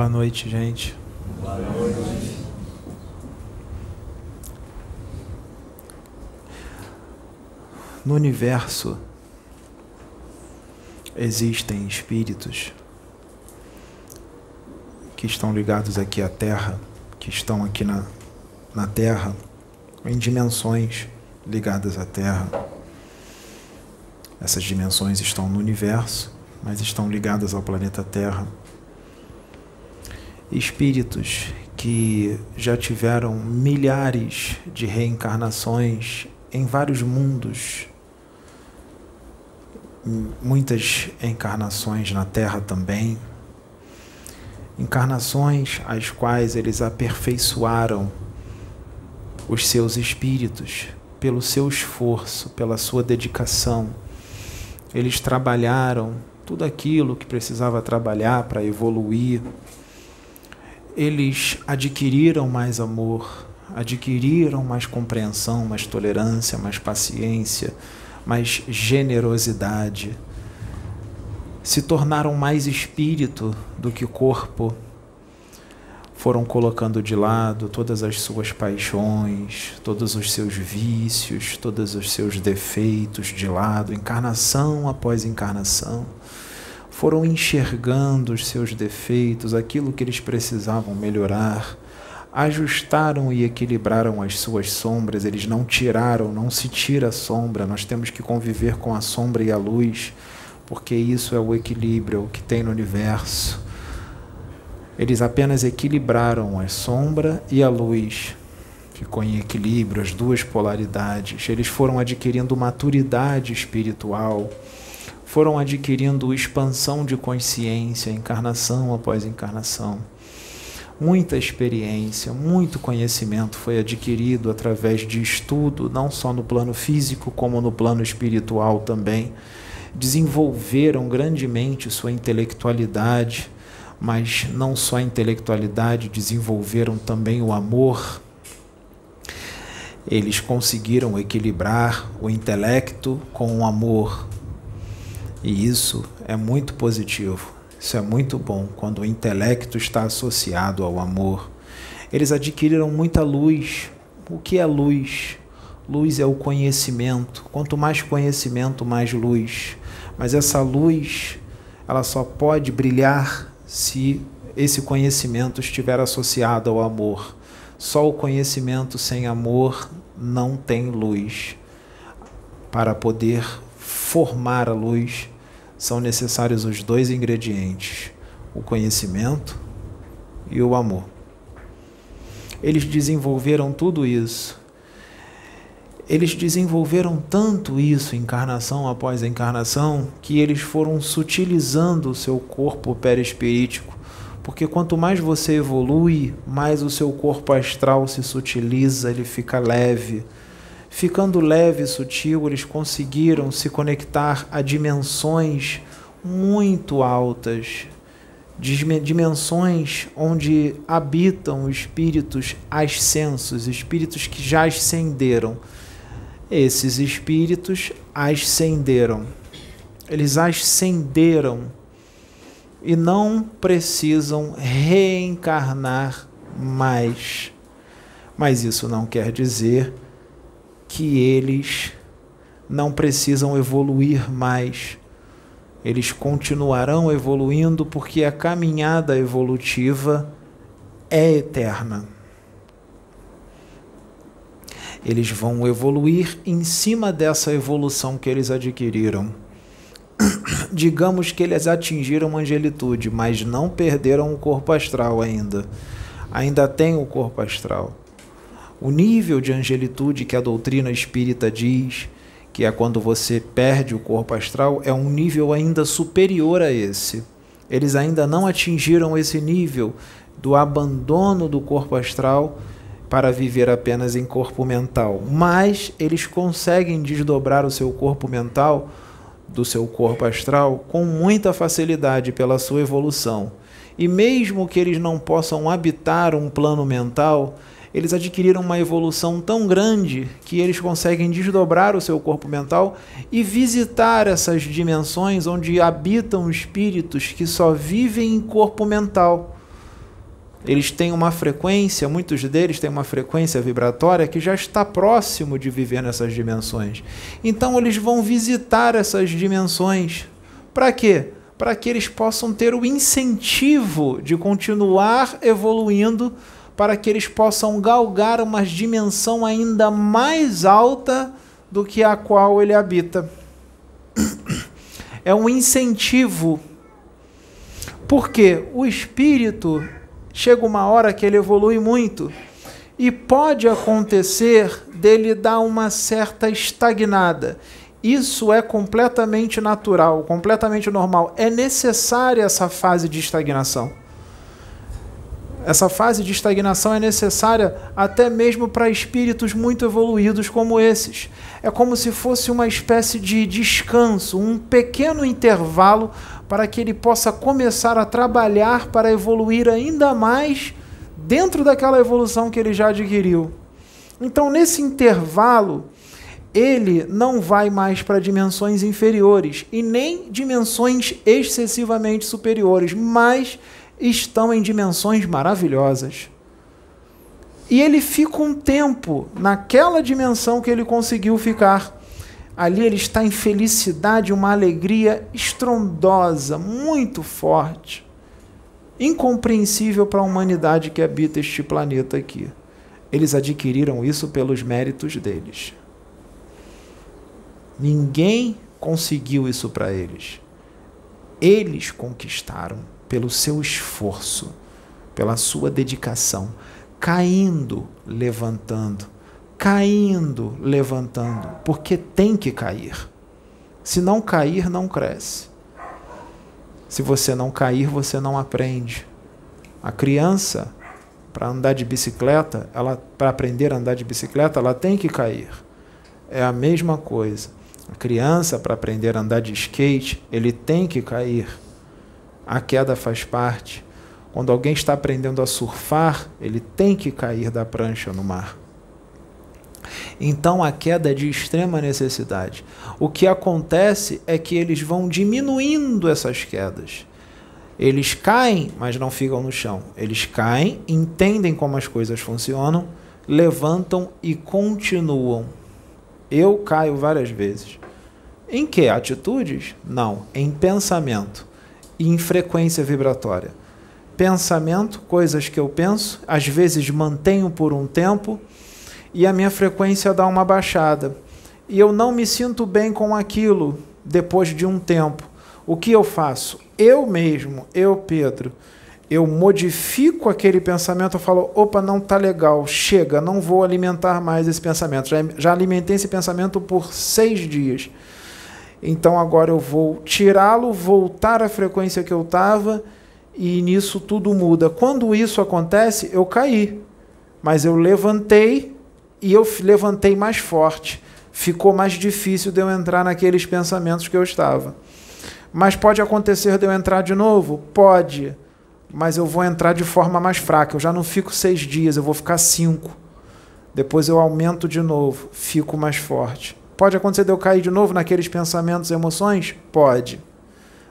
Boa noite, gente. Boa noite. No universo existem espíritos que estão ligados aqui à Terra, que estão aqui na, na Terra, em dimensões ligadas à Terra. Essas dimensões estão no universo, mas estão ligadas ao planeta Terra espíritos que já tiveram milhares de reencarnações em vários mundos, muitas encarnações na Terra também, encarnações às quais eles aperfeiçoaram os seus espíritos pelo seu esforço, pela sua dedicação. Eles trabalharam tudo aquilo que precisava trabalhar para evoluir eles adquiriram mais amor, adquiriram mais compreensão, mais tolerância, mais paciência, mais generosidade, se tornaram mais espírito do que corpo, foram colocando de lado todas as suas paixões, todos os seus vícios, todos os seus defeitos de lado, encarnação após encarnação foram enxergando os seus defeitos, aquilo que eles precisavam melhorar, ajustaram e equilibraram as suas sombras, eles não tiraram, não se tira a sombra, nós temos que conviver com a sombra e a luz, porque isso é o equilíbrio, que tem no universo. Eles apenas equilibraram a sombra e a luz. Ficou em equilíbrio as duas polaridades. Eles foram adquirindo maturidade espiritual foram adquirindo expansão de consciência, encarnação após encarnação. Muita experiência, muito conhecimento foi adquirido através de estudo, não só no plano físico, como no plano espiritual também. Desenvolveram grandemente sua intelectualidade, mas não só a intelectualidade, desenvolveram também o amor. Eles conseguiram equilibrar o intelecto com o amor, e isso é muito positivo. Isso é muito bom quando o intelecto está associado ao amor. Eles adquiriram muita luz. O que é luz? Luz é o conhecimento. Quanto mais conhecimento, mais luz. Mas essa luz, ela só pode brilhar se esse conhecimento estiver associado ao amor. Só o conhecimento sem amor não tem luz. Para poder formar a luz, são necessários os dois ingredientes: o conhecimento e o amor. Eles desenvolveram tudo isso. Eles desenvolveram tanto isso, encarnação após encarnação, que eles foram sutilizando o seu corpo perispirítico. Porque quanto mais você evolui, mais o seu corpo astral se sutiliza, ele fica leve Ficando leve e sutil, eles conseguiram se conectar a dimensões muito altas, dimensões onde habitam espíritos ascensos, espíritos que já ascenderam. Esses espíritos ascenderam. Eles ascenderam e não precisam reencarnar mais. Mas isso não quer dizer que eles não precisam evoluir mais. Eles continuarão evoluindo porque a caminhada evolutiva é eterna. Eles vão evoluir em cima dessa evolução que eles adquiriram. Digamos que eles atingiram a angelitude, mas não perderam o corpo astral ainda. Ainda tem o corpo astral. O nível de angelitude que a doutrina espírita diz, que é quando você perde o corpo astral, é um nível ainda superior a esse. Eles ainda não atingiram esse nível do abandono do corpo astral para viver apenas em corpo mental, mas eles conseguem desdobrar o seu corpo mental do seu corpo astral com muita facilidade pela sua evolução. E mesmo que eles não possam habitar um plano mental, eles adquiriram uma evolução tão grande que eles conseguem desdobrar o seu corpo mental e visitar essas dimensões onde habitam espíritos que só vivem em corpo mental. Eles têm uma frequência, muitos deles têm uma frequência vibratória que já está próximo de viver nessas dimensões. Então eles vão visitar essas dimensões. Para quê? Para que eles possam ter o incentivo de continuar evoluindo, para que eles possam galgar uma dimensão ainda mais alta do que a qual ele habita. É um incentivo. Porque o espírito chega uma hora que ele evolui muito e pode acontecer dele dar uma certa estagnada. Isso é completamente natural, completamente normal. É necessária essa fase de estagnação. Essa fase de estagnação é necessária até mesmo para espíritos muito evoluídos como esses. É como se fosse uma espécie de descanso, um pequeno intervalo para que ele possa começar a trabalhar para evoluir ainda mais dentro daquela evolução que ele já adquiriu. Então, nesse intervalo, ele não vai mais para dimensões inferiores e nem dimensões excessivamente superiores, mas estão em dimensões maravilhosas. E ele fica um tempo naquela dimensão que ele conseguiu ficar Ali ele está em felicidade, uma alegria estrondosa, muito forte, incompreensível para a humanidade que habita este planeta aqui. Eles adquiriram isso pelos méritos deles. Ninguém conseguiu isso para eles. Eles conquistaram pelo seu esforço, pela sua dedicação, caindo, levantando caindo, levantando, porque tem que cair. Se não cair, não cresce. Se você não cair, você não aprende. A criança, para andar de bicicleta, ela para aprender a andar de bicicleta, ela tem que cair. É a mesma coisa. A criança, para aprender a andar de skate, ele tem que cair. A queda faz parte. Quando alguém está aprendendo a surfar, ele tem que cair da prancha no mar. Então a queda é de extrema necessidade. O que acontece é que eles vão diminuindo essas quedas. Eles caem, mas não ficam no chão. Eles caem, entendem como as coisas funcionam, levantam e continuam. Eu caio várias vezes. Em que? Atitudes? Não. Em pensamento e em frequência vibratória. Pensamento, coisas que eu penso, às vezes mantenho por um tempo e a minha frequência dá uma baixada. E eu não me sinto bem com aquilo depois de um tempo. O que eu faço? Eu mesmo, eu, Pedro, eu modifico aquele pensamento, eu falo, opa, não tá legal, chega, não vou alimentar mais esse pensamento. Já, já alimentei esse pensamento por seis dias. Então agora eu vou tirá-lo, voltar à frequência que eu estava e nisso tudo muda. Quando isso acontece, eu caí, mas eu levantei e eu levantei mais forte. Ficou mais difícil de eu entrar naqueles pensamentos que eu estava. Mas pode acontecer de eu entrar de novo? Pode. Mas eu vou entrar de forma mais fraca. Eu já não fico seis dias, eu vou ficar cinco. Depois eu aumento de novo, fico mais forte. Pode acontecer de eu cair de novo naqueles pensamentos e emoções? Pode.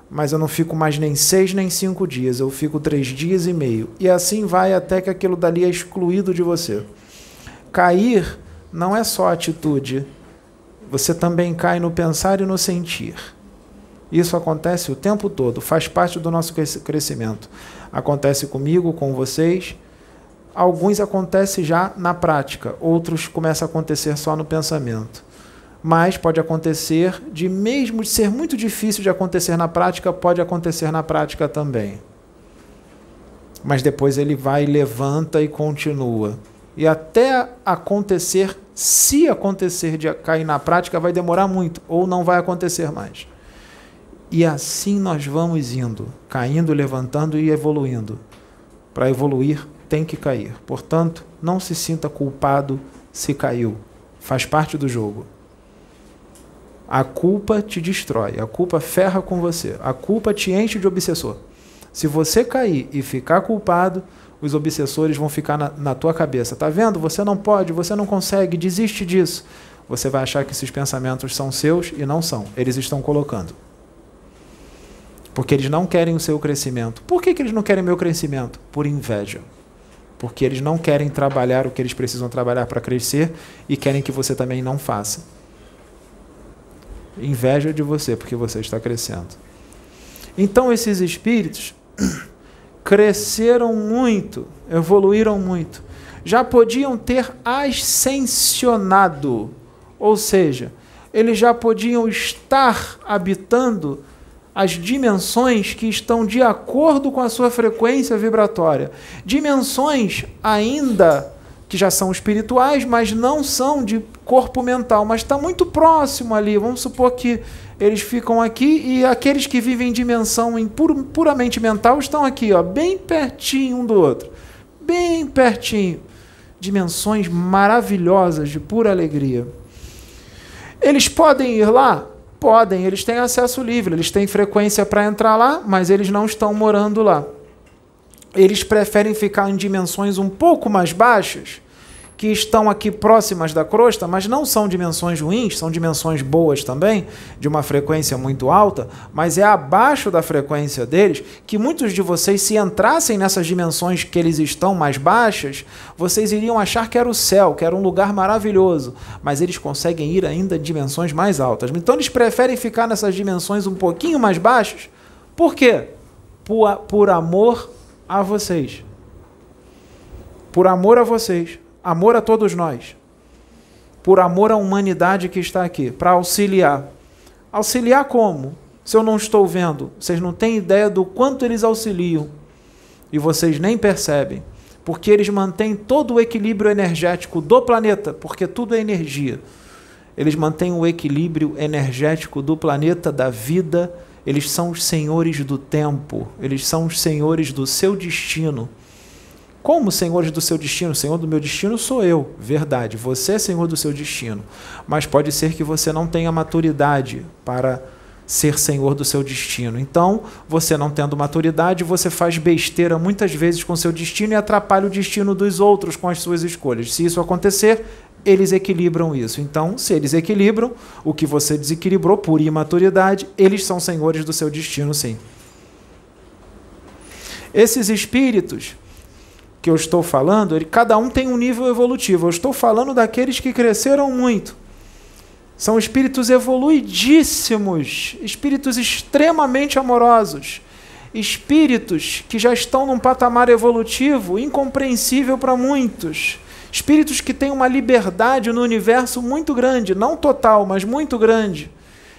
Mas eu não fico mais nem seis nem cinco dias, eu fico três dias e meio. E assim vai até que aquilo dali é excluído de você. Cair não é só atitude, você também cai no pensar e no sentir. Isso acontece o tempo todo, faz parte do nosso crescimento. Acontece comigo, com vocês. Alguns acontece já na prática, outros começam a acontecer só no pensamento. Mas pode acontecer de mesmo ser muito difícil de acontecer na prática, pode acontecer na prática também. Mas depois ele vai, levanta e continua. E até acontecer, se acontecer de cair na prática, vai demorar muito ou não vai acontecer mais. E assim nós vamos indo, caindo, levantando e evoluindo. Para evoluir, tem que cair. Portanto, não se sinta culpado se caiu. Faz parte do jogo. A culpa te destrói, a culpa ferra com você, a culpa te enche de obsessor. Se você cair e ficar culpado, os obsessores vão ficar na, na tua cabeça. Tá vendo? Você não pode, você não consegue, desiste disso. Você vai achar que esses pensamentos são seus e não são. Eles estão colocando. Porque eles não querem o seu crescimento. Por que, que eles não querem meu crescimento? Por inveja. porque eles não querem trabalhar o que eles precisam trabalhar para crescer e querem que você também não faça. Inveja de você porque você está crescendo. Então esses espíritos cresceram muito, evoluíram muito. Já podiam ter ascensionado, ou seja, eles já podiam estar habitando as dimensões que estão de acordo com a sua frequência vibratória. Dimensões ainda que já são espirituais, mas não são de corpo mental, mas está muito próximo ali. Vamos supor que eles ficam aqui e aqueles que vivem em dimensão em pur puramente mental estão aqui, ó, bem pertinho um do outro. Bem pertinho. Dimensões maravilhosas de pura alegria. Eles podem ir lá? Podem, eles têm acesso livre, eles têm frequência para entrar lá, mas eles não estão morando lá. Eles preferem ficar em dimensões um pouco mais baixas que estão aqui próximas da crosta, mas não são dimensões ruins, são dimensões boas também, de uma frequência muito alta, mas é abaixo da frequência deles que muitos de vocês, se entrassem nessas dimensões que eles estão mais baixas, vocês iriam achar que era o céu, que era um lugar maravilhoso, mas eles conseguem ir ainda em dimensões mais altas. Então eles preferem ficar nessas dimensões um pouquinho mais baixas. Por quê? Por, por amor a vocês. Por amor a vocês amor a todos nós, por amor à humanidade que está aqui, para auxiliar. Auxiliar como? Se eu não estou vendo, vocês não têm ideia do quanto eles auxiliam e vocês nem percebem, porque eles mantêm todo o equilíbrio energético do planeta, porque tudo é energia. Eles mantêm o equilíbrio energético do planeta, da vida. Eles são os senhores do tempo, eles são os senhores do seu destino. Como senhores do seu destino? Senhor do meu destino sou eu, verdade. Você é senhor do seu destino. Mas pode ser que você não tenha maturidade para ser senhor do seu destino. Então, você não tendo maturidade, você faz besteira muitas vezes com seu destino e atrapalha o destino dos outros com as suas escolhas. Se isso acontecer, eles equilibram isso. Então, se eles equilibram o que você desequilibrou por imaturidade, eles são senhores do seu destino, sim. Esses espíritos que eu estou falando, ele, cada um tem um nível evolutivo. Eu estou falando daqueles que cresceram muito. São espíritos evoluidíssimos, espíritos extremamente amorosos, espíritos que já estão num patamar evolutivo incompreensível para muitos. Espíritos que têm uma liberdade no universo muito grande, não total, mas muito grande.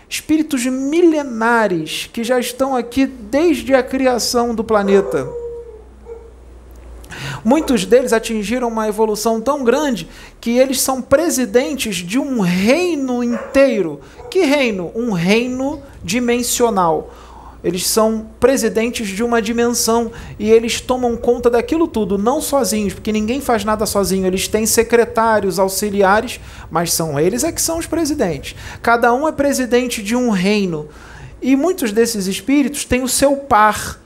Espíritos milenares que já estão aqui desde a criação do planeta Muitos deles atingiram uma evolução tão grande que eles são presidentes de um reino inteiro. Que reino? Um reino dimensional. Eles são presidentes de uma dimensão e eles tomam conta daquilo tudo, não sozinhos, porque ninguém faz nada sozinho. Eles têm secretários, auxiliares, mas são eles é que são os presidentes. Cada um é presidente de um reino. E muitos desses espíritos têm o seu par,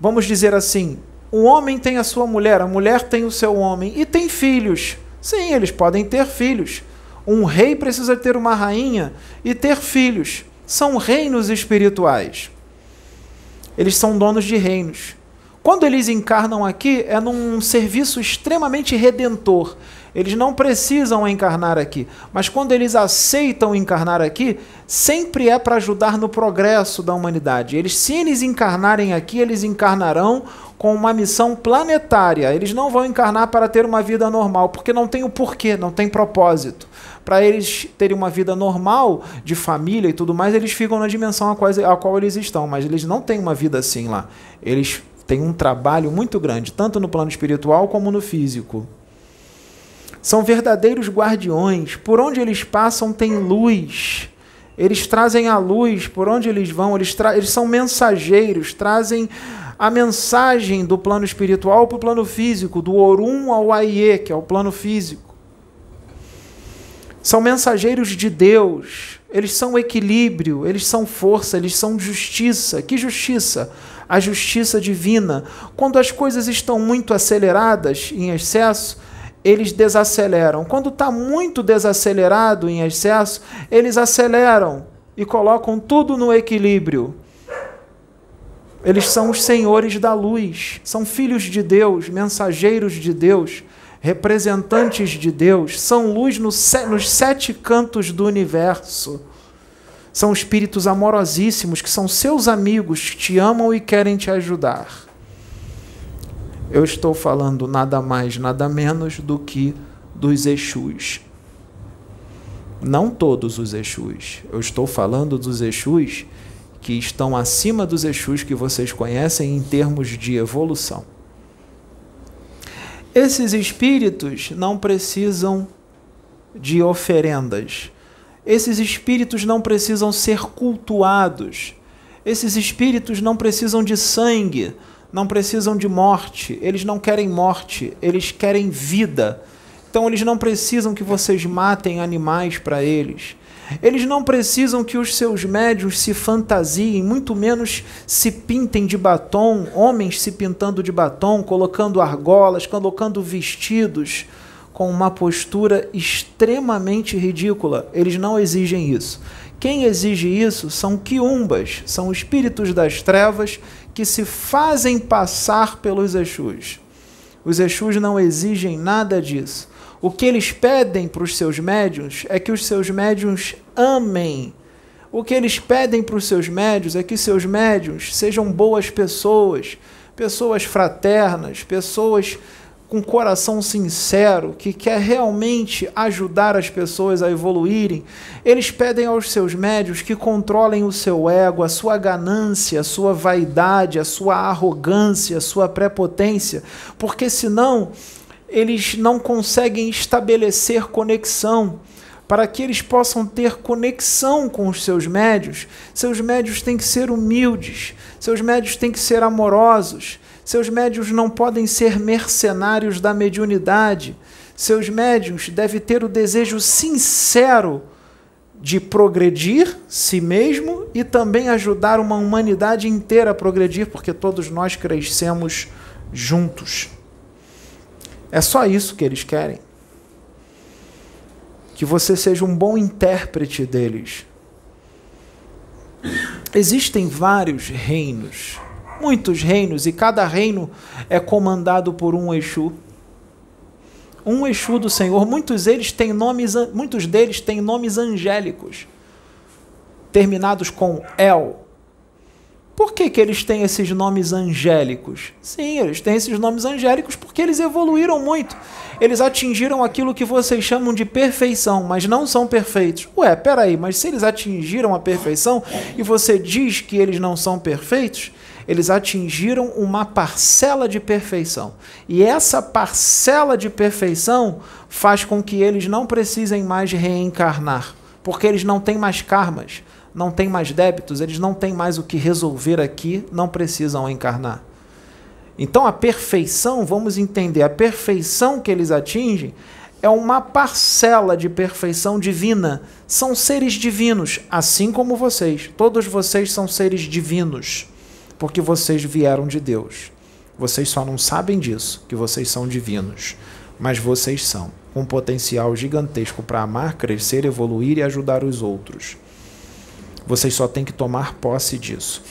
vamos dizer assim, o homem tem a sua mulher, a mulher tem o seu homem e tem filhos. Sim, eles podem ter filhos. Um rei precisa ter uma rainha e ter filhos. São reinos espirituais. Eles são donos de reinos. Quando eles encarnam aqui, é num serviço extremamente redentor. Eles não precisam encarnar aqui, mas quando eles aceitam encarnar aqui, sempre é para ajudar no progresso da humanidade. Eles, se eles encarnarem aqui, eles encarnarão com uma missão planetária. Eles não vão encarnar para ter uma vida normal, porque não tem o porquê, não tem propósito. Para eles terem uma vida normal, de família e tudo mais, eles ficam na dimensão a qual, a qual eles estão, mas eles não têm uma vida assim lá. Eles têm um trabalho muito grande, tanto no plano espiritual como no físico. São verdadeiros guardiões. Por onde eles passam tem luz. Eles trazem a luz por onde eles vão. Eles, eles são mensageiros, trazem a mensagem do plano espiritual para o plano físico, do Orum ao Aie, que é o plano físico. São mensageiros de Deus. Eles são equilíbrio, eles são força, eles são justiça. Que justiça? A justiça divina. Quando as coisas estão muito aceleradas, em excesso, eles desaceleram. Quando está muito desacelerado em excesso, eles aceleram e colocam tudo no equilíbrio. Eles são os senhores da luz, são filhos de Deus, mensageiros de Deus, representantes de Deus, são luz nos sete cantos do universo. São espíritos amorosíssimos que são seus amigos, que te amam e querem te ajudar. Eu estou falando nada mais, nada menos do que dos Exus. Não todos os Exus. Eu estou falando dos Exus que estão acima dos Exus que vocês conhecem em termos de evolução. Esses espíritos não precisam de oferendas. Esses espíritos não precisam ser cultuados. Esses espíritos não precisam de sangue, não precisam de morte. Eles não querem morte, eles querem vida. Então eles não precisam que vocês matem animais para eles. Eles não precisam que os seus médios se fantasiem, muito menos se pintem de batom, homens se pintando de batom, colocando argolas, colocando vestidos com uma postura extremamente ridícula. Eles não exigem isso. Quem exige isso são quiumbas, são espíritos das trevas que se fazem passar pelos Exus. Os Exus não exigem nada disso. O que eles pedem para os seus médiuns é que os seus médiuns amem. O que eles pedem para os seus médiuns é que seus médiuns sejam boas pessoas, pessoas fraternas, pessoas com coração sincero, que quer realmente ajudar as pessoas a evoluírem, eles pedem aos seus médios que controlem o seu ego, a sua ganância, a sua vaidade, a sua arrogância, a sua prepotência, porque senão eles não conseguem estabelecer conexão. Para que eles possam ter conexão com os seus médios, seus médios têm que ser humildes, seus médios têm que ser amorosos, seus médios não podem ser mercenários da mediunidade. Seus médios devem ter o desejo sincero de progredir si mesmo e também ajudar uma humanidade inteira a progredir, porque todos nós crescemos juntos. É só isso que eles querem. Que você seja um bom intérprete deles. Existem vários reinos, muitos reinos, e cada reino é comandado por um Exu. Um Exu do Senhor, muitos deles têm nomes, muitos deles têm nomes angélicos, terminados com El, por que, que eles têm esses nomes angélicos? Sim, eles têm esses nomes angélicos porque eles evoluíram muito. Eles atingiram aquilo que vocês chamam de perfeição, mas não são perfeitos. Ué, peraí, mas se eles atingiram a perfeição e você diz que eles não são perfeitos, eles atingiram uma parcela de perfeição. E essa parcela de perfeição faz com que eles não precisem mais reencarnar, porque eles não têm mais karmas não têm mais débitos, eles não têm mais o que resolver aqui, não precisam encarnar. Então a perfeição, vamos entender, a perfeição que eles atingem é uma parcela de perfeição divina. São seres divinos, assim como vocês. Todos vocês são seres divinos, porque vocês vieram de Deus. Vocês só não sabem disso, que vocês são divinos, mas vocês são, com um potencial gigantesco para amar, crescer, evoluir e ajudar os outros. Vocês só têm que tomar posse disso.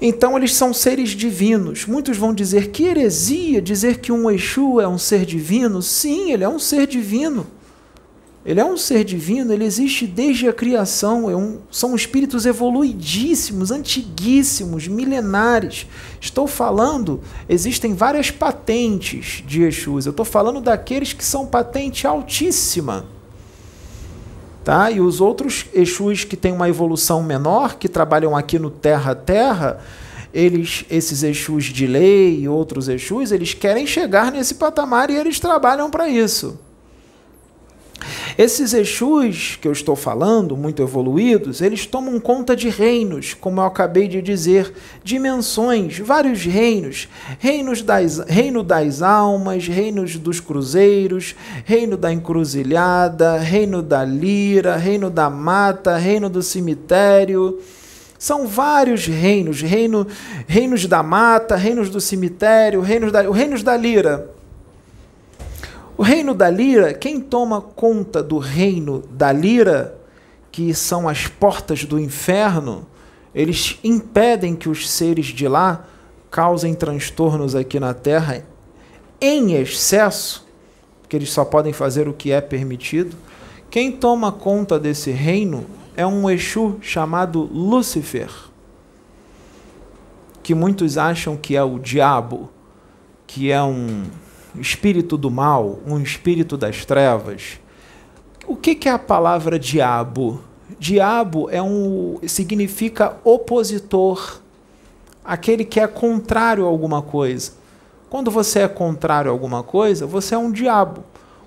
Então eles são seres divinos. Muitos vão dizer que heresia dizer que um Exu é um ser divino. Sim, ele é um ser divino. Ele é um ser divino, ele existe desde a criação. É um, são espíritos evoluidíssimos, antiguíssimos, milenares. Estou falando, existem várias patentes de Exus. Eu estou falando daqueles que são patente altíssima Tá? E os outros Exus que têm uma evolução menor, que trabalham aqui no terra-terra, eles, esses Exus de lei e outros Exus, eles querem chegar nesse patamar e eles trabalham para isso. Esses Exus que eu estou falando, muito evoluídos, eles tomam conta de reinos, como eu acabei de dizer, dimensões, vários reinos, reinos das, reino das almas, reinos dos cruzeiros, reino da encruzilhada, reino da lira, reino da mata, reino do cemitério. São vários reinos, reino, reinos da mata, reinos do cemitério, reinos da, reinos da lira o reino da lira, quem toma conta do reino da lira, que são as portas do inferno, Eles impedem que os seres de lá causem transtornos aqui na Terra em excesso, porque eles só podem fazer o que é permitido. Quem toma conta desse reino é um Exu chamado Lúcifer, que muitos acham que é o diabo, que é um espírito do mal, um espírito das trevas. O que, que é a palavra diabo? Diabo é um significa opositor, aquele que é contrário a alguma coisa. Quando você é contrário a alguma coisa, você é um diabo.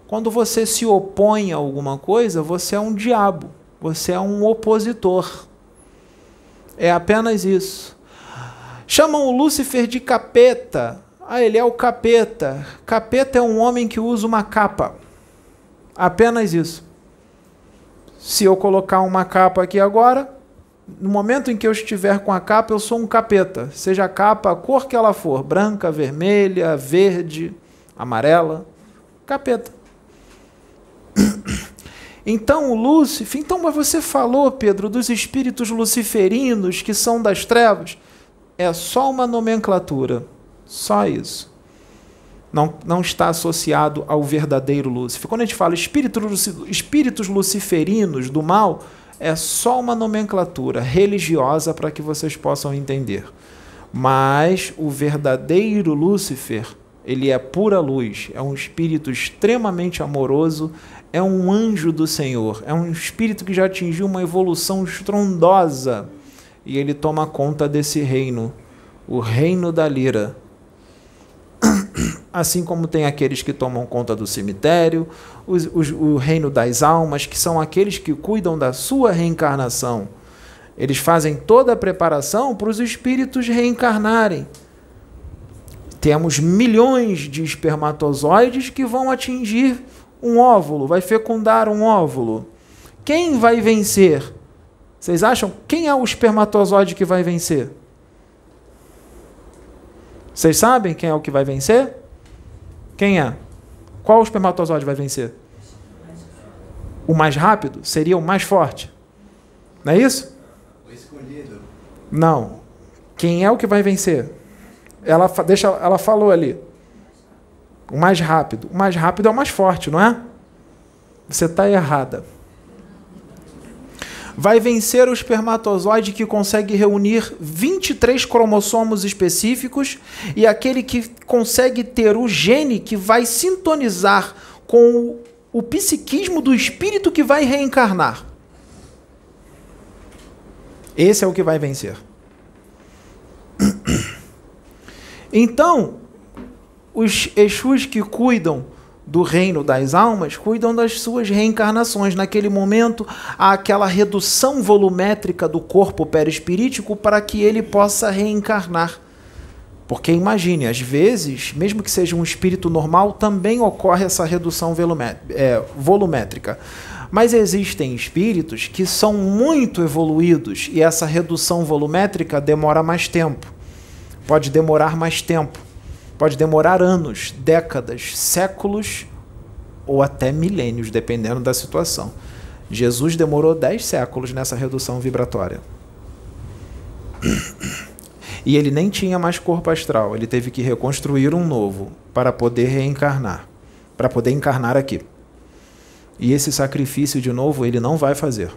Quando você se opõe a alguma coisa, você é um diabo. Você é um opositor. É apenas isso. Chamam o Lúcifer de capeta. Ah, ele é o capeta. Capeta é um homem que usa uma capa. Apenas isso. Se eu colocar uma capa aqui agora, no momento em que eu estiver com a capa, eu sou um capeta. Seja a capa a cor que ela for, branca, vermelha, verde, amarela, capeta. Então o Lúcifer, então mas você falou, Pedro, dos espíritos luciferinos que são das trevas. É só uma nomenclatura, só isso. Não, não está associado ao verdadeiro Lúcifer. Quando a gente fala espíritos, espíritos luciferinos do mal, é só uma nomenclatura religiosa para que vocês possam entender. Mas o verdadeiro Lúcifer, ele é pura luz, é um espírito extremamente amoroso, é um anjo do Senhor, é um espírito que já atingiu uma evolução estrondosa e ele toma conta desse reino, o reino da lira. Assim como tem aqueles que tomam conta do cemitério, os, os, o reino das almas, que são aqueles que cuidam da sua reencarnação. Eles fazem toda a preparação para os espíritos reencarnarem. Temos milhões de espermatozoides que vão atingir um óvulo, vai fecundar um óvulo. Quem vai vencer? Vocês acham quem é o espermatozoide que vai vencer? Vocês sabem quem é o que vai vencer? Quem é? Qual espermatozoide vai vencer? O mais rápido seria o mais forte. Não é isso? O escolhido. Não. Quem é o que vai vencer? Ela, deixa, ela falou ali. O mais rápido. O mais rápido é o mais forte, não é? Você está errada. Vai vencer o espermatozoide que consegue reunir 23 cromossomos específicos e aquele que consegue ter o gene que vai sintonizar com o, psiquismo do espírito que vai reencarnar. Esse é o que vai vencer. Então, os Exus que cuidam do reino das almas cuidam das suas reencarnações. Naquele momento, há aquela redução volumétrica do corpo perispirítico para que ele possa reencarnar. Porque imagine, às vezes, mesmo que seja um espírito normal, também ocorre essa redução é, volumétrica. Mas existem espíritos que são muito evoluídos e essa redução volumétrica demora mais tempo. Pode demorar mais tempo. Pode demorar anos, décadas, séculos ou até milênios, dependendo da situação. Jesus demorou 10 séculos nessa redução vibratória. E ele nem tinha mais corpo astral, ele teve que reconstruir um novo para poder reencarnar, para poder encarnar aqui. E esse sacrifício de novo ele não vai fazer.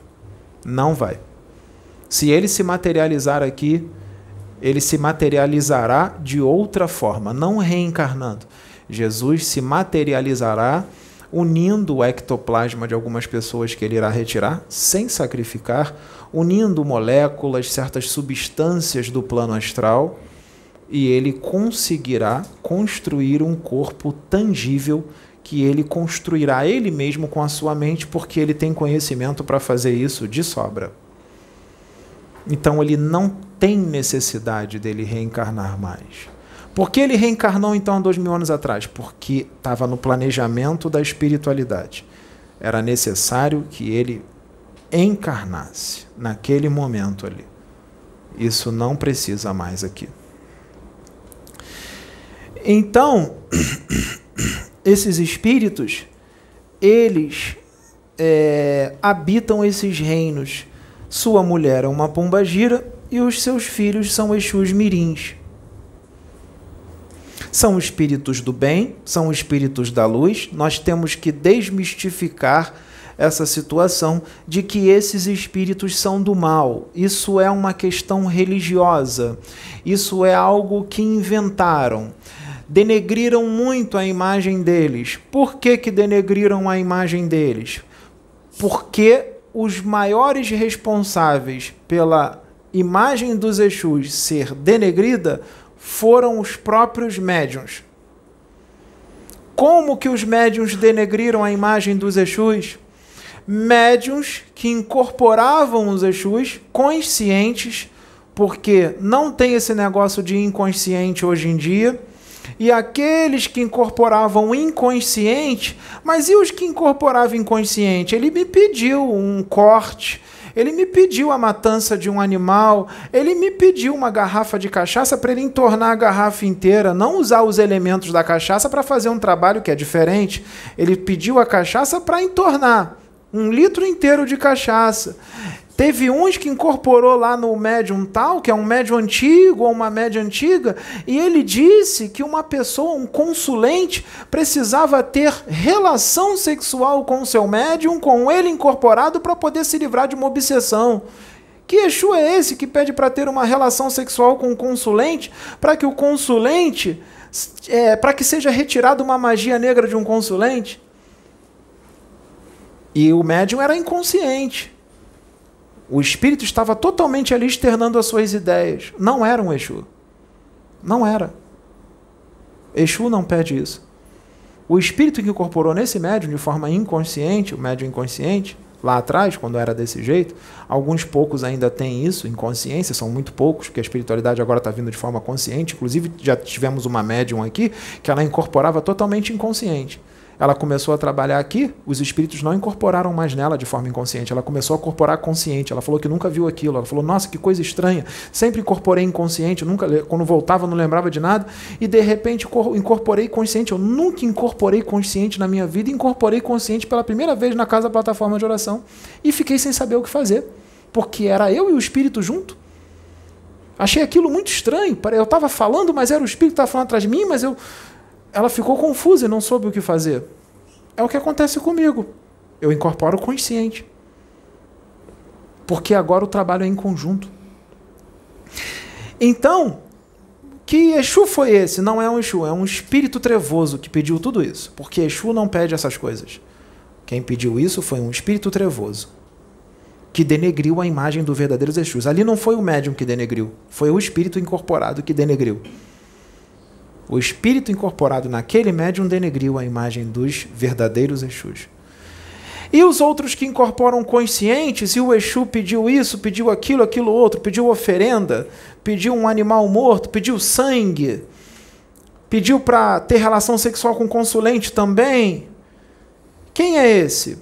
Não vai. Se ele se materializar aqui, ele se materializará de outra forma, não reencarnando. Jesus se materializará unindo o ectoplasma de algumas pessoas que ele irá retirar, sem sacrificar, unindo moléculas, certas substâncias do plano astral, e ele conseguirá construir um corpo tangível que ele construirá ele mesmo com a sua mente, porque ele tem conhecimento para fazer isso de sobra. Então ele não tem necessidade dele reencarnar mais. Por que ele reencarnou então há dois mil anos atrás? Porque estava no planejamento da espiritualidade. Era necessário que ele encarnasse naquele momento ali. Isso não precisa mais aqui. Então, esses espíritos, eles é, habitam esses reinos. Sua mulher é uma pombagira e os seus filhos são Exus mirins. São espíritos do bem, são espíritos da luz. Nós temos que desmistificar essa situação de que esses espíritos são do mal. Isso é uma questão religiosa. Isso é algo que inventaram. Denegriram muito a imagem deles. Por que, que denegriram a imagem deles? Porque os maiores responsáveis pela imagem dos Exus ser denegrida foram os próprios médiuns. Como que os médiuns denegriram a imagem dos Exus? Médiuns que incorporavam os Exus conscientes, porque não tem esse negócio de inconsciente hoje em dia, e aqueles que incorporavam inconsciente, mas e os que incorporavam inconsciente? Ele me pediu um corte, ele me pediu a matança de um animal, ele me pediu uma garrafa de cachaça para ele entornar a garrafa inteira, não usar os elementos da cachaça para fazer um trabalho que é diferente. Ele pediu a cachaça para entornar um litro inteiro de cachaça. Teve uns que incorporou lá no médium tal, que é um médium antigo ou uma média antiga, e ele disse que uma pessoa, um consulente, precisava ter relação sexual com o seu médium, com ele incorporado, para poder se livrar de uma obsessão. Que Exu é esse que pede para ter uma relação sexual com o consulente, para que o consulente, é, para que seja retirada uma magia negra de um consulente? E o médium era inconsciente. O espírito estava totalmente ali externando as suas ideias. Não era um Exu. Não era. Exu não pede isso. O espírito que incorporou nesse médium de forma inconsciente, o médium inconsciente, lá atrás, quando era desse jeito, alguns poucos ainda têm isso, inconsciência, são muito poucos, porque a espiritualidade agora está vindo de forma consciente. Inclusive, já tivemos uma médium aqui que ela incorporava totalmente inconsciente ela começou a trabalhar aqui, os espíritos não incorporaram mais nela de forma inconsciente, ela começou a incorporar consciente. Ela falou que nunca viu aquilo. Ela falou: "Nossa, que coisa estranha. Sempre incorporei inconsciente, nunca quando voltava não lembrava de nada e de repente incorporei consciente. Eu nunca incorporei consciente na minha vida, incorporei consciente pela primeira vez na casa da plataforma de oração e fiquei sem saber o que fazer, porque era eu e o espírito junto. Achei aquilo muito estranho. Eu estava falando, mas era o espírito que estava falando atrás de mim, mas eu ela ficou confusa e não soube o que fazer. É o que acontece comigo. Eu incorporo consciente. Porque agora o trabalho é em conjunto. Então, que Exu foi esse? Não é um Exu, é um espírito trevoso que pediu tudo isso. Porque Exu não pede essas coisas. Quem pediu isso foi um espírito trevoso que denegriu a imagem do verdadeiro Exus. Ali não foi o médium que denegriu, foi o espírito incorporado que denegriu. O espírito incorporado naquele médium denegriu a imagem dos verdadeiros Exus. E os outros que incorporam conscientes, e o Exu pediu isso, pediu aquilo, aquilo outro, pediu oferenda, pediu um animal morto, pediu sangue, pediu para ter relação sexual com o consulente também. Quem é esse?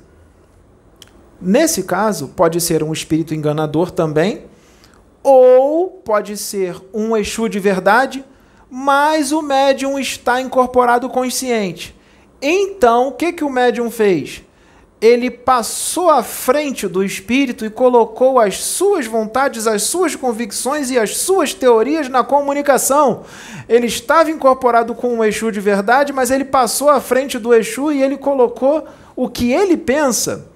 Nesse caso, pode ser um espírito enganador também, ou pode ser um Exu de verdade, mas o médium está incorporado consciente. Então, o que, que o médium fez? Ele passou à frente do espírito e colocou as suas vontades, as suas convicções e as suas teorias na comunicação. Ele estava incorporado com o Exu de verdade, mas ele passou à frente do Exu e ele colocou o que ele pensa,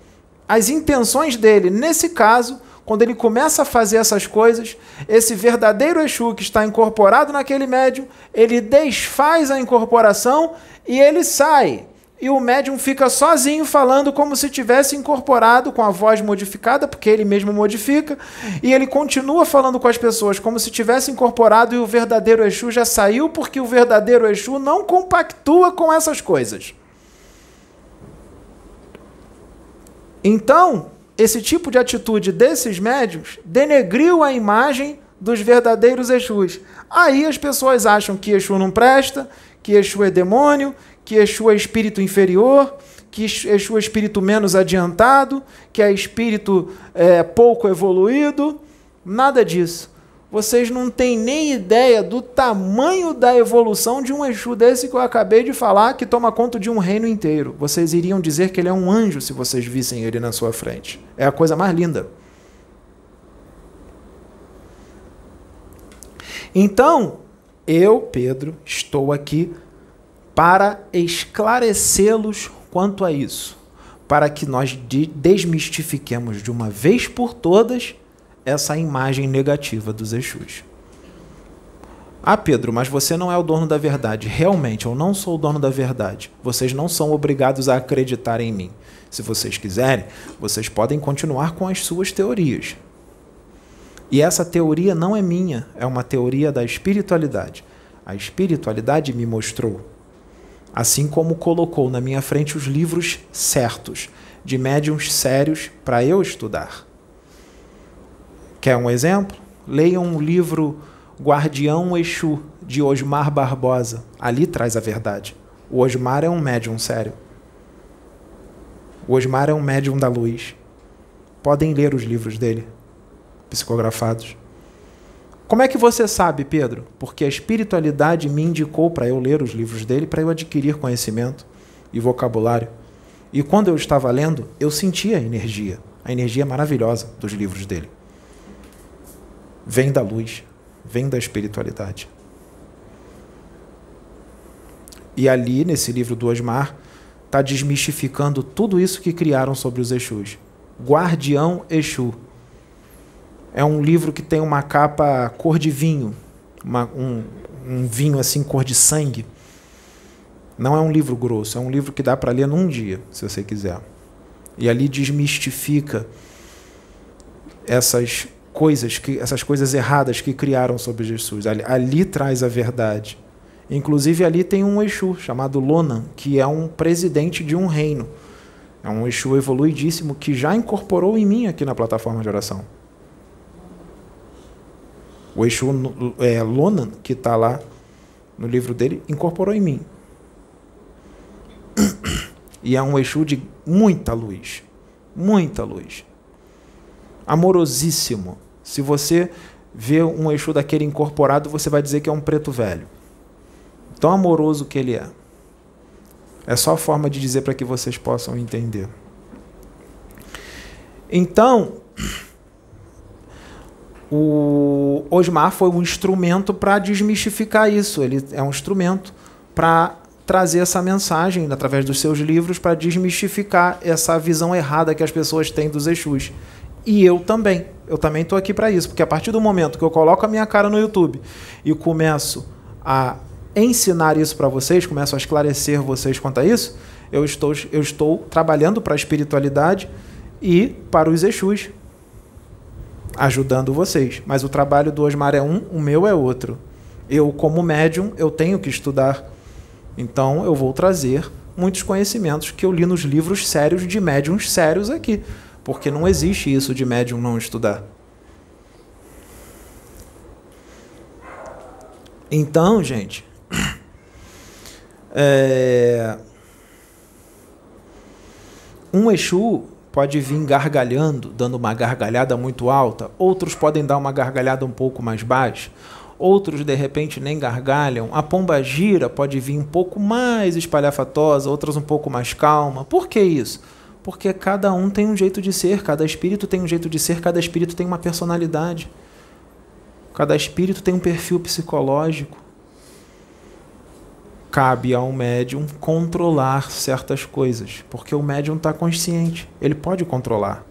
as intenções dele. Nesse caso, quando ele começa a fazer essas coisas, esse verdadeiro Exu que está incorporado naquele médium, ele desfaz a incorporação e ele sai. E o médium fica sozinho falando como se tivesse incorporado com a voz modificada, porque ele mesmo modifica, e ele continua falando com as pessoas como se tivesse incorporado e o verdadeiro Exu já saiu, porque o verdadeiro Exu não compactua com essas coisas. Então, esse tipo de atitude desses médios denegriu a imagem dos verdadeiros Exus. Aí as pessoas acham que Exu não presta, que Exu é demônio, que Exu é espírito inferior, que Exu é espírito menos adiantado, que é espírito é, pouco evoluído. Nada disso vocês não têm nem ideia do tamanho da evolução de um Exu desse que eu acabei de falar, que toma conta de um reino inteiro. Vocês iriam dizer que ele é um anjo se vocês vissem ele na sua frente. É a coisa mais linda. Então, eu, Pedro, estou aqui para esclarecê-los quanto a isso, para que nós desmistifiquemos de uma vez por todas essa imagem negativa dos Exus. Ah, Pedro, mas você não é o dono da verdade. Realmente, eu não sou o dono da verdade. Vocês não são obrigados a acreditar em mim. Se vocês quiserem, vocês podem continuar com as suas teorias. E essa teoria não é minha, é uma teoria da espiritualidade. A espiritualidade me mostrou, assim como colocou na minha frente os livros certos, de médiums sérios para eu estudar. Quer um exemplo? Leiam um livro Guardião Exu, de Osmar Barbosa. Ali traz a verdade. O Osmar é um médium sério. O Osmar é um médium da luz. Podem ler os livros dele, psicografados. Como é que você sabe, Pedro? Porque a espiritualidade me indicou para eu ler os livros dele, para eu adquirir conhecimento e vocabulário. E quando eu estava lendo, eu sentia a energia, a energia maravilhosa dos livros dele. Vem da luz vem da espiritualidade. E ali, nesse livro do Osmar, está desmistificando tudo isso que criaram sobre os Exus. Guardião Exu. É um livro que tem uma capa cor de vinho, uma, um, um vinho assim cor de sangue. Não é um livro grosso, é um livro que dá para ler num dia, se você quiser. E ali desmistifica essas coisas que essas coisas erradas que criaram sobre Jesus. Ali, ali, traz a verdade. Inclusive ali tem um Exu chamado Lonan, que é um presidente de um reino. É um Exu evoluidíssimo que já incorporou em mim aqui na plataforma de oração. O Exu é, Lonan, que está lá no livro dele, incorporou em mim. E é um Exu de muita luz. Muita luz. Amorosíssimo se você vê um Exu daquele incorporado, você vai dizer que é um preto velho. Tão amoroso que ele é. É só a forma de dizer para que vocês possam entender. Então, o Osmar foi um instrumento para desmistificar isso. Ele é um instrumento para trazer essa mensagem através dos seus livros para desmistificar essa visão errada que as pessoas têm dos Exus. E eu também. Eu também estou aqui para isso, porque a partir do momento que eu coloco a minha cara no YouTube e começo a ensinar isso para vocês, começo a esclarecer vocês quanto a isso, eu estou, eu estou trabalhando para a espiritualidade e para os Exus, ajudando vocês. Mas o trabalho do Osmar é um, o meu é outro. Eu, como médium, eu tenho que estudar. Então, eu vou trazer muitos conhecimentos que eu li nos livros sérios de médiums sérios aqui. Porque não existe isso de médium não estudar. Então, gente, é... um Exu pode vir gargalhando, dando uma gargalhada muito alta, outros podem dar uma gargalhada um pouco mais baixa, outros de repente nem gargalham. A pomba gira pode vir um pouco mais espalhafatosa, outras um pouco mais calma. Por que isso? Porque cada um tem um jeito de ser, cada espírito tem um jeito de ser, cada espírito tem uma personalidade. Cada espírito tem um perfil psicológico. Cabe ao médium controlar certas coisas, porque o médium está consciente, ele pode controlar.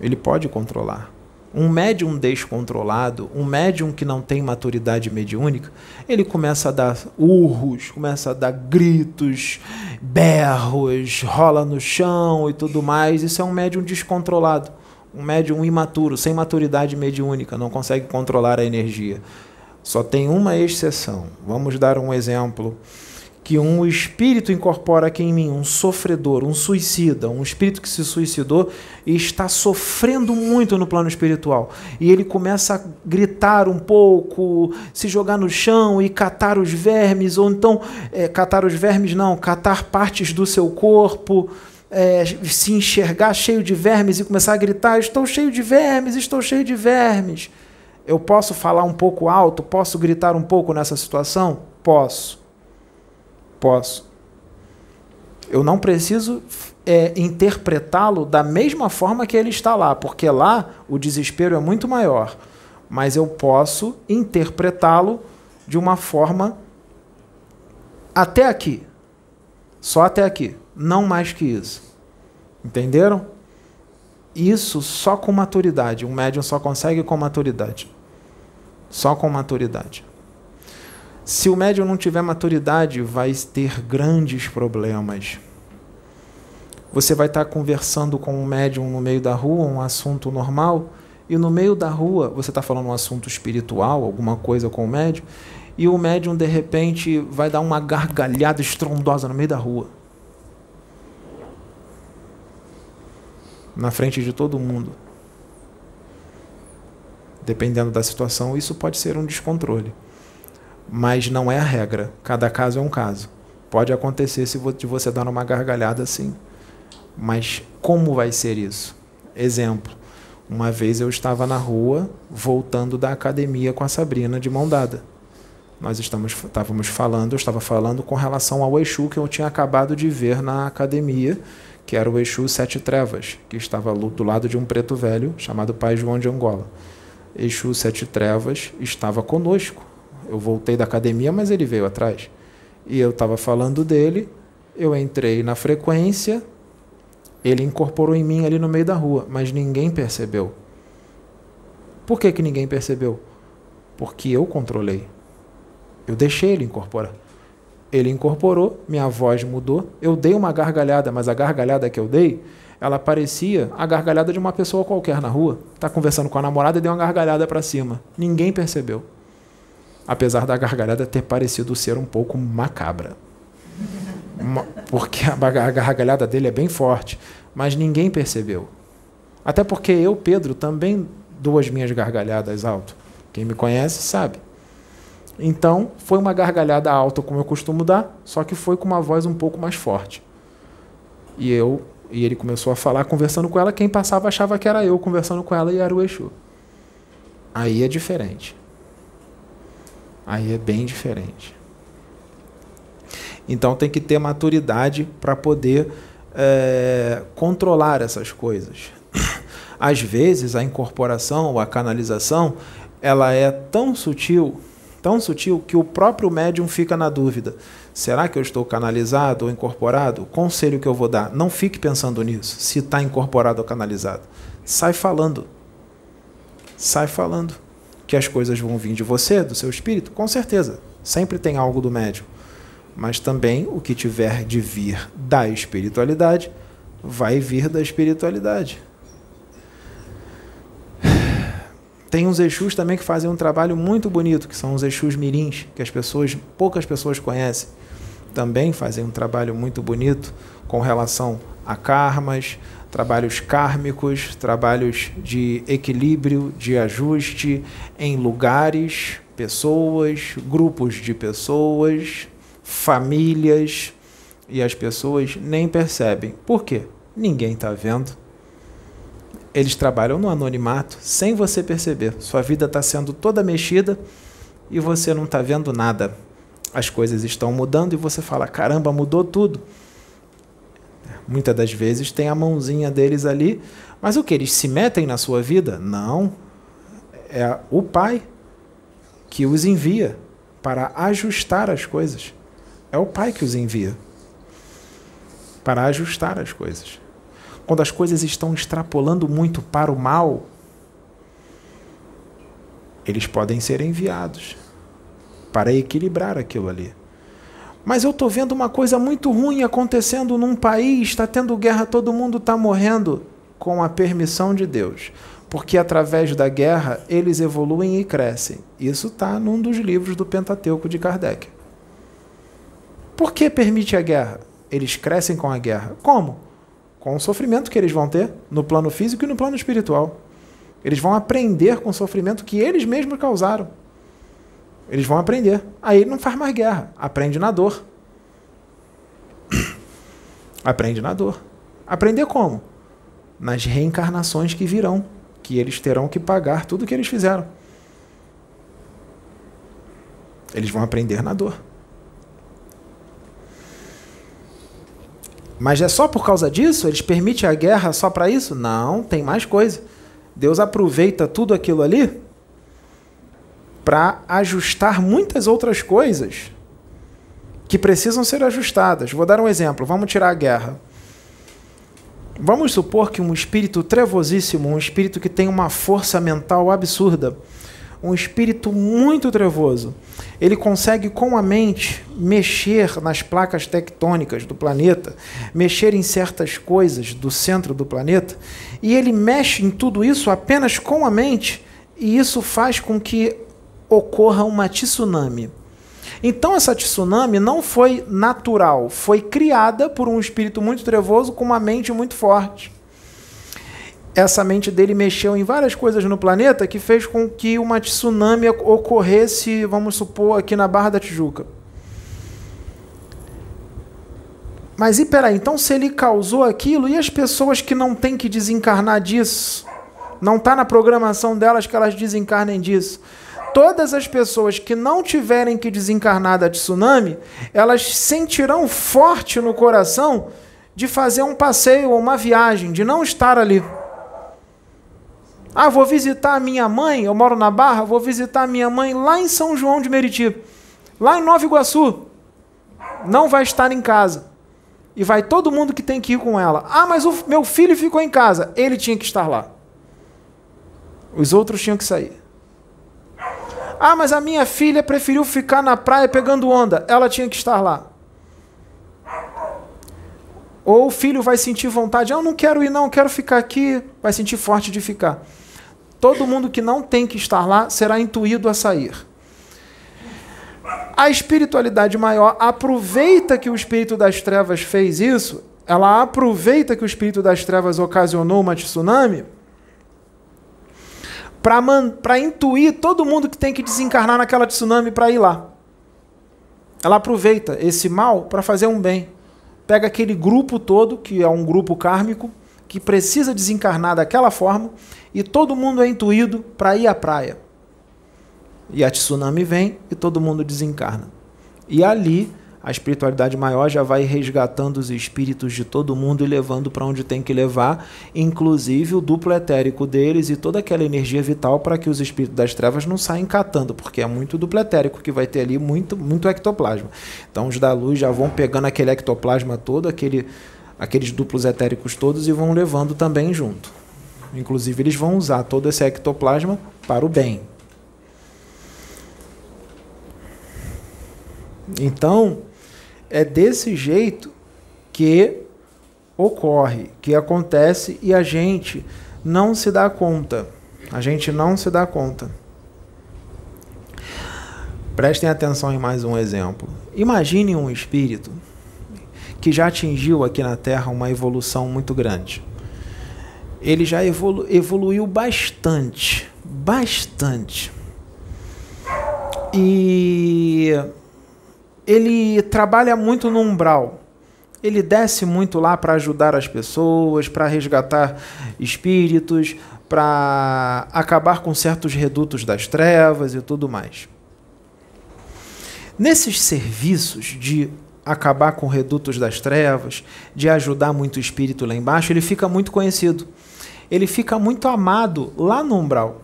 Ele pode controlar. Um médium descontrolado, um médium que não tem maturidade mediúnica, ele começa a dar urros, começa a dar gritos, berros, rola no chão e tudo mais. Isso é um médium descontrolado, um médium imaturo, sem maturidade mediúnica, não consegue controlar a energia. Só tem uma exceção. Vamos dar um exemplo que um espírito incorpora aqui em mim, um sofredor, um suicida, um espírito que se suicidou e está sofrendo muito no plano espiritual. E ele começa a gritar um pouco, se jogar no chão e catar os vermes, ou então, é, catar os vermes não, catar partes do seu corpo. É, se enxergar cheio de vermes e começar a gritar: Estou cheio de vermes, estou cheio de vermes. Eu posso falar um pouco alto? Posso gritar um pouco nessa situação? Posso. Posso. Eu não preciso é, interpretá-lo da mesma forma que ele está lá, porque lá o desespero é muito maior. mas eu posso interpretá-lo de uma forma até aqui. Só até aqui, não mais que isso. Entenderam? Isso só com maturidade. Um médium só consegue com maturidade. Só com maturidade. Se o médium não tiver maturidade, vai ter grandes problemas. Você vai estar conversando com um médium no meio da rua, um assunto normal, e no meio da rua você está falando um assunto espiritual, alguma coisa com o médium, e o médium de repente vai dar uma gargalhada estrondosa no meio da rua. Na frente de todo mundo. Dependendo da situação, isso pode ser um descontrole. Mas não é a regra. Cada caso é um caso. Pode acontecer se você dar uma gargalhada assim. Mas como vai ser isso? Exemplo. Uma vez eu estava na rua, voltando da academia com a Sabrina de mão dada nós estamos, estávamos falando, eu estava falando com relação ao Exu que eu tinha acabado de ver na academia, que era o Exu Sete Trevas, que estava do lado de um preto velho chamado Pai João de Angola. Exu Sete Trevas estava conosco. Eu voltei da academia, mas ele veio atrás. E eu estava falando dele, eu entrei na frequência, ele incorporou em mim ali no meio da rua, mas ninguém percebeu. Por que, que ninguém percebeu? Porque eu controlei. Eu deixei ele incorporar. Ele incorporou, minha voz mudou, eu dei uma gargalhada, mas a gargalhada que eu dei, ela parecia a gargalhada de uma pessoa qualquer na rua. Está conversando com a namorada e deu uma gargalhada para cima. Ninguém percebeu. Apesar da gargalhada ter parecido ser um pouco macabra. Porque a gargalhada dele é bem forte, mas ninguém percebeu. Até porque eu, Pedro, também dou as minhas gargalhadas alto. Quem me conhece sabe. Então, foi uma gargalhada alta, como eu costumo dar, só que foi com uma voz um pouco mais forte. E eu e ele começou a falar, conversando com ela. Quem passava achava que era eu conversando com ela e era o Exu. Aí é diferente. Aí é bem diferente. Então tem que ter maturidade para poder é, controlar essas coisas. Às vezes a incorporação ou a canalização ela é tão sutil tão sutil que o próprio médium fica na dúvida: será que eu estou canalizado ou incorporado? Conselho que eu vou dar: não fique pensando nisso, se está incorporado ou canalizado. Sai falando. Sai falando. Que as coisas vão vir de você, do seu espírito, com certeza. Sempre tem algo do médium. Mas também o que tiver de vir da espiritualidade, vai vir da espiritualidade. Tem uns Exus também que fazem um trabalho muito bonito, que são os Exus mirins, que as pessoas, poucas pessoas conhecem. Também fazem um trabalho muito bonito com relação a karmas, trabalhos kármicos, trabalhos de equilíbrio, de ajuste em lugares, pessoas, grupos de pessoas, famílias, e as pessoas nem percebem. Por quê? Ninguém está vendo eles trabalham no anonimato sem você perceber. Sua vida está sendo toda mexida e você não está vendo nada. As coisas estão mudando e você fala: caramba, mudou tudo. Muitas das vezes tem a mãozinha deles ali, mas o que? Eles se metem na sua vida? Não. É o Pai que os envia para ajustar as coisas. É o Pai que os envia para ajustar as coisas quando as coisas estão extrapolando muito para o mal, eles podem ser enviados para equilibrar aquilo ali. Mas eu estou vendo uma coisa muito ruim acontecendo num país, está tendo guerra, todo mundo está morrendo com a permissão de Deus. Porque através da guerra eles evoluem e crescem. Isso está num dos livros do Pentateuco de Kardec. Por que permite a guerra? Eles crescem com a guerra. Como? com o sofrimento que eles vão ter no plano físico e no plano espiritual. Eles vão aprender com o sofrimento que eles mesmos causaram. Eles vão aprender. Aí não faz mais guerra, aprende na dor. aprende na dor. Aprender como? Nas reencarnações que virão, que eles terão que pagar tudo o que eles fizeram. Eles vão aprender na dor. Mas é só por causa disso? Eles permitem a guerra só para isso? Não, tem mais coisa. Deus aproveita tudo aquilo ali para ajustar muitas outras coisas que precisam ser ajustadas. Vou dar um exemplo. Vamos tirar a guerra. Vamos supor que um espírito trevosíssimo, um espírito que tem uma força mental absurda, um espírito muito trevoso, ele consegue com a mente mexer nas placas tectônicas do planeta, mexer em certas coisas do centro do planeta, e ele mexe em tudo isso apenas com a mente, e isso faz com que ocorra uma tsunami. Então essa tsunami não foi natural, foi criada por um espírito muito trevoso com uma mente muito forte. Essa mente dele mexeu em várias coisas no planeta que fez com que uma tsunami ocorresse, vamos supor, aqui na Barra da Tijuca. Mas e peraí, então se ele causou aquilo, e as pessoas que não têm que desencarnar disso? Não está na programação delas que elas desencarnem disso todas as pessoas que não tiverem que desencarnar da tsunami, elas sentirão forte no coração de fazer um passeio ou uma viagem, de não estar ali. Ah, vou visitar a minha mãe, eu moro na Barra, vou visitar a minha mãe lá em São João de Meriti, lá em Nova Iguaçu. Não vai estar em casa. E vai todo mundo que tem que ir com ela. Ah, mas o meu filho ficou em casa. Ele tinha que estar lá. Os outros tinham que sair. Ah, mas a minha filha preferiu ficar na praia pegando onda. Ela tinha que estar lá. Ou o filho vai sentir vontade, ah, eu não quero ir, não, quero ficar aqui. Vai sentir forte de ficar. Todo mundo que não tem que estar lá será intuído a sair. A espiritualidade maior aproveita que o espírito das trevas fez isso, ela aproveita que o espírito das trevas ocasionou uma tsunami para intuir todo mundo que tem que desencarnar naquela tsunami para ir lá. Ela aproveita esse mal para fazer um bem. Pega aquele grupo todo, que é um grupo kármico, que precisa desencarnar daquela forma, e todo mundo é intuído para ir à praia. E a tsunami vem e todo mundo desencarna. E ali a espiritualidade maior já vai resgatando os espíritos de todo mundo e levando para onde tem que levar, inclusive o duplo etérico deles e toda aquela energia vital para que os espíritos das trevas não saiam catando, porque é muito duplo etérico que vai ter ali muito, muito ectoplasma. Então os da luz já vão pegando aquele ectoplasma todo, aquele, aqueles duplos etéricos todos e vão levando também junto. Inclusive eles vão usar todo esse ectoplasma para o bem. Então, é desse jeito que ocorre, que acontece e a gente não se dá conta. A gente não se dá conta. Prestem atenção em mais um exemplo. Imagine um espírito que já atingiu aqui na Terra uma evolução muito grande. Ele já evolu evoluiu bastante, bastante. E ele trabalha muito no umbral. Ele desce muito lá para ajudar as pessoas, para resgatar espíritos, para acabar com certos redutos das trevas e tudo mais. Nesses serviços de acabar com redutos das trevas, de ajudar muito o espírito lá embaixo, ele fica muito conhecido. Ele fica muito amado lá no umbral.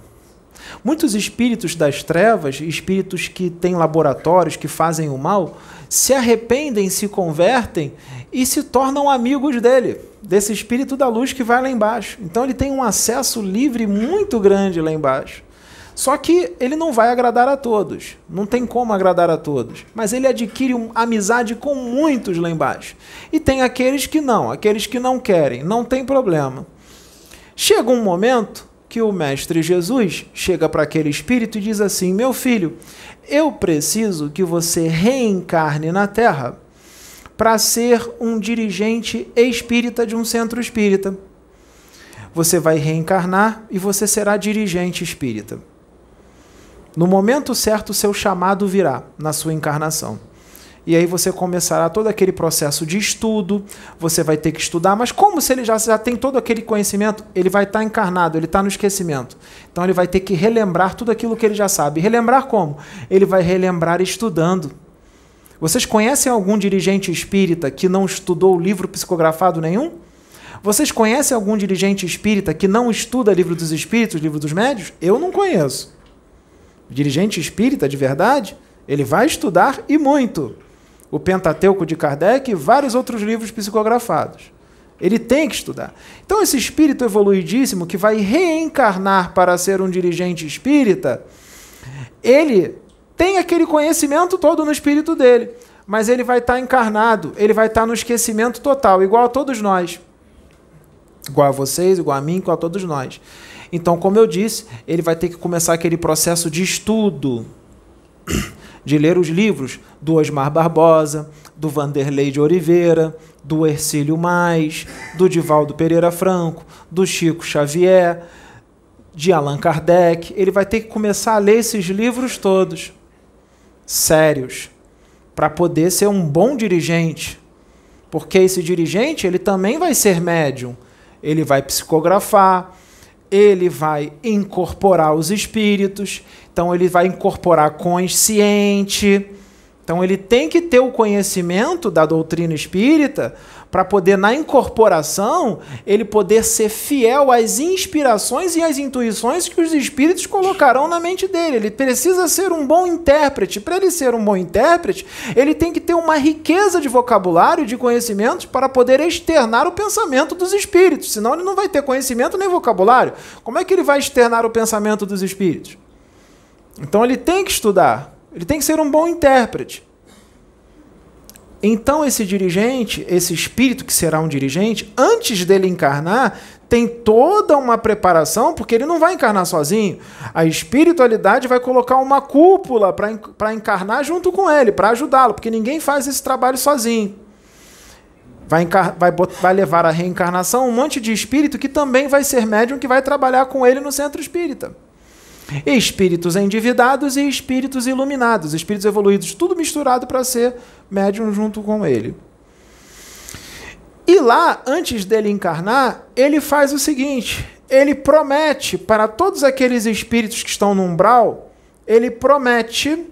Muitos espíritos das trevas, espíritos que têm laboratórios, que fazem o mal, se arrependem, se convertem e se tornam amigos dele, desse espírito da luz que vai lá embaixo. Então ele tem um acesso livre muito grande lá embaixo. Só que ele não vai agradar a todos, não tem como agradar a todos, mas ele adquire amizade com muitos lá embaixo. E tem aqueles que não, aqueles que não querem, não tem problema. Chega um momento que o Mestre Jesus chega para aquele espírito e diz assim: Meu filho, eu preciso que você reencarne na Terra para ser um dirigente espírita de um centro espírita. Você vai reencarnar e você será dirigente espírita. No momento certo, seu chamado virá na sua encarnação. E aí você começará todo aquele processo de estudo, você vai ter que estudar, mas como se ele já, já tem todo aquele conhecimento, ele vai estar tá encarnado, ele está no esquecimento. Então ele vai ter que relembrar tudo aquilo que ele já sabe. relembrar como? Ele vai relembrar estudando. Vocês conhecem algum dirigente espírita que não estudou livro psicografado nenhum? Vocês conhecem algum dirigente espírita que não estuda livro dos espíritos, livro dos médios? Eu não conheço. dirigente espírita de verdade, ele vai estudar e muito o Pentateuco de Kardec e vários outros livros psicografados. Ele tem que estudar. Então, esse espírito evoluidíssimo que vai reencarnar para ser um dirigente espírita, ele tem aquele conhecimento todo no espírito dele, mas ele vai estar encarnado, ele vai estar no esquecimento total, igual a todos nós. Igual a vocês, igual a mim, igual a todos nós. Então, como eu disse, ele vai ter que começar aquele processo de estudo, de ler os livros do Osmar Barbosa, do Vanderlei de Oliveira, do Ercílio Mais, do Divaldo Pereira Franco, do Chico Xavier, de Allan Kardec. Ele vai ter que começar a ler esses livros todos, sérios, para poder ser um bom dirigente. Porque esse dirigente, ele também vai ser médium. Ele vai psicografar, ele vai incorporar os espíritos, então ele vai incorporar consciente. Então ele tem que ter o conhecimento da doutrina espírita para poder na incorporação ele poder ser fiel às inspirações e às intuições que os espíritos colocarão na mente dele. Ele precisa ser um bom intérprete. Para ele ser um bom intérprete, ele tem que ter uma riqueza de vocabulário e de conhecimentos para poder externar o pensamento dos espíritos. Senão ele não vai ter conhecimento nem vocabulário. Como é que ele vai externar o pensamento dos espíritos? Então ele tem que estudar, ele tem que ser um bom intérprete. Então esse dirigente, esse espírito que será um dirigente, antes dele encarnar, tem toda uma preparação, porque ele não vai encarnar sozinho. A espiritualidade vai colocar uma cúpula para encarnar junto com ele, para ajudá-lo, porque ninguém faz esse trabalho sozinho. Vai, vai, vai levar a reencarnação um monte de espírito que também vai ser médium, que vai trabalhar com ele no centro espírita espíritos endividados e espíritos iluminados, espíritos evoluídos, tudo misturado para ser médium junto com ele. E lá, antes dele encarnar, ele faz o seguinte: ele promete para todos aqueles espíritos que estão no umbral, ele promete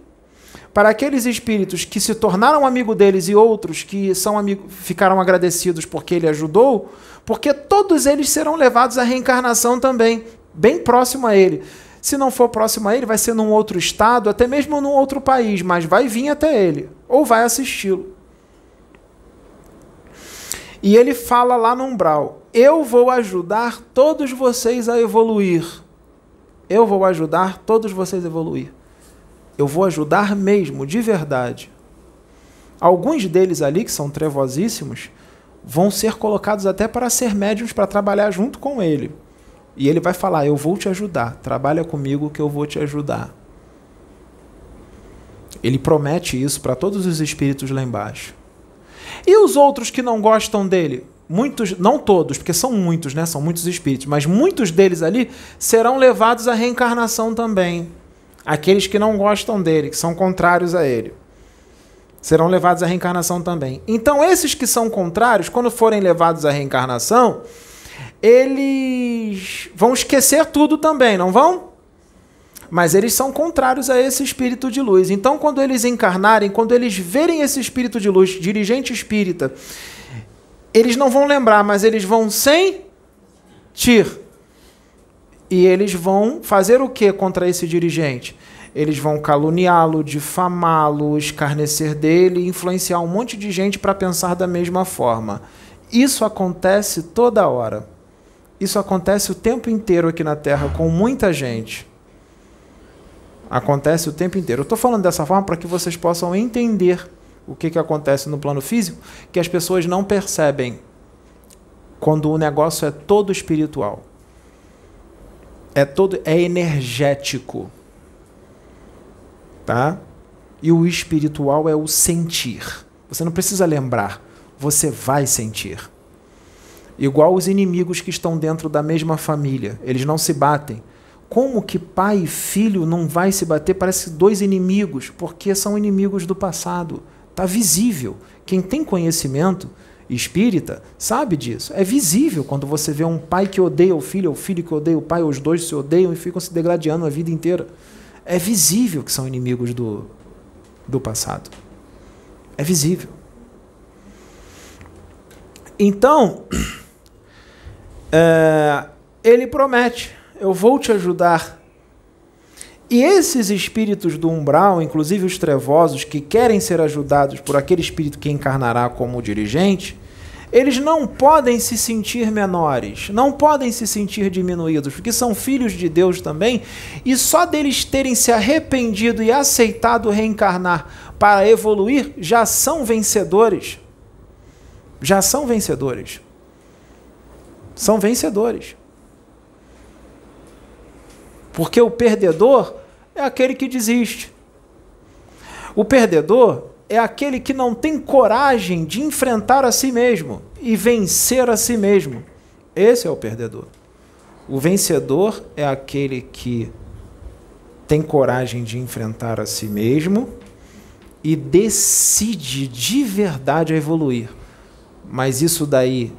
para aqueles espíritos que se tornaram amigo deles e outros que são amigo, ficaram agradecidos porque ele ajudou, porque todos eles serão levados à reencarnação também, bem próximo a ele. Se não for próximo a ele, vai ser num outro estado, até mesmo num outro país, mas vai vir até ele, ou vai assisti-lo. E ele fala lá no umbral: Eu vou ajudar todos vocês a evoluir. Eu vou ajudar todos vocês a evoluir. Eu vou ajudar mesmo, de verdade. Alguns deles ali, que são trevosíssimos, vão ser colocados até para ser médiums para trabalhar junto com ele. E ele vai falar: Eu vou te ajudar, trabalha comigo que eu vou te ajudar. Ele promete isso para todos os espíritos lá embaixo. E os outros que não gostam dele? Muitos, não todos, porque são muitos, né? São muitos espíritos, mas muitos deles ali serão levados à reencarnação também. Aqueles que não gostam dele, que são contrários a ele, serão levados à reencarnação também. Então, esses que são contrários, quando forem levados à reencarnação, eles vão esquecer tudo também, não vão? Mas eles são contrários a esse espírito de luz. Então, quando eles encarnarem, quando eles verem esse espírito de luz, dirigente espírita, eles não vão lembrar, mas eles vão sentir. E eles vão fazer o que contra esse dirigente? Eles vão caluniá-lo, difamá-lo, escarnecer dele, influenciar um monte de gente para pensar da mesma forma. Isso acontece toda hora. Isso acontece o tempo inteiro aqui na Terra com muita gente. Acontece o tempo inteiro. Eu estou falando dessa forma para que vocês possam entender o que, que acontece no plano físico, que as pessoas não percebem quando o negócio é todo espiritual. É todo é energético. Tá? E o espiritual é o sentir. Você não precisa lembrar, você vai sentir. Igual os inimigos que estão dentro da mesma família, eles não se batem. Como que pai e filho não vai se bater? Parece dois inimigos, porque são inimigos do passado. Está visível. Quem tem conhecimento espírita sabe disso. É visível quando você vê um pai que odeia o filho, ou o filho que odeia o pai, os dois se odeiam e ficam se degradando a vida inteira. É visível que são inimigos do, do passado. É visível. Então, é, ele promete: eu vou te ajudar. E esses espíritos do umbral, inclusive os trevosos, que querem ser ajudados por aquele espírito que encarnará como dirigente, eles não podem se sentir menores, não podem se sentir diminuídos, porque são filhos de Deus também, e só deles terem se arrependido e aceitado reencarnar para evoluir, já são vencedores. Já são vencedores. São vencedores. Porque o perdedor é aquele que desiste. O perdedor é aquele que não tem coragem de enfrentar a si mesmo e vencer a si mesmo. Esse é o perdedor. O vencedor é aquele que tem coragem de enfrentar a si mesmo e decide de verdade evoluir. Mas isso daí,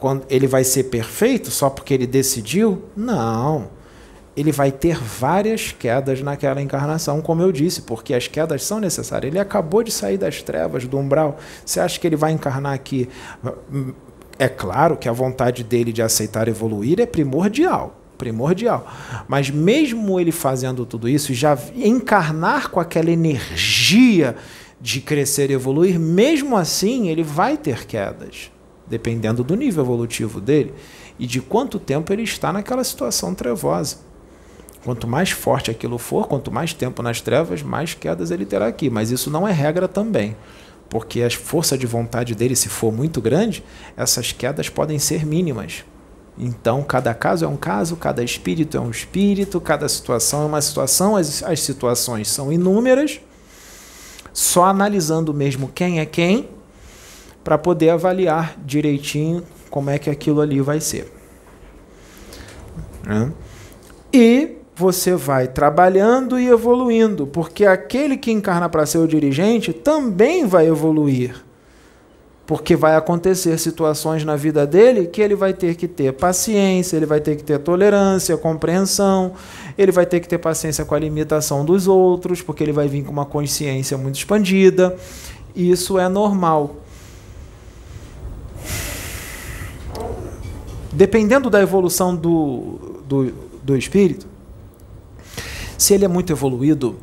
quando ele vai ser perfeito só porque ele decidiu? Não ele vai ter várias quedas naquela encarnação, como eu disse, porque as quedas são necessárias. Ele acabou de sair das trevas, do umbral. Você acha que ele vai encarnar aqui? É claro que a vontade dele de aceitar evoluir é primordial primordial. Mas mesmo ele fazendo tudo isso, já encarnar com aquela energia de crescer e evoluir, mesmo assim ele vai ter quedas, dependendo do nível evolutivo dele e de quanto tempo ele está naquela situação trevosa. Quanto mais forte aquilo for, quanto mais tempo nas trevas, mais quedas ele terá aqui. Mas isso não é regra também. Porque a força de vontade dele, se for muito grande, essas quedas podem ser mínimas. Então, cada caso é um caso, cada espírito é um espírito, cada situação é uma situação, as, as situações são inúmeras. Só analisando mesmo quem é quem, para poder avaliar direitinho como é que aquilo ali vai ser. E você vai trabalhando e evoluindo, porque aquele que encarna para ser o dirigente também vai evoluir. Porque vai acontecer situações na vida dele que ele vai ter que ter paciência, ele vai ter que ter tolerância, compreensão, ele vai ter que ter paciência com a limitação dos outros, porque ele vai vir com uma consciência muito expandida. Isso é normal. Dependendo da evolução do, do, do espírito, se ele é muito evoluído,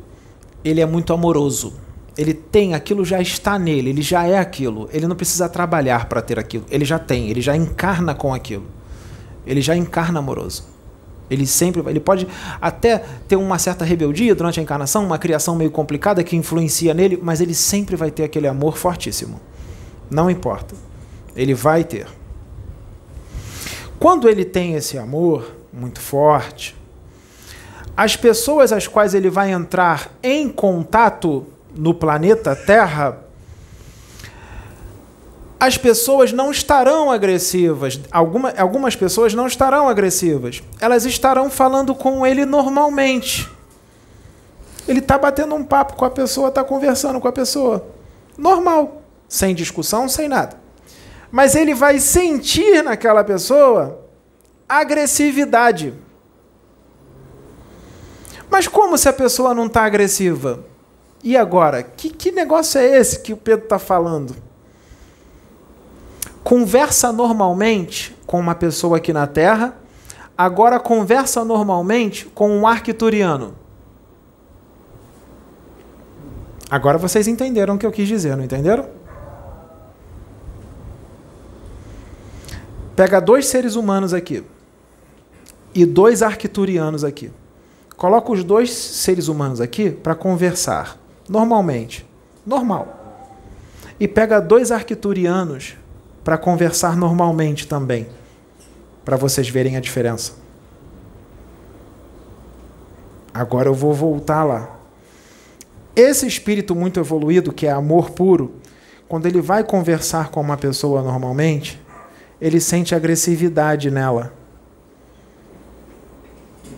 ele é muito amoroso. Ele tem aquilo já está nele, ele já é aquilo. Ele não precisa trabalhar para ter aquilo. Ele já tem, ele já encarna com aquilo. Ele já encarna amoroso. Ele sempre ele pode até ter uma certa rebeldia durante a encarnação, uma criação meio complicada que influencia nele, mas ele sempre vai ter aquele amor fortíssimo. Não importa. Ele vai ter. Quando ele tem esse amor muito forte, as pessoas às quais ele vai entrar em contato no planeta Terra, as pessoas não estarão agressivas. Alguma, algumas pessoas não estarão agressivas. Elas estarão falando com ele normalmente. Ele está batendo um papo com a pessoa, está conversando com a pessoa. Normal. Sem discussão, sem nada. Mas ele vai sentir naquela pessoa agressividade. Mas como se a pessoa não está agressiva? E agora? Que, que negócio é esse que o Pedro está falando? Conversa normalmente com uma pessoa aqui na Terra, agora conversa normalmente com um arquituriano. Agora vocês entenderam o que eu quis dizer, não entenderam? Pega dois seres humanos aqui e dois arquiturianos aqui. Coloca os dois seres humanos aqui para conversar, normalmente. Normal. E pega dois arquiturianos para conversar normalmente também, para vocês verem a diferença. Agora eu vou voltar lá. Esse espírito muito evoluído, que é amor puro, quando ele vai conversar com uma pessoa normalmente, ele sente agressividade nela.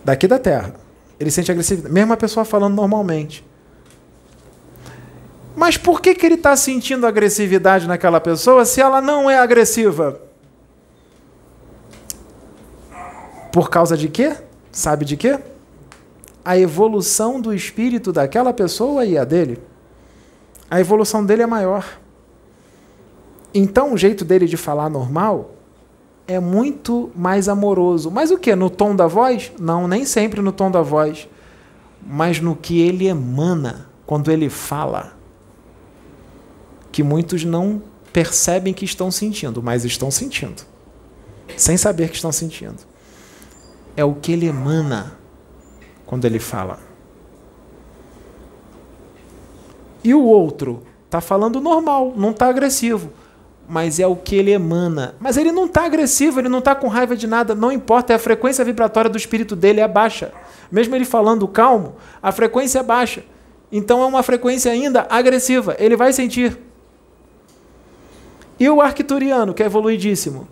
Daqui da Terra. Ele sente agressividade. Mesmo a pessoa falando normalmente. Mas por que, que ele está sentindo agressividade naquela pessoa se ela não é agressiva? Por causa de quê? Sabe de quê? A evolução do espírito daquela pessoa e a dele. A evolução dele é maior. Então o jeito dele de falar normal é muito mais amoroso. Mas o que? No tom da voz? Não, nem sempre no tom da voz. mas no que ele emana quando ele fala, que muitos não percebem que estão sentindo, mas estão sentindo, sem saber que estão sentindo. É o que ele emana quando ele fala. E o outro está falando normal, não está agressivo, mas é o que ele emana. Mas ele não está agressivo, ele não está com raiva de nada, não importa, é a frequência vibratória do espírito dele é baixa. Mesmo ele falando calmo, a frequência é baixa. Então é uma frequência ainda agressiva, ele vai sentir. E o arquituriano, que é evoluidíssimo,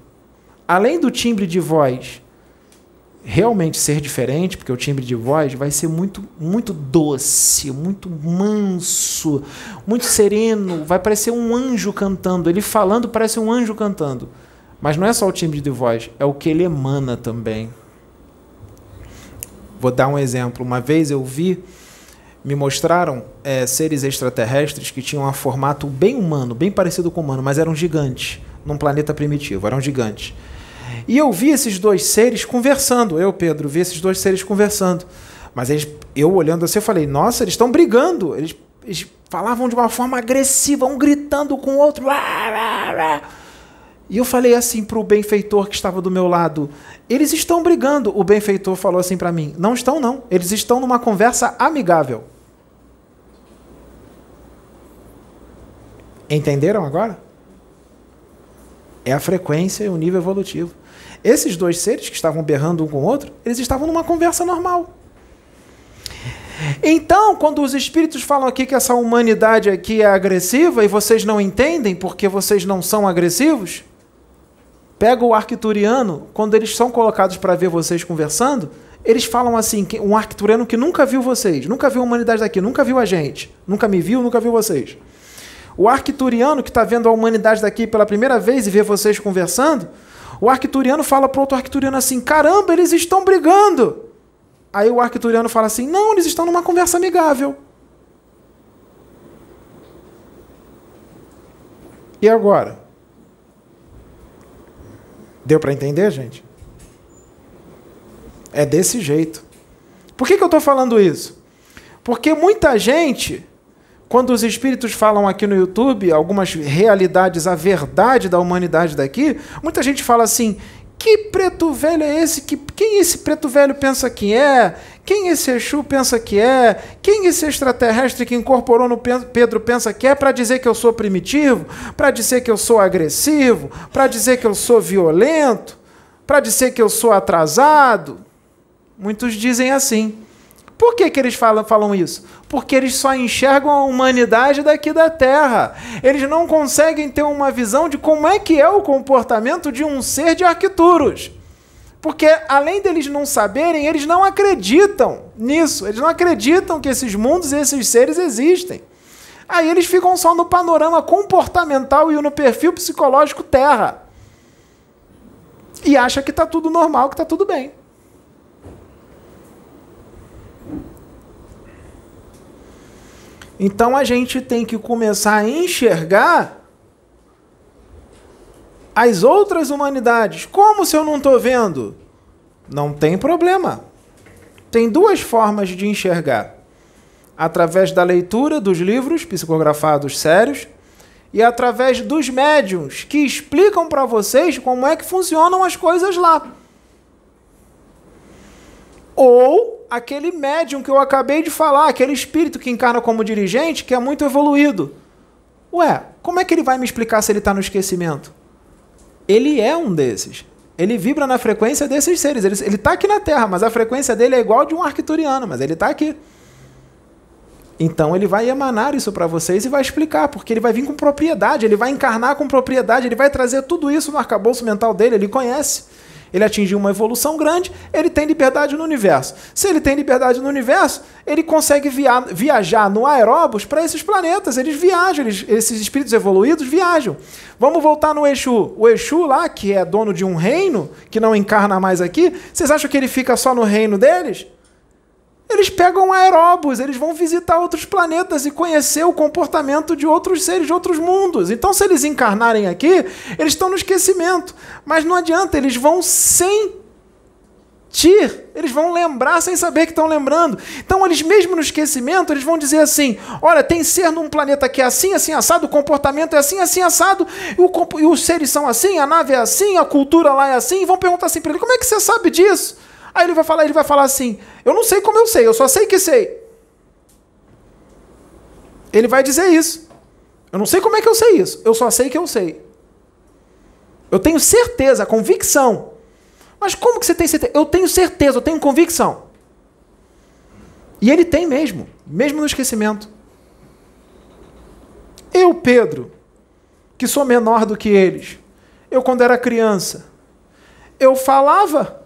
além do timbre de voz realmente ser diferente, porque o timbre de voz vai ser muito, muito doce, muito manso, muito sereno, vai parecer um anjo cantando. Ele falando parece um anjo cantando. Mas não é só o timbre de voz, é o que ele emana também. Vou dar um exemplo. Uma vez eu vi, me mostraram é, seres extraterrestres que tinham um formato bem humano, bem parecido com humano, mas eram gigantes, num planeta primitivo, eram gigantes. E eu vi esses dois seres conversando. Eu, Pedro, vi esses dois seres conversando. Mas eles, eu olhando assim, eu falei: nossa, eles estão brigando. Eles, eles, falavam de uma forma agressiva, um gritando com o outro. E eu falei assim para o benfeitor que estava do meu lado: eles estão brigando. O benfeitor falou assim para mim: não estão, não. Eles estão numa conversa amigável. Entenderam agora? É a frequência e o nível evolutivo. Esses dois seres que estavam berrando um com o outro, eles estavam numa conversa normal. Então, quando os espíritos falam aqui que essa humanidade aqui é agressiva e vocês não entendem porque vocês não são agressivos, pega o arquituriano, quando eles são colocados para ver vocês conversando, eles falam assim, um arquituriano que nunca viu vocês, nunca viu a humanidade daqui, nunca viu a gente, nunca me viu, nunca viu vocês. O arquituriano que está vendo a humanidade daqui pela primeira vez e vê vocês conversando, o arquituriano fala para outro arquituriano assim: caramba, eles estão brigando. Aí o arquituriano fala assim: não, eles estão numa conversa amigável. E agora? Deu para entender, gente? É desse jeito. Por que, que eu estou falando isso? Porque muita gente quando os espíritos falam aqui no YouTube algumas realidades, a verdade da humanidade daqui, muita gente fala assim: que preto velho é esse? Que, quem esse preto velho pensa que é? Quem esse Exu pensa que é? Quem esse extraterrestre que incorporou no Pedro pensa que é para dizer que eu sou primitivo? Para dizer que eu sou agressivo? Para dizer que eu sou violento? Para dizer que eu sou atrasado? Muitos dizem assim. Por que, que eles falam, falam isso? Porque eles só enxergam a humanidade daqui da Terra. Eles não conseguem ter uma visão de como é que é o comportamento de um ser de Arquituros. Porque além deles não saberem, eles não acreditam nisso. Eles não acreditam que esses mundos e esses seres existem. Aí eles ficam só no panorama comportamental e no perfil psicológico Terra. E acha que está tudo normal, que está tudo bem. Então a gente tem que começar a enxergar as outras humanidades. Como se eu não estou vendo? Não tem problema. Tem duas formas de enxergar: através da leitura dos livros psicografados sérios e através dos médiums que explicam para vocês como é que funcionam as coisas lá. Ou aquele médium que eu acabei de falar, aquele espírito que encarna como dirigente, que é muito evoluído. Ué, como é que ele vai me explicar se ele está no esquecimento? Ele é um desses. Ele vibra na frequência desses seres. Ele está aqui na Terra, mas a frequência dele é igual de um arquituriano, mas ele está aqui. Então ele vai emanar isso para vocês e vai explicar, porque ele vai vir com propriedade, ele vai encarnar com propriedade, ele vai trazer tudo isso no arcabouço mental dele, ele conhece ele atingiu uma evolução grande, ele tem liberdade no universo. Se ele tem liberdade no universo, ele consegue via viajar no aeróbus para esses planetas. Eles viajam, eles, esses espíritos evoluídos viajam. Vamos voltar no Exu. O Exu lá, que é dono de um reino, que não encarna mais aqui, vocês acham que ele fica só no reino deles? Eles pegam aeróbus, eles vão visitar outros planetas e conhecer o comportamento de outros seres de outros mundos. Então, se eles encarnarem aqui, eles estão no esquecimento. Mas não adianta, eles vão sem Eles vão lembrar sem saber que estão lembrando. Então, eles mesmo no esquecimento, eles vão dizer assim: olha, tem ser num planeta que é assim, assim, assado, o comportamento é assim, assim, assado, e, o, e os seres são assim, a nave é assim, a cultura lá é assim, e vão perguntar assim para ele: como é que você sabe disso? Aí ele vai falar, ele vai falar assim: eu não sei como eu sei, eu só sei que sei. Ele vai dizer isso. Eu não sei como é que eu sei isso, eu só sei que eu sei. Eu tenho certeza, convicção mas como que você tem certeza? Eu tenho certeza, eu tenho convicção. E ele tem mesmo, mesmo no esquecimento. Eu, Pedro, que sou menor do que eles, eu quando era criança, eu falava,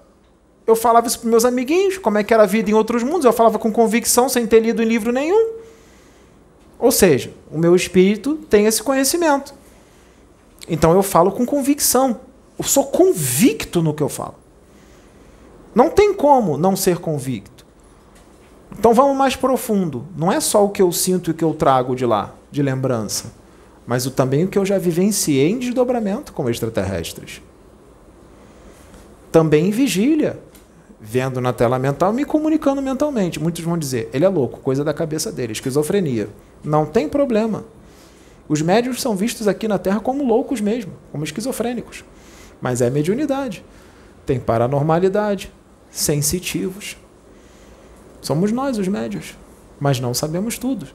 eu falava isso para meus amiguinhos, como é que era a vida em outros mundos, eu falava com convicção, sem ter lido em livro nenhum. Ou seja, o meu espírito tem esse conhecimento. Então eu falo com convicção. Eu sou convicto no que eu falo. Não tem como não ser convicto. Então vamos mais profundo. Não é só o que eu sinto e o que eu trago de lá, de lembrança, mas também o que eu já vivenciei em desdobramento como extraterrestres. Também em vigília, vendo na tela mental, me comunicando mentalmente. Muitos vão dizer, ele é louco, coisa da cabeça dele, esquizofrenia. Não tem problema. Os médios são vistos aqui na Terra como loucos mesmo, como esquizofrênicos. Mas é mediunidade. Tem paranormalidade, sensitivos. Somos nós os médios, mas não sabemos tudo.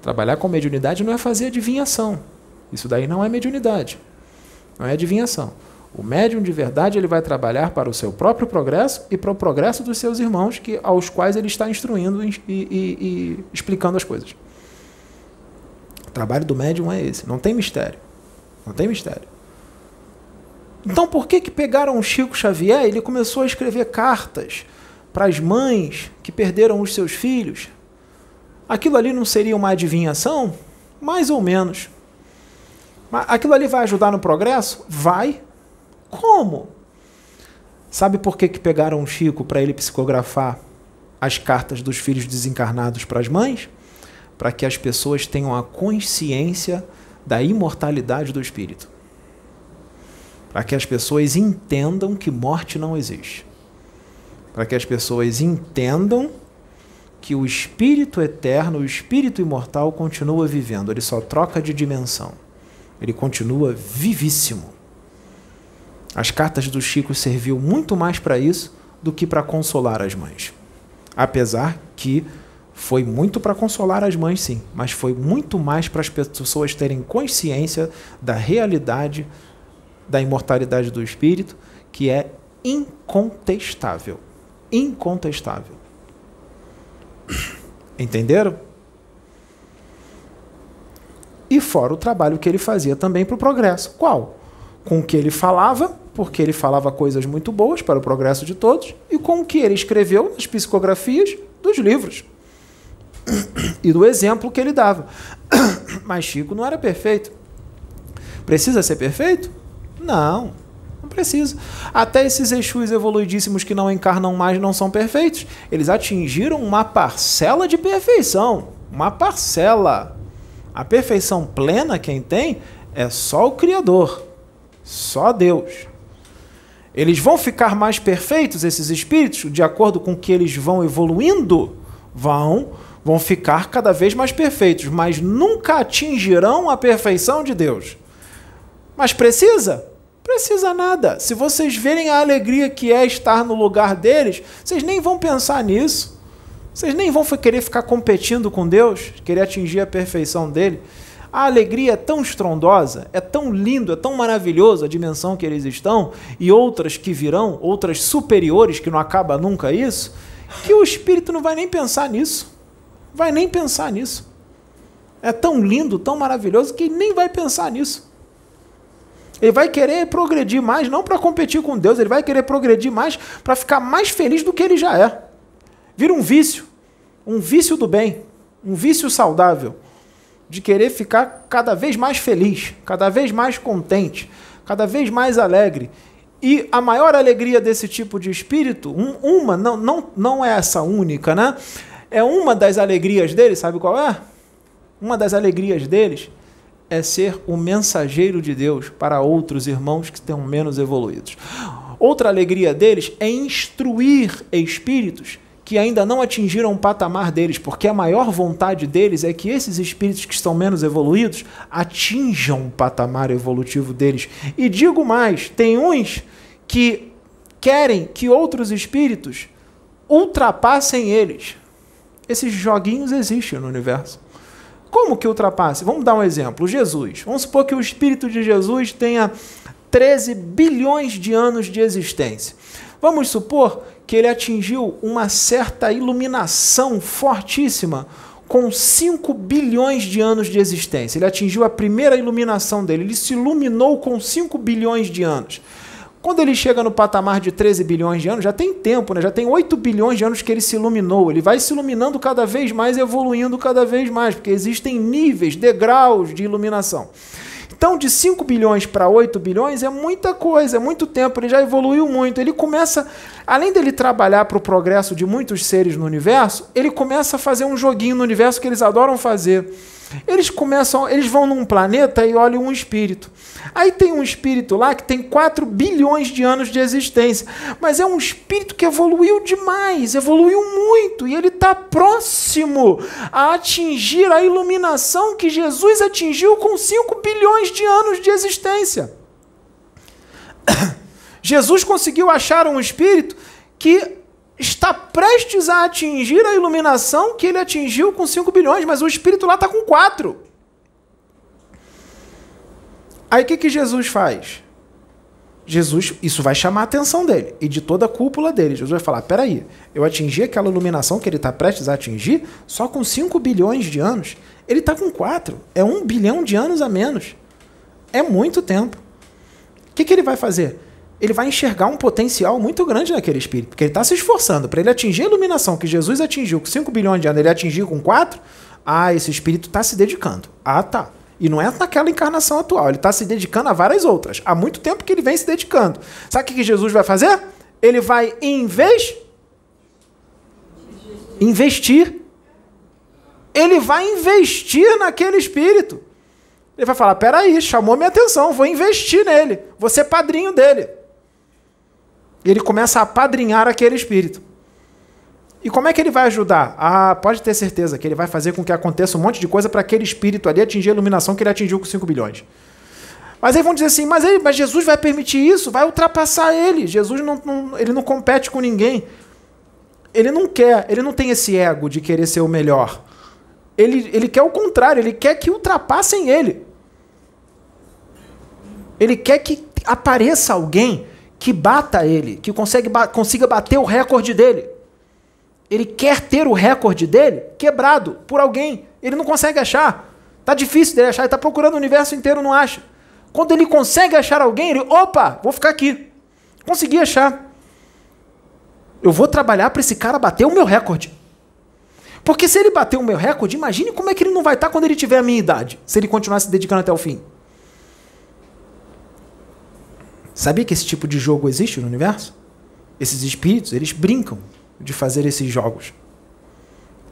Trabalhar com mediunidade não é fazer adivinhação. Isso daí não é mediunidade. Não é adivinhação. O médium de verdade ele vai trabalhar para o seu próprio progresso e para o progresso dos seus irmãos que, aos quais ele está instruindo e, e, e explicando as coisas. O trabalho do médium é esse. Não tem mistério. Não tem mistério. Então por que que pegaram o Chico Xavier? Ele começou a escrever cartas para as mães que perderam os seus filhos. Aquilo ali não seria uma adivinhação? Mais ou menos. Aquilo ali vai ajudar no progresso? Vai. Como? Sabe por que, que pegaram o Chico para ele psicografar as cartas dos filhos desencarnados para as mães? Para que as pessoas tenham a consciência da imortalidade do espírito para que as pessoas entendam que morte não existe. Para que as pessoas entendam que o espírito eterno, o espírito imortal continua vivendo, ele só troca de dimensão. Ele continua vivíssimo. As cartas do Chico serviu muito mais para isso do que para consolar as mães. Apesar que foi muito para consolar as mães, sim, mas foi muito mais para as pessoas terem consciência da realidade da imortalidade do espírito, que é incontestável. Incontestável. Entenderam? E fora o trabalho que ele fazia também para o progresso. Qual? Com o que ele falava, porque ele falava coisas muito boas para o progresso de todos, e com o que ele escreveu nas psicografias dos livros. E do exemplo que ele dava. Mas Chico não era perfeito. Precisa ser perfeito? Não, não precisa. Até esses Exus evoluidíssimos que não encarnam mais não são perfeitos. Eles atingiram uma parcela de perfeição. Uma parcela. A perfeição plena, quem tem, é só o Criador. Só Deus. Eles vão ficar mais perfeitos, esses espíritos, de acordo com que eles vão evoluindo? Vão. Vão ficar cada vez mais perfeitos, mas nunca atingirão a perfeição de Deus. Mas precisa? Precisa nada. Se vocês verem a alegria que é estar no lugar deles, vocês nem vão pensar nisso. Vocês nem vão querer ficar competindo com Deus, querer atingir a perfeição dele. A alegria é tão estrondosa, é tão lindo, é tão maravilhoso a dimensão que eles estão e outras que virão, outras superiores que não acaba nunca isso, que o espírito não vai nem pensar nisso. Vai nem pensar nisso. É tão lindo, tão maravilhoso que nem vai pensar nisso. Ele vai querer progredir mais, não para competir com Deus, ele vai querer progredir mais para ficar mais feliz do que ele já é. Vira um vício, um vício do bem, um vício saudável, de querer ficar cada vez mais feliz, cada vez mais contente, cada vez mais alegre. E a maior alegria desse tipo de espírito, um, uma, não, não, não é essa única, né? É uma das alegrias deles, sabe qual é? Uma das alegrias deles é ser o mensageiro de Deus para outros irmãos que estão menos evoluídos. Outra alegria deles é instruir espíritos que ainda não atingiram o patamar deles, porque a maior vontade deles é que esses espíritos que estão menos evoluídos atinjam o patamar evolutivo deles. E digo mais: tem uns que querem que outros espíritos ultrapassem eles. Esses joguinhos existem no universo. Como que ultrapasse? Vamos dar um exemplo. Jesus. Vamos supor que o espírito de Jesus tenha 13 bilhões de anos de existência. Vamos supor que ele atingiu uma certa iluminação fortíssima com 5 bilhões de anos de existência. Ele atingiu a primeira iluminação dele, ele se iluminou com 5 bilhões de anos. Quando ele chega no patamar de 13 bilhões de anos, já tem tempo, né? já tem 8 bilhões de anos que ele se iluminou. Ele vai se iluminando cada vez mais, evoluindo cada vez mais, porque existem níveis, degraus de iluminação. Então, de 5 bilhões para 8 bilhões é muita coisa, é muito tempo, ele já evoluiu muito. Ele começa, além dele trabalhar para o progresso de muitos seres no universo, ele começa a fazer um joguinho no universo que eles adoram fazer. Eles começam, eles vão num planeta e olham um espírito. Aí tem um espírito lá que tem 4 bilhões de anos de existência, mas é um espírito que evoluiu demais, evoluiu muito, e ele está próximo a atingir a iluminação que Jesus atingiu com 5 bilhões de anos de existência. Jesus conseguiu achar um espírito que está prestes a atingir a iluminação que ele atingiu com 5 bilhões, mas o espírito lá está com 4. Aí o que, que Jesus faz? Jesus, isso vai chamar a atenção dele e de toda a cúpula dele. Jesus vai falar: peraí, eu atingi aquela iluminação que ele está prestes a atingir só com 5 bilhões de anos. Ele está com 4. É um bilhão de anos a menos. É muito tempo. O que, que ele vai fazer? Ele vai enxergar um potencial muito grande naquele espírito, porque ele está se esforçando para ele atingir a iluminação que Jesus atingiu com 5 bilhões de anos, ele atingiu com 4. Ah, esse espírito está se dedicando. Ah, tá. E não é naquela encarnação atual, ele está se dedicando a várias outras. Há muito tempo que ele vem se dedicando. Sabe o que Jesus vai fazer? Ele vai, em vez. Investir. Ele vai investir naquele espírito. Ele vai falar: peraí, chamou minha atenção, vou investir nele, vou ser padrinho dele. Ele começa a padrinhar aquele espírito. E como é que ele vai ajudar? Ah, pode ter certeza que ele vai fazer com que aconteça um monte de coisa para aquele espírito ali atingir a iluminação que ele atingiu com 5 bilhões. Mas aí vão dizer assim, mas, ele, mas Jesus vai permitir isso, vai ultrapassar ele. Jesus não, não, ele não compete com ninguém. Ele não quer, ele não tem esse ego de querer ser o melhor. Ele, ele quer o contrário, ele quer que ultrapassem ele. Ele quer que apareça alguém que bata ele, que consegue, consiga bater o recorde dele. Ele quer ter o recorde dele quebrado por alguém. Ele não consegue achar. Tá difícil dele achar, ele está procurando o universo inteiro, não acha. Quando ele consegue achar alguém, ele, opa, vou ficar aqui. Consegui achar. Eu vou trabalhar para esse cara bater o meu recorde. Porque se ele bater o meu recorde, imagine como é que ele não vai estar tá quando ele tiver a minha idade, se ele continuar se dedicando até o fim. Sabia que esse tipo de jogo existe no universo? Esses espíritos, eles brincam de fazer esses jogos.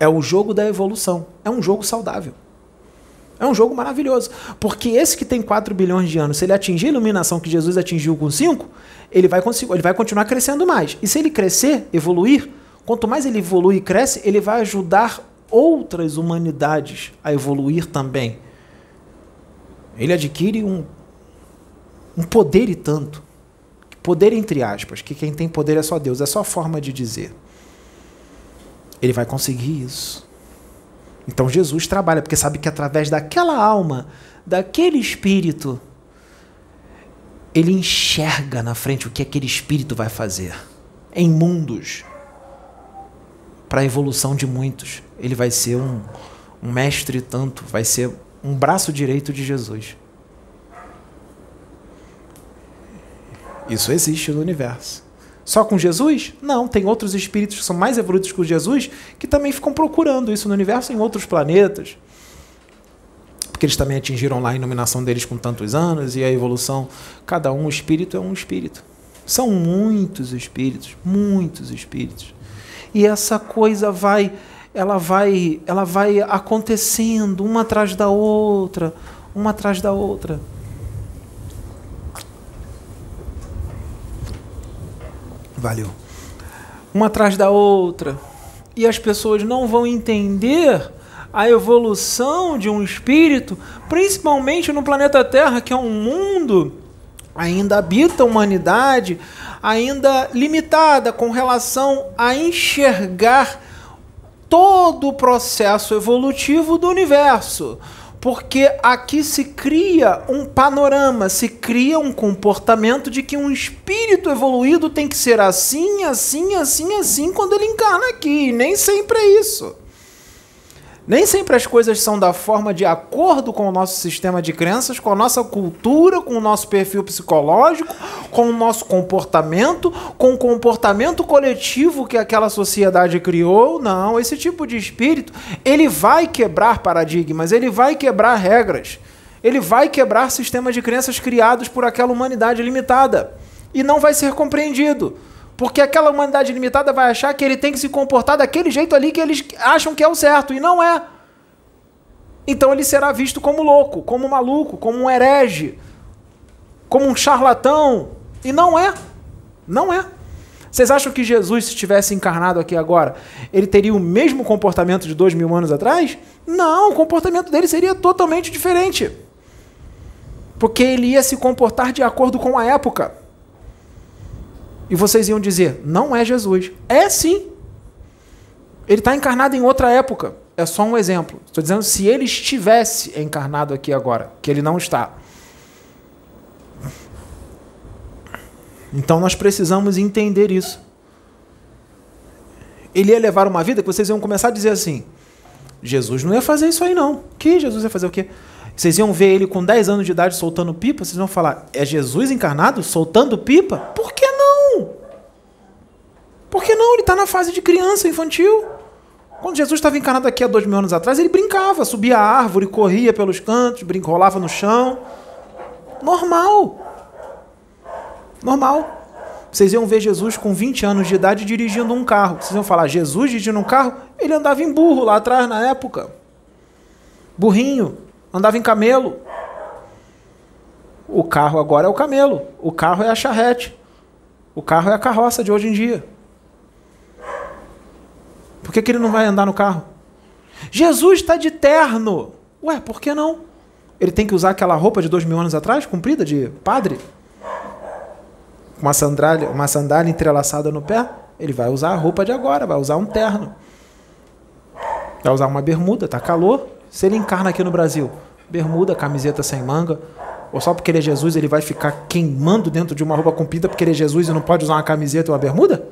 É o jogo da evolução. É um jogo saudável. É um jogo maravilhoso. Porque esse que tem 4 bilhões de anos, se ele atingir a iluminação que Jesus atingiu com 5, ele vai, ele vai continuar crescendo mais. E se ele crescer, evoluir, quanto mais ele evolui e cresce, ele vai ajudar outras humanidades a evoluir também. Ele adquire um um poder e tanto. Poder entre aspas, que quem tem poder é só Deus, é só forma de dizer. Ele vai conseguir isso. Então Jesus trabalha, porque sabe que através daquela alma, daquele espírito, ele enxerga na frente o que aquele espírito vai fazer. Em mundos. Para a evolução de muitos. Ele vai ser um, um mestre tanto, vai ser um braço direito de Jesus. Isso existe no universo. Só com Jesus? Não, tem outros espíritos que são mais evoluídos que Jesus que também ficam procurando isso no universo em outros planetas. Porque eles também atingiram lá a iluminação deles com tantos anos e a evolução. Cada um espírito é um espírito. São muitos espíritos, muitos espíritos. E essa coisa vai, ela vai, ela vai acontecendo uma atrás da outra, uma atrás da outra. Valeu. Uma atrás da outra. E as pessoas não vão entender a evolução de um espírito, principalmente no planeta Terra, que é um mundo ainda habita a humanidade, ainda limitada com relação a enxergar todo o processo evolutivo do universo. Porque aqui se cria um panorama, se cria um comportamento de que um espírito evoluído tem que ser assim, assim, assim, assim quando ele encarna aqui. E nem sempre é isso. Nem sempre as coisas são da forma de acordo com o nosso sistema de crenças, com a nossa cultura, com o nosso perfil psicológico, com o nosso comportamento, com o comportamento coletivo que aquela sociedade criou. Não, esse tipo de espírito, ele vai quebrar paradigmas, ele vai quebrar regras. Ele vai quebrar sistemas de crenças criados por aquela humanidade limitada e não vai ser compreendido. Porque aquela humanidade limitada vai achar que ele tem que se comportar daquele jeito ali que eles acham que é o certo, e não é. Então ele será visto como louco, como maluco, como um herege, como um charlatão. E não é. Não é. Vocês acham que Jesus, se tivesse encarnado aqui agora, ele teria o mesmo comportamento de dois mil anos atrás? Não, o comportamento dele seria totalmente diferente. Porque ele ia se comportar de acordo com a época. E vocês iam dizer: não é Jesus. É sim. Ele está encarnado em outra época. É só um exemplo. Estou dizendo se ele estivesse encarnado aqui agora, que ele não está. Então nós precisamos entender isso. Ele ia levar uma vida que vocês iam começar a dizer assim: Jesus não ia fazer isso aí, não. Que Jesus ia fazer o quê? Vocês iam ver ele com 10 anos de idade soltando pipa, vocês vão falar: é Jesus encarnado soltando pipa? Por que por que não? Ele está na fase de criança, infantil. Quando Jesus estava encarnado aqui há dois mil anos atrás, ele brincava, subia a árvore, corria pelos cantos, rolava no chão. Normal. Normal. Vocês iam ver Jesus com 20 anos de idade dirigindo um carro. Vocês iam falar, Jesus dirigindo um carro? Ele andava em burro lá atrás na época. Burrinho. Andava em camelo. O carro agora é o camelo. O carro é a charrete. O carro é a carroça de hoje em dia. Por que, que ele não vai andar no carro? Jesus está de terno. Ué, por que não? Ele tem que usar aquela roupa de dois mil anos atrás, comprida, de padre? Uma sandália, uma sandália entrelaçada no pé? Ele vai usar a roupa de agora, vai usar um terno. Vai usar uma bermuda, tá calor. Se ele encarna aqui no Brasil, bermuda, camiseta sem manga, ou só porque ele é Jesus ele vai ficar queimando dentro de uma roupa comprida porque ele é Jesus e não pode usar uma camiseta ou uma bermuda?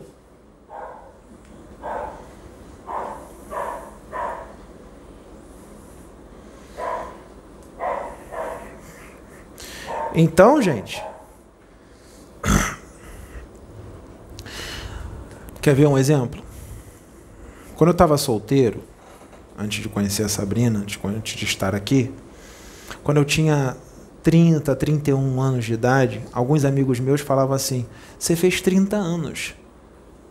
Então, gente. Quer ver um exemplo? Quando eu estava solteiro, antes de conhecer a Sabrina, antes de estar aqui, quando eu tinha 30, 31 anos de idade, alguns amigos meus falavam assim: Você fez 30 anos.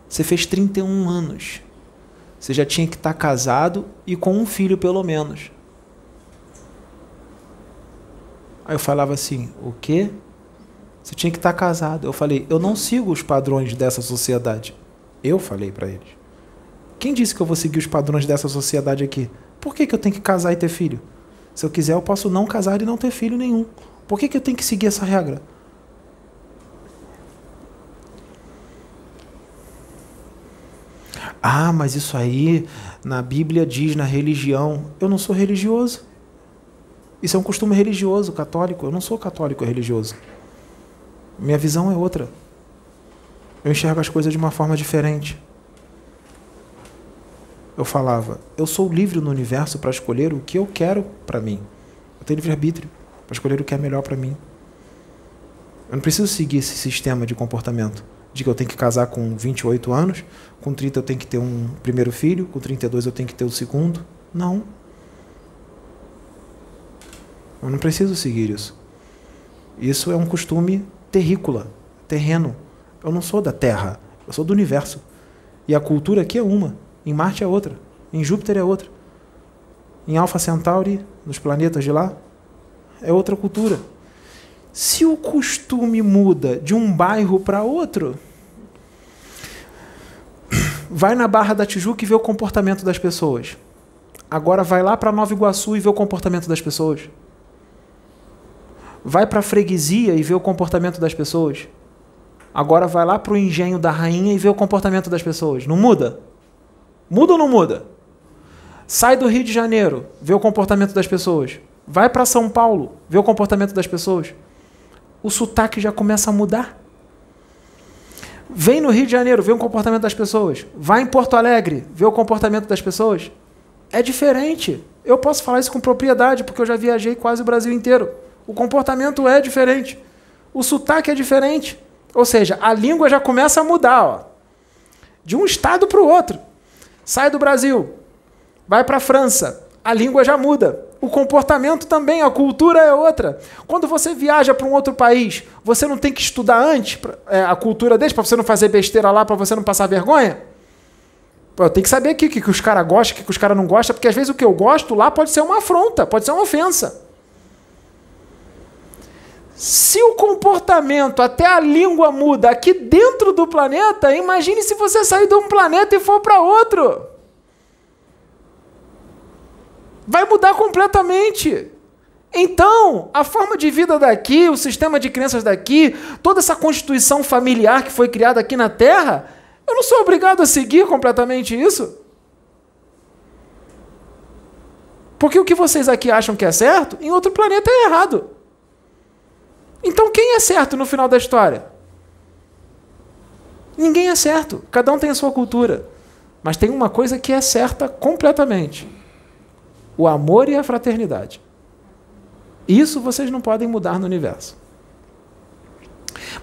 Você fez 31 anos. Você já tinha que estar tá casado e com um filho, pelo menos. Aí eu falava assim: o quê? Você tinha que estar casado. Eu falei: eu não sigo os padrões dessa sociedade. Eu falei para eles. Quem disse que eu vou seguir os padrões dessa sociedade aqui? Por que, que eu tenho que casar e ter filho? Se eu quiser, eu posso não casar e não ter filho nenhum. Por que, que eu tenho que seguir essa regra? Ah, mas isso aí na Bíblia diz na religião. Eu não sou religioso. Isso é um costume religioso, católico. Eu não sou católico religioso. Minha visão é outra. Eu enxergo as coisas de uma forma diferente. Eu falava, eu sou livre no universo para escolher o que eu quero para mim. Eu tenho livre-arbítrio para escolher o que é melhor para mim. Eu não preciso seguir esse sistema de comportamento de que eu tenho que casar com 28 anos, com 30 eu tenho que ter um primeiro filho, com 32 eu tenho que ter o segundo. Não. Eu não preciso seguir isso. Isso é um costume terrícola, terreno. Eu não sou da Terra, eu sou do universo. E a cultura aqui é uma, em Marte é outra, em Júpiter é outra. Em Alpha Centauri, nos planetas de lá, é outra cultura. Se o costume muda de um bairro para outro, vai na Barra da Tijuca e vê o comportamento das pessoas. Agora vai lá para Nova Iguaçu e vê o comportamento das pessoas. Vai para a freguesia e vê o comportamento das pessoas. Agora vai lá para o engenho da rainha e vê o comportamento das pessoas. Não muda? Muda ou não muda? Sai do Rio de Janeiro, vê o comportamento das pessoas. Vai para São Paulo, vê o comportamento das pessoas. O sotaque já começa a mudar. Vem no Rio de Janeiro, vê o comportamento das pessoas. Vai em Porto Alegre, vê o comportamento das pessoas. É diferente. Eu posso falar isso com propriedade, porque eu já viajei quase o Brasil inteiro. O comportamento é diferente. O sotaque é diferente. Ou seja, a língua já começa a mudar. Ó. De um estado para o outro. Sai do Brasil, vai para a França, a língua já muda. O comportamento também, a cultura é outra. Quando você viaja para um outro país, você não tem que estudar antes é, a cultura deles, para você não fazer besteira lá, para você não passar vergonha? Eu tenho que saber o que, que, que os caras gostam, o que, que os caras não gostam, porque às vezes o que eu gosto lá pode ser uma afronta, pode ser uma ofensa. Se o comportamento, até a língua muda aqui dentro do planeta, imagine se você sair de um planeta e for para outro. Vai mudar completamente. Então, a forma de vida daqui, o sistema de crenças daqui, toda essa constituição familiar que foi criada aqui na Terra, eu não sou obrigado a seguir completamente isso. Porque o que vocês aqui acham que é certo, em outro planeta é errado. Então quem é certo no final da história? Ninguém é certo. Cada um tem a sua cultura. Mas tem uma coisa que é certa completamente: o amor e a fraternidade. Isso vocês não podem mudar no universo.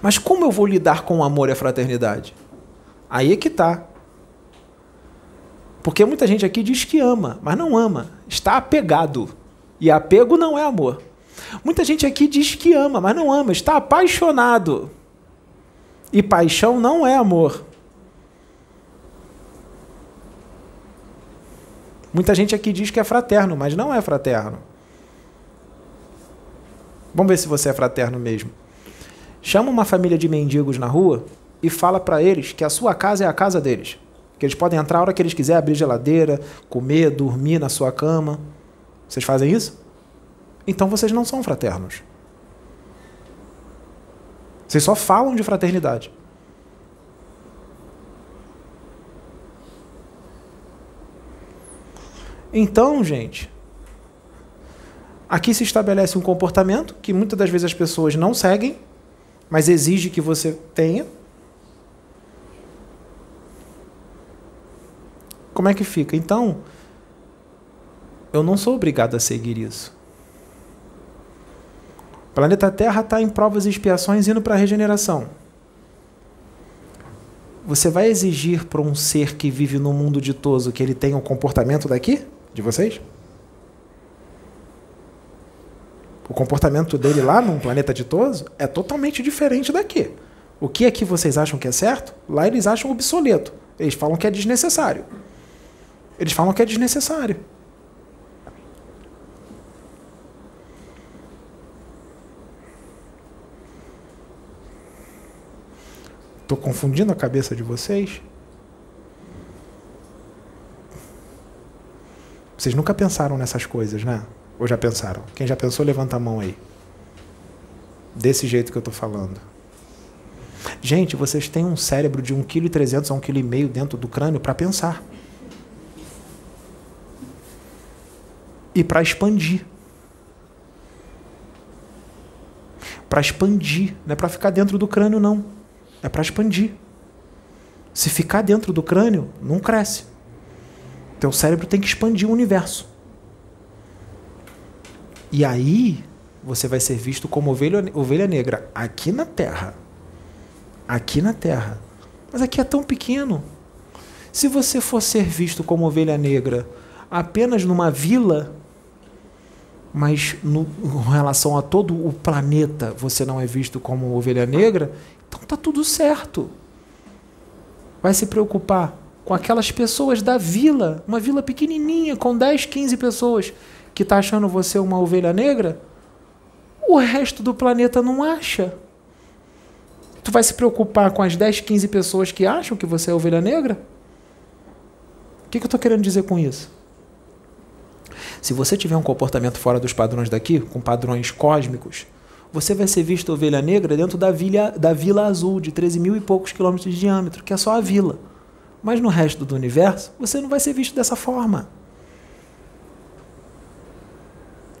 Mas como eu vou lidar com o amor e a fraternidade? Aí é que tá. Porque muita gente aqui diz que ama, mas não ama. Está apegado. E apego não é amor. Muita gente aqui diz que ama, mas não ama. Está apaixonado. E paixão não é amor. Muita gente aqui diz que é fraterno, mas não é fraterno. Vamos ver se você é fraterno mesmo. Chama uma família de mendigos na rua e fala para eles que a sua casa é a casa deles. Que eles podem entrar a hora que eles quiserem, abrir geladeira, comer, dormir na sua cama. Vocês fazem isso? Então vocês não são fraternos. Vocês só falam de fraternidade. Então, gente, aqui se estabelece um comportamento que muitas das vezes as pessoas não seguem, mas exige que você tenha. Como é que fica? Então, eu não sou obrigado a seguir isso. O planeta Terra está em provas e expiações indo para a regeneração. Você vai exigir para um ser que vive no mundo ditoso que ele tenha o um comportamento daqui, de vocês? O comportamento dele lá num planeta ditoso é totalmente diferente daqui. O que aqui vocês acham que é certo, lá eles acham obsoleto. Eles falam que é desnecessário. Eles falam que é desnecessário. Estou confundindo a cabeça de vocês? Vocês nunca pensaram nessas coisas, né? Ou já pensaram? Quem já pensou, levanta a mão aí. Desse jeito que eu estou falando. Gente, vocês têm um cérebro de 1,3 kg a 1,5 kg dentro do crânio para pensar. e para expandir. Para expandir, não é para ficar dentro do crânio, não. É para expandir. Se ficar dentro do crânio, não cresce. Teu cérebro tem que expandir o universo. E aí você vai ser visto como ovelha, ovelha negra aqui na Terra. Aqui na Terra. Mas aqui é tão pequeno. Se você for ser visto como ovelha negra apenas numa vila, mas no, em relação a todo o planeta você não é visto como ovelha negra, então tá tudo certo. Vai se preocupar com aquelas pessoas da vila, uma vila pequenininha com 10, 15 pessoas que está achando você uma ovelha negra? O resto do planeta não acha. Tu vai se preocupar com as 10, 15 pessoas que acham que você é ovelha negra? que, que eu estou querendo dizer com isso? Se você tiver um comportamento fora dos padrões daqui, com padrões cósmicos, você vai ser visto ovelha negra dentro da vila, da vila azul, de 13 mil e poucos quilômetros de diâmetro, que é só a vila. Mas no resto do universo, você não vai ser visto dessa forma.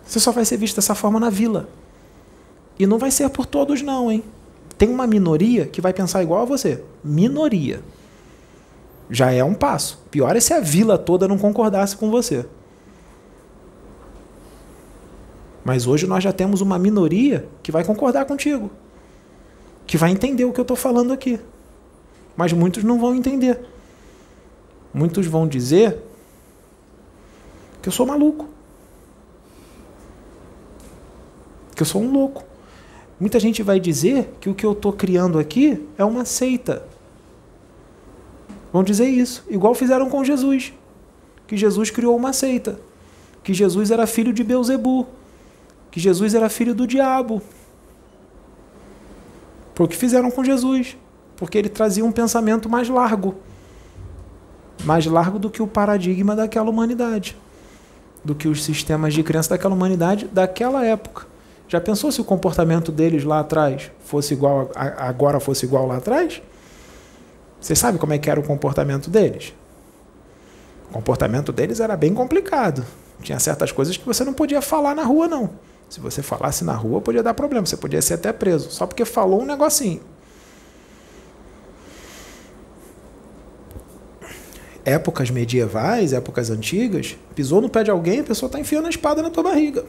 Você só vai ser visto dessa forma na vila. E não vai ser por todos, não, hein? Tem uma minoria que vai pensar igual a você. Minoria. Já é um passo. Pior é se a vila toda não concordasse com você. Mas hoje nós já temos uma minoria que vai concordar contigo. Que vai entender o que eu estou falando aqui. Mas muitos não vão entender. Muitos vão dizer que eu sou maluco. Que eu sou um louco. Muita gente vai dizer que o que eu estou criando aqui é uma seita. Vão dizer isso, igual fizeram com Jesus, que Jesus criou uma seita, que Jesus era filho de Beuzebu, que Jesus era filho do diabo. Foi o que fizeram com Jesus, porque ele trazia um pensamento mais largo, mais largo do que o paradigma daquela humanidade, do que os sistemas de crença daquela humanidade daquela época. Já pensou se o comportamento deles lá atrás fosse igual agora fosse igual lá atrás? Você sabe como é que era o comportamento deles? O comportamento deles era bem complicado. Tinha certas coisas que você não podia falar na rua, não. Se você falasse na rua, podia dar problema. Você podia ser até preso. Só porque falou um negocinho. Épocas medievais, épocas antigas, pisou no pé de alguém, a pessoa está enfiando a espada na tua barriga.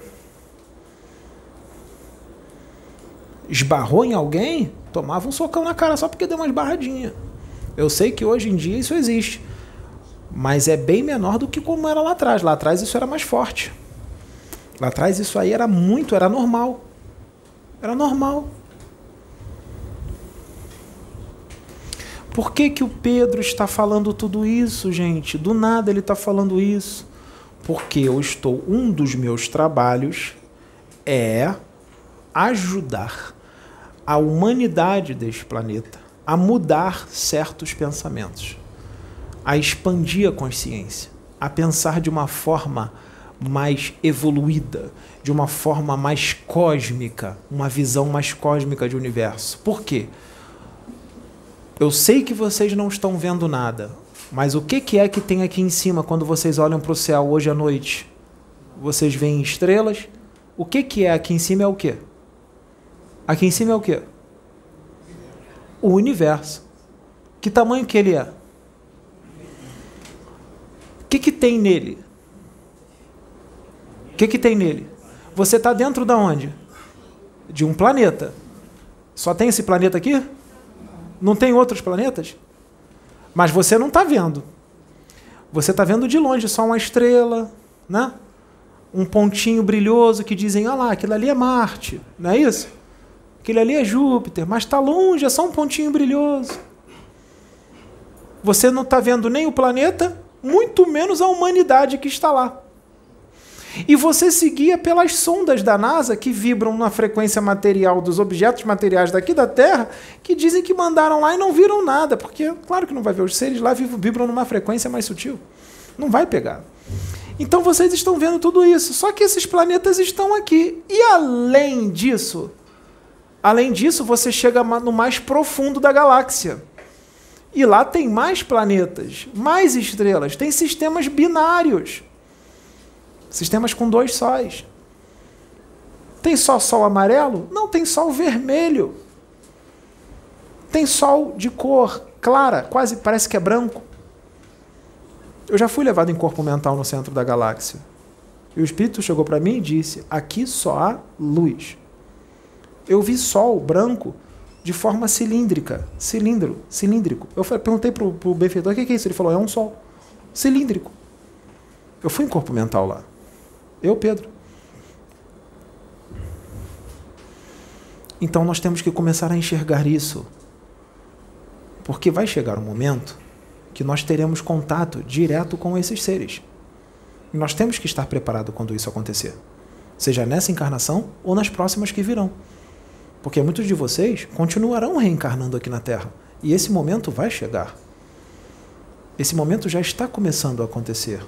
Esbarrou em alguém, tomava um socão na cara só porque deu uma esbarradinha. Eu sei que hoje em dia isso existe, mas é bem menor do que como era lá atrás. Lá atrás isso era mais forte. Lá atrás isso aí era muito, era normal. Era normal. Por que, que o Pedro está falando tudo isso, gente? Do nada ele está falando isso. Porque eu estou. Um dos meus trabalhos é ajudar a humanidade deste planeta a mudar certos pensamentos, a expandir a consciência, a pensar de uma forma mais evoluída, de uma forma mais cósmica, uma visão mais cósmica de universo. Por quê? Eu sei que vocês não estão vendo nada, mas o que, que é que tem aqui em cima quando vocês olham para o céu hoje à noite? Vocês veem estrelas? O que, que é aqui em cima é o quê? Aqui em cima é o quê? o universo. Que tamanho que ele é? O que, que tem nele? O que, que tem nele? Você está dentro da onde? De um planeta. Só tem esse planeta aqui? Não tem outros planetas? Mas você não está vendo. Você está vendo de longe só uma estrela, né? um pontinho brilhoso que dizem, olha lá, aquilo ali é Marte, não é isso? Aquele ali é Júpiter, mas está longe, é só um pontinho brilhoso. Você não está vendo nem o planeta, muito menos a humanidade que está lá. E você seguia pelas sondas da NASA que vibram na frequência material dos objetos materiais daqui da Terra, que dizem que mandaram lá e não viram nada, porque, claro que não vai ver, os seres lá vibram numa frequência mais sutil. Não vai pegar. Então vocês estão vendo tudo isso, só que esses planetas estão aqui. E além disso, Além disso, você chega no mais profundo da galáxia. E lá tem mais planetas, mais estrelas, tem sistemas binários. Sistemas com dois sóis. Tem só sol amarelo? Não, tem sol vermelho. Tem sol de cor clara, quase parece que é branco. Eu já fui levado em corpo mental no centro da galáxia. E o espírito chegou para mim e disse: Aqui só há luz eu vi sol branco de forma cilíndrica. Cilindro, cilíndrico. Eu perguntei pro, pro benfeitor o que é isso. Ele falou: é um sol cilíndrico. Eu fui em corpo mental lá. Eu, Pedro. Então nós temos que começar a enxergar isso. Porque vai chegar um momento que nós teremos contato direto com esses seres. E nós temos que estar preparados quando isso acontecer. Seja nessa encarnação ou nas próximas que virão. Porque muitos de vocês continuarão reencarnando aqui na Terra. E esse momento vai chegar. Esse momento já está começando a acontecer.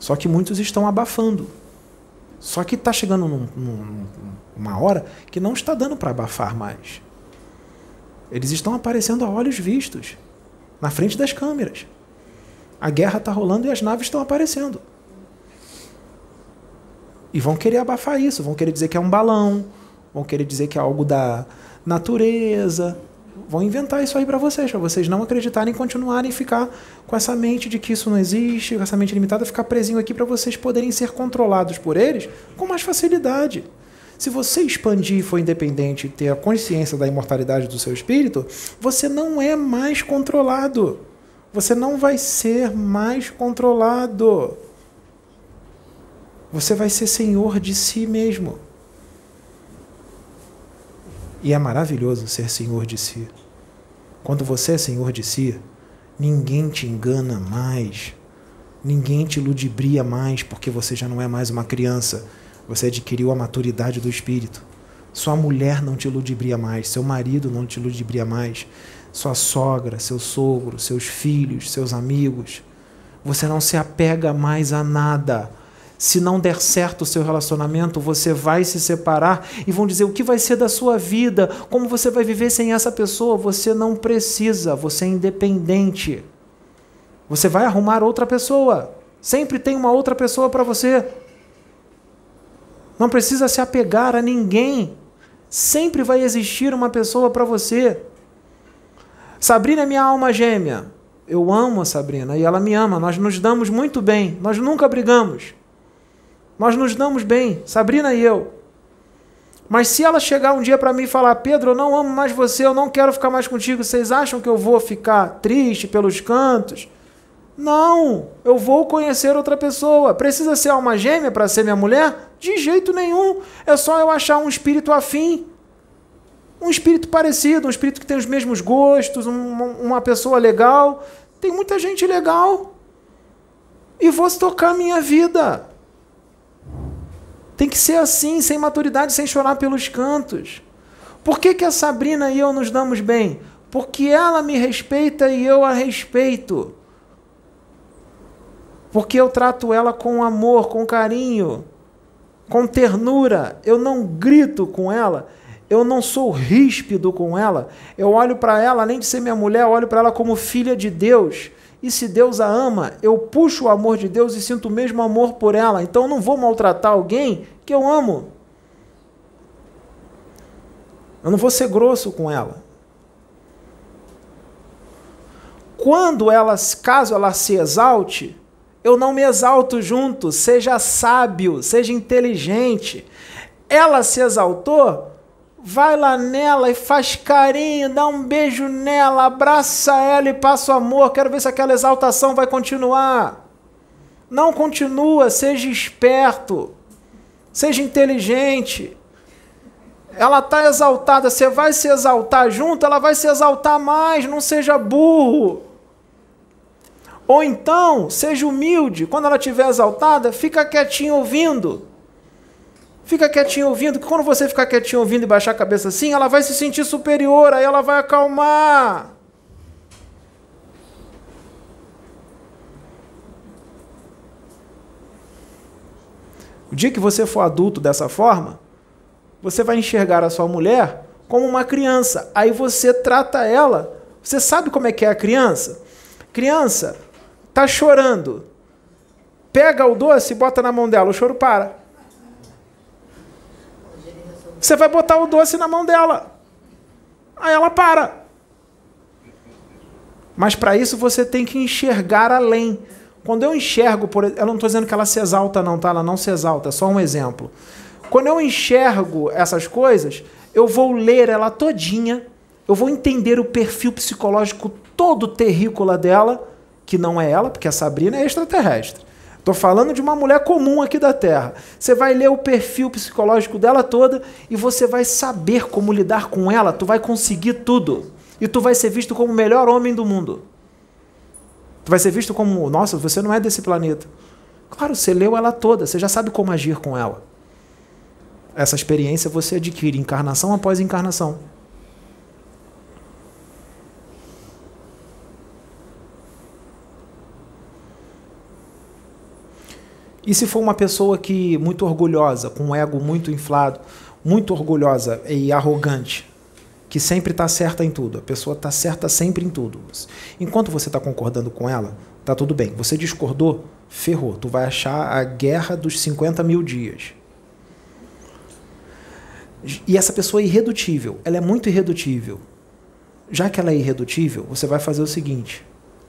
Só que muitos estão abafando. Só que está chegando num, num, uma hora que não está dando para abafar mais. Eles estão aparecendo a olhos vistos, na frente das câmeras. A guerra está rolando e as naves estão aparecendo. E vão querer abafar isso, vão querer dizer que é um balão, vão querer dizer que é algo da natureza, vão inventar isso aí para vocês, para vocês não acreditarem e continuarem ficar com essa mente de que isso não existe, com essa mente limitada, ficar presinho aqui para vocês poderem ser controlados por eles com mais facilidade. Se você expandir e for independente e ter a consciência da imortalidade do seu espírito, você não é mais controlado. Você não vai ser mais controlado. Você vai ser senhor de si mesmo. E é maravilhoso ser senhor de si. Quando você é senhor de si, ninguém te engana mais. Ninguém te ludibria mais porque você já não é mais uma criança. Você adquiriu a maturidade do espírito. Sua mulher não te ludibria mais, seu marido não te ludibria mais, sua sogra, seu sogro, seus filhos, seus amigos. Você não se apega mais a nada se não der certo o seu relacionamento, você vai se separar e vão dizer o que vai ser da sua vida, como você vai viver sem essa pessoa. Você não precisa, você é independente. Você vai arrumar outra pessoa. Sempre tem uma outra pessoa para você. Não precisa se apegar a ninguém. Sempre vai existir uma pessoa para você. Sabrina é minha alma gêmea. Eu amo a Sabrina e ela me ama. Nós nos damos muito bem. Nós nunca brigamos. Nós nos damos bem, Sabrina e eu. Mas se ela chegar um dia para mim e falar: Pedro, eu não amo mais você, eu não quero ficar mais contigo, vocês acham que eu vou ficar triste pelos cantos? Não, eu vou conhecer outra pessoa. Precisa ser alma gêmea para ser minha mulher? De jeito nenhum. É só eu achar um espírito afim. Um espírito parecido, um espírito que tem os mesmos gostos, uma pessoa legal. Tem muita gente legal. E vou tocar minha vida. Tem que ser assim, sem maturidade, sem chorar pelos cantos. Por que, que a Sabrina e eu nos damos bem? Porque ela me respeita e eu a respeito. Porque eu trato ela com amor, com carinho, com ternura. Eu não grito com ela, eu não sou ríspido com ela. Eu olho para ela, além de ser minha mulher, eu olho para ela como filha de Deus. E se Deus a ama, eu puxo o amor de Deus e sinto o mesmo amor por ela. Então não vou maltratar alguém que eu amo. Eu não vou ser grosso com ela. Quando ela, caso ela se exalte, eu não me exalto junto. Seja sábio, seja inteligente. Ela se exaltou, vai lá nela e faz carinho, dá um beijo nela, abraça ela e passa o amor. Quero ver se aquela exaltação vai continuar. Não continua, seja esperto, seja inteligente. Ela está exaltada, você vai se exaltar junto, ela vai se exaltar mais, não seja burro. Ou então, seja humilde, quando ela estiver exaltada, fica quietinho ouvindo. Fica quietinho ouvindo, que quando você ficar quietinho ouvindo e baixar a cabeça assim, ela vai se sentir superior, aí ela vai acalmar. O dia que você for adulto dessa forma, você vai enxergar a sua mulher como uma criança. Aí você trata ela. Você sabe como é que é a criança? Criança tá chorando. Pega o doce e bota na mão dela, o choro para. Você vai botar o doce na mão dela. Aí ela para. Mas para isso você tem que enxergar além. Quando eu enxergo, por eu não estou dizendo que ela se exalta, não, tá? Ela não se exalta, é só um exemplo. Quando eu enxergo essas coisas, eu vou ler ela todinha, eu vou entender o perfil psicológico todo terrícola dela, que não é ela, porque a Sabrina é extraterrestre. Estou falando de uma mulher comum aqui da Terra. Você vai ler o perfil psicológico dela toda e você vai saber como lidar com ela. Tu vai conseguir tudo. E tu vai ser visto como o melhor homem do mundo. Tu vai ser visto como, nossa, você não é desse planeta. Claro, você leu ela toda, você já sabe como agir com ela. Essa experiência você adquire encarnação após encarnação. E se for uma pessoa que muito orgulhosa, com um ego muito inflado, muito orgulhosa e arrogante, que sempre está certa em tudo, a pessoa está certa sempre em tudo. Enquanto você está concordando com ela, tá tudo bem. Você discordou, ferrou. Tu vai achar a guerra dos 50 mil dias. E essa pessoa é irredutível, ela é muito irredutível. Já que ela é irredutível, você vai fazer o seguinte: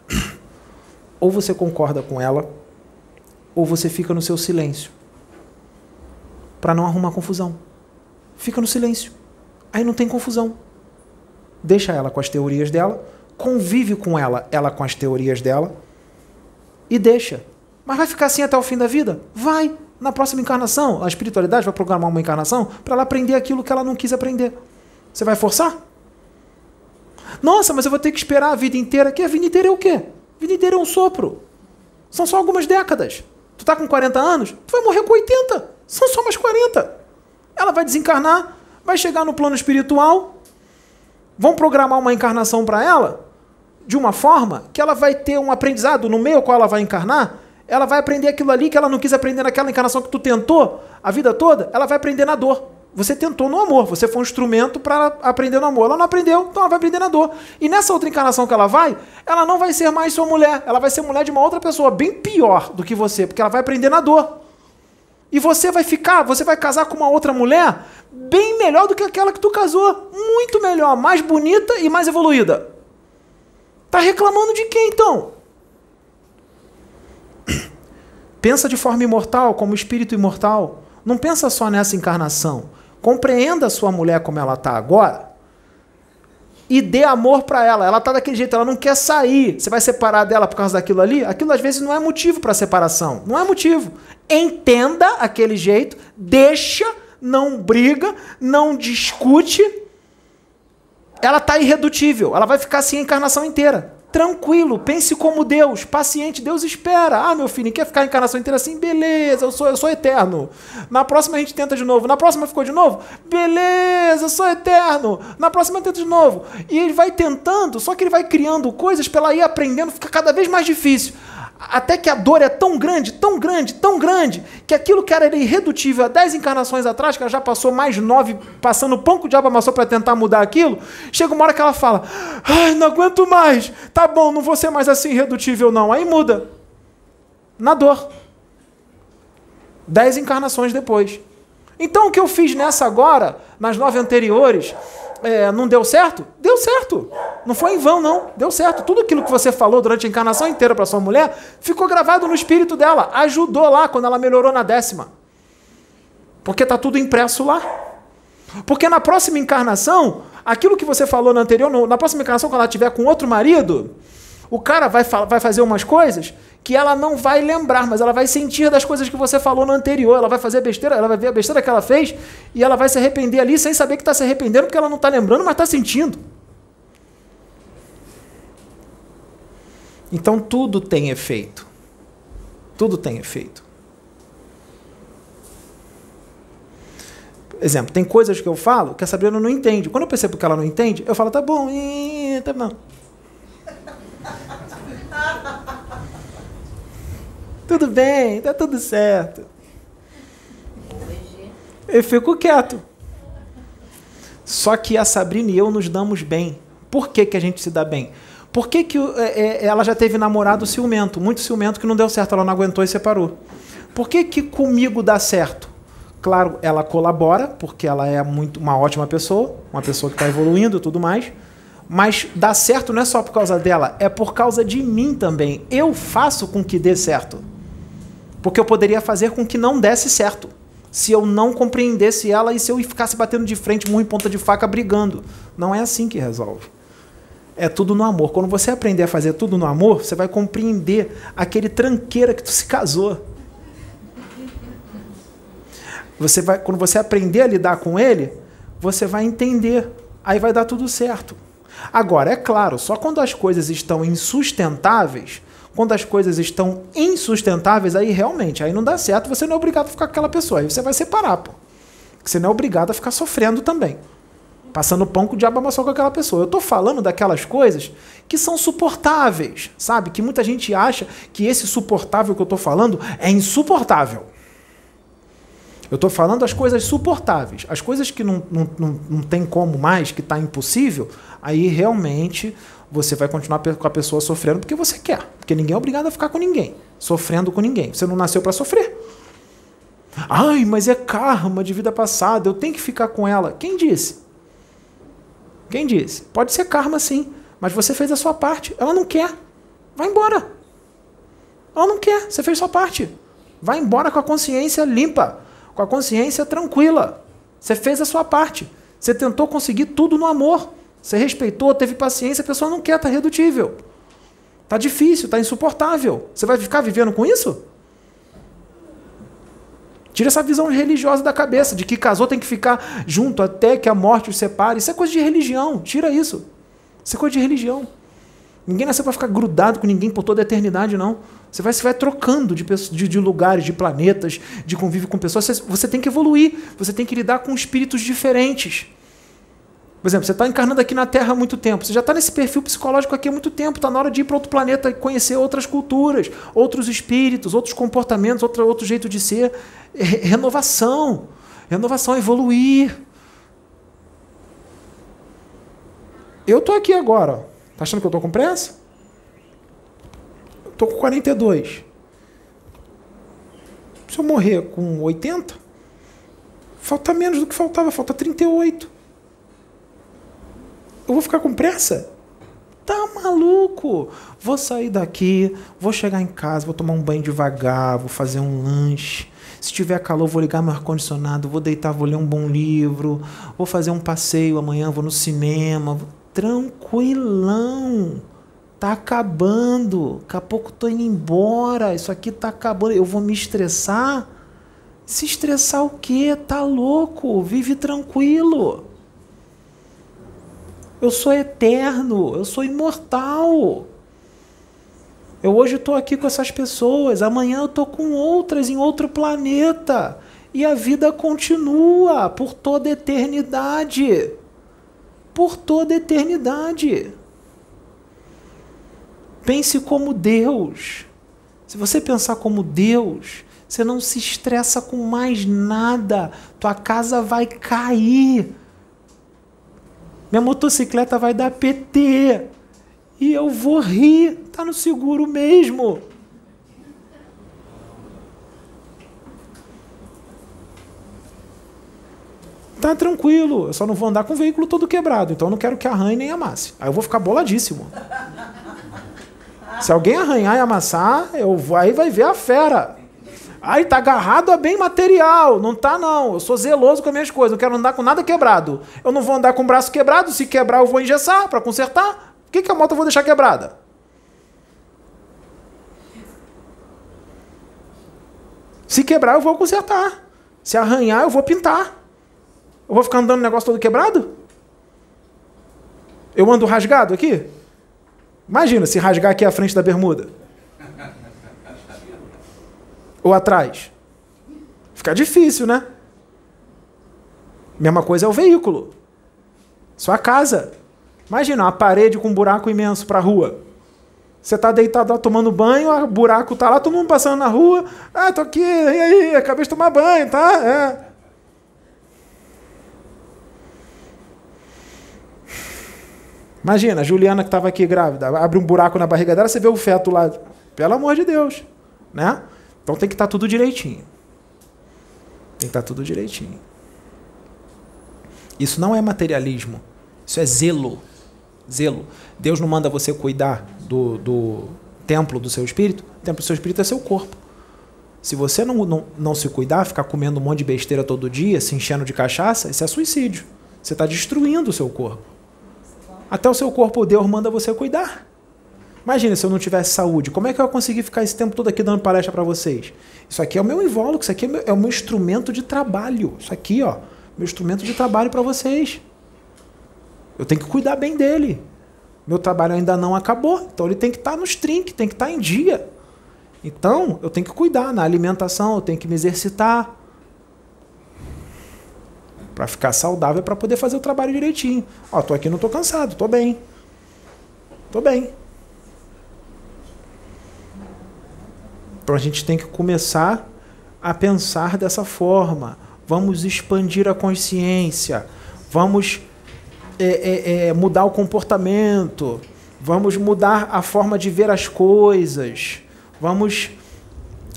ou você concorda com ela, ou você fica no seu silêncio. Para não arrumar confusão. Fica no silêncio. Aí não tem confusão. Deixa ela com as teorias dela, convive com ela, ela com as teorias dela, e deixa. Mas vai ficar assim até o fim da vida? Vai na próxima encarnação, a espiritualidade vai programar uma encarnação para ela aprender aquilo que ela não quis aprender. Você vai forçar? Nossa, mas eu vou ter que esperar a vida inteira. Que a vida inteira é o quê? A vida inteira é um sopro. São só algumas décadas. Tu tá com 40 anos, tu vai morrer com 80. São só mais 40. Ela vai desencarnar, vai chegar no plano espiritual. Vão programar uma encarnação para ela de uma forma que ela vai ter um aprendizado no meio ao qual ela vai encarnar ela vai aprender aquilo ali que ela não quis aprender naquela encarnação que tu tentou a vida toda, ela vai aprender na dor. Você tentou no amor, você foi um instrumento para aprender no amor. Ela não aprendeu, então ela vai aprender na dor. E nessa outra encarnação que ela vai, ela não vai ser mais sua mulher, ela vai ser mulher de uma outra pessoa, bem pior do que você, porque ela vai aprender na dor. E você vai ficar, você vai casar com uma outra mulher bem melhor do que aquela que tu casou. Muito melhor, mais bonita e mais evoluída. Tá reclamando de quem então? Pensa de forma imortal, como espírito imortal. Não pensa só nessa encarnação. Compreenda a sua mulher como ela está agora e dê amor para ela. Ela está daquele jeito, ela não quer sair. Você vai separar dela por causa daquilo ali? Aquilo às vezes não é motivo para separação. Não é motivo. Entenda aquele jeito, deixa, não briga, não discute. Ela está irredutível. Ela vai ficar assim a encarnação inteira tranquilo, pense como Deus, paciente, Deus espera. Ah, meu filho, quer ficar a encarnação inteira assim? Beleza, eu sou, eu sou eterno. Na próxima a gente tenta de novo. Na próxima ficou de novo? Beleza, eu sou eterno. Na próxima tenta de novo. E ele vai tentando, só que ele vai criando coisas para ela ir aprendendo, fica cada vez mais difícil até que a dor é tão grande, tão grande, tão grande, que aquilo que era irredutível há 10 encarnações atrás, que ela já passou mais nove, passando o pão que o diabo amassou para tentar mudar aquilo, chega uma hora que ela fala: Ai, não aguento mais, tá bom, não vou ser mais assim irredutível, não. Aí muda. Na dor. Dez encarnações depois. Então o que eu fiz nessa agora, nas nove anteriores, é, não deu certo? Deu certo. Não foi em vão, não. Deu certo. Tudo aquilo que você falou durante a encarnação inteira para sua mulher ficou gravado no espírito dela. Ajudou lá quando ela melhorou na décima. Porque está tudo impresso lá. Porque na próxima encarnação, aquilo que você falou na anterior, na próxima encarnação, quando ela tiver com outro marido, o cara vai, vai fazer umas coisas que ela não vai lembrar, mas ela vai sentir das coisas que você falou no anterior. Ela vai fazer besteira, ela vai ver a besteira que ela fez e ela vai se arrepender ali sem saber que está se arrependendo porque ela não está lembrando, mas está sentindo. Então tudo tem efeito. Tudo tem efeito. Exemplo, tem coisas que eu falo que a Sabrina não entende. Quando eu percebo que ela não entende, eu falo, tá bom, tá bom. Tudo bem, tá tudo certo. Eu fico quieto. Só que a Sabrina e eu nos damos bem. Por que, que a gente se dá bem? Por que, que é, é, ela já teve namorado ciumento, muito ciumento, que não deu certo, ela não aguentou e separou? Por que, que comigo dá certo? Claro, ela colabora, porque ela é muito uma ótima pessoa, uma pessoa que está evoluindo e tudo mais. Mas dá certo não é só por causa dela, é por causa de mim também. Eu faço com que dê certo. Porque eu poderia fazer com que não desse certo. Se eu não compreendesse ela e se eu ficasse batendo de frente, murro em ponta de faca, brigando. Não é assim que resolve. É tudo no amor. Quando você aprender a fazer tudo no amor, você vai compreender aquele tranqueira que tu se casou. Você vai, quando você aprender a lidar com ele, você vai entender. Aí vai dar tudo certo. Agora, é claro, só quando as coisas estão insustentáveis, quando as coisas estão insustentáveis, aí realmente, aí não dá certo, você não é obrigado a ficar com aquela pessoa. Aí você vai separar, pô. Você não é obrigado a ficar sofrendo também. Passando pão com o diabo amassou com aquela pessoa. Eu estou falando daquelas coisas que são suportáveis, sabe? Que muita gente acha que esse suportável que eu estou falando é insuportável. Eu estou falando as coisas suportáveis. As coisas que não, não, não, não tem como mais, que está impossível, aí realmente você vai continuar com a pessoa sofrendo porque você quer. Porque ninguém é obrigado a ficar com ninguém, sofrendo com ninguém. Você não nasceu para sofrer. Ai, mas é karma de vida passada, eu tenho que ficar com ela. Quem disse? Quem disse? Pode ser karma sim, mas você fez a sua parte. Ela não quer. Vai embora. Ela não quer, você fez a sua parte. Vai embora com a consciência limpa, com a consciência tranquila. Você fez a sua parte. Você tentou conseguir tudo no amor. Você respeitou, teve paciência, a pessoa não quer, tá redutível. Tá difícil, tá insuportável. Você vai ficar vivendo com isso? Tira essa visão religiosa da cabeça, de que casou tem que ficar junto até que a morte os separe. Isso é coisa de religião. Tira isso. Isso é coisa de religião. Ninguém nasceu para ficar grudado com ninguém por toda a eternidade, não. Você vai, você vai trocando de, de, de lugares, de planetas, de convívio com pessoas. Você, você tem que evoluir. Você tem que lidar com espíritos diferentes. Por exemplo, você está encarnando aqui na Terra há muito tempo, você já está nesse perfil psicológico aqui há muito tempo, está na hora de ir para outro planeta e conhecer outras culturas, outros espíritos, outros comportamentos, outro, outro jeito de ser. É renovação. Renovação, evoluir. Eu estou aqui agora. Está achando que eu estou com pressa? Estou com 42. Se eu morrer com 80, falta menos do que faltava, falta 38. Eu vou ficar com pressa? Tá maluco? Vou sair daqui, vou chegar em casa, vou tomar um banho devagar, vou fazer um lanche. Se tiver calor, vou ligar meu ar-condicionado, vou deitar, vou ler um bom livro, vou fazer um passeio amanhã, vou no cinema. Tranquilão. Tá acabando. Daqui a pouco tô indo embora. Isso aqui tá acabando. Eu vou me estressar? Se estressar o quê? Tá louco? Vive tranquilo. Eu sou eterno, eu sou imortal. Eu hoje estou aqui com essas pessoas, amanhã eu estou com outras em outro planeta. E a vida continua por toda eternidade. Por toda eternidade. Pense como Deus. Se você pensar como Deus, você não se estressa com mais nada. Tua casa vai cair minha motocicleta vai dar PT. E eu vou rir. Tá no seguro mesmo. Tá tranquilo, eu só não vou andar com o veículo todo quebrado, então eu não quero que arranhe nem amasse. Aí eu vou ficar boladíssimo. Se alguém arranhar e amassar, eu vou, aí vai ver a fera. Aí tá agarrado a bem material. Não tá, não. Eu sou zeloso com as minhas coisas. Não quero andar com nada quebrado. Eu não vou andar com o braço quebrado. Se quebrar, eu vou engessar para consertar. O que, que a moto eu vou deixar quebrada? Se quebrar, eu vou consertar. Se arranhar, eu vou pintar. Eu vou ficar andando o negócio todo quebrado? Eu ando rasgado aqui? Imagina se rasgar aqui a frente da bermuda ou atrás? Fica difícil, né? Mesma coisa é o veículo. Sua casa. Imagina uma parede com um buraco imenso para a rua. Você está deitado lá tomando banho, o buraco está lá, todo mundo passando na rua. Ah, tô aqui, e aí? Acabei de tomar banho, tá? É. Imagina, a Juliana que estava aqui grávida, abre um buraco na barriga dela, você vê o feto lá. Pelo amor de Deus, né? Então tem que estar tá tudo direitinho. Tem que estar tá tudo direitinho. Isso não é materialismo. Isso é zelo. Zelo. Deus não manda você cuidar do, do templo do seu espírito. O templo do seu espírito é seu corpo. Se você não, não, não se cuidar, ficar comendo um monte de besteira todo dia, se enchendo de cachaça, isso é suicídio. Você está destruindo o seu corpo. Até o seu corpo, Deus manda você cuidar. Imagina se eu não tivesse saúde, como é que eu ia conseguir ficar esse tempo todo aqui dando palestra para vocês? Isso aqui é o meu invólucro, isso aqui é, meu, é o meu instrumento de trabalho. Isso aqui, ó, meu instrumento de trabalho para vocês. Eu tenho que cuidar bem dele. Meu trabalho ainda não acabou, então ele tem que estar tá nos trinques, tem que estar tá em dia. Então, eu tenho que cuidar na alimentação, eu tenho que me exercitar. Para ficar saudável, para poder fazer o trabalho direitinho. Ó, tô aqui, não tô cansado, tô bem. Tô bem. Então a gente tem que começar a pensar dessa forma. Vamos expandir a consciência. Vamos é, é, é, mudar o comportamento. Vamos mudar a forma de ver as coisas. Vamos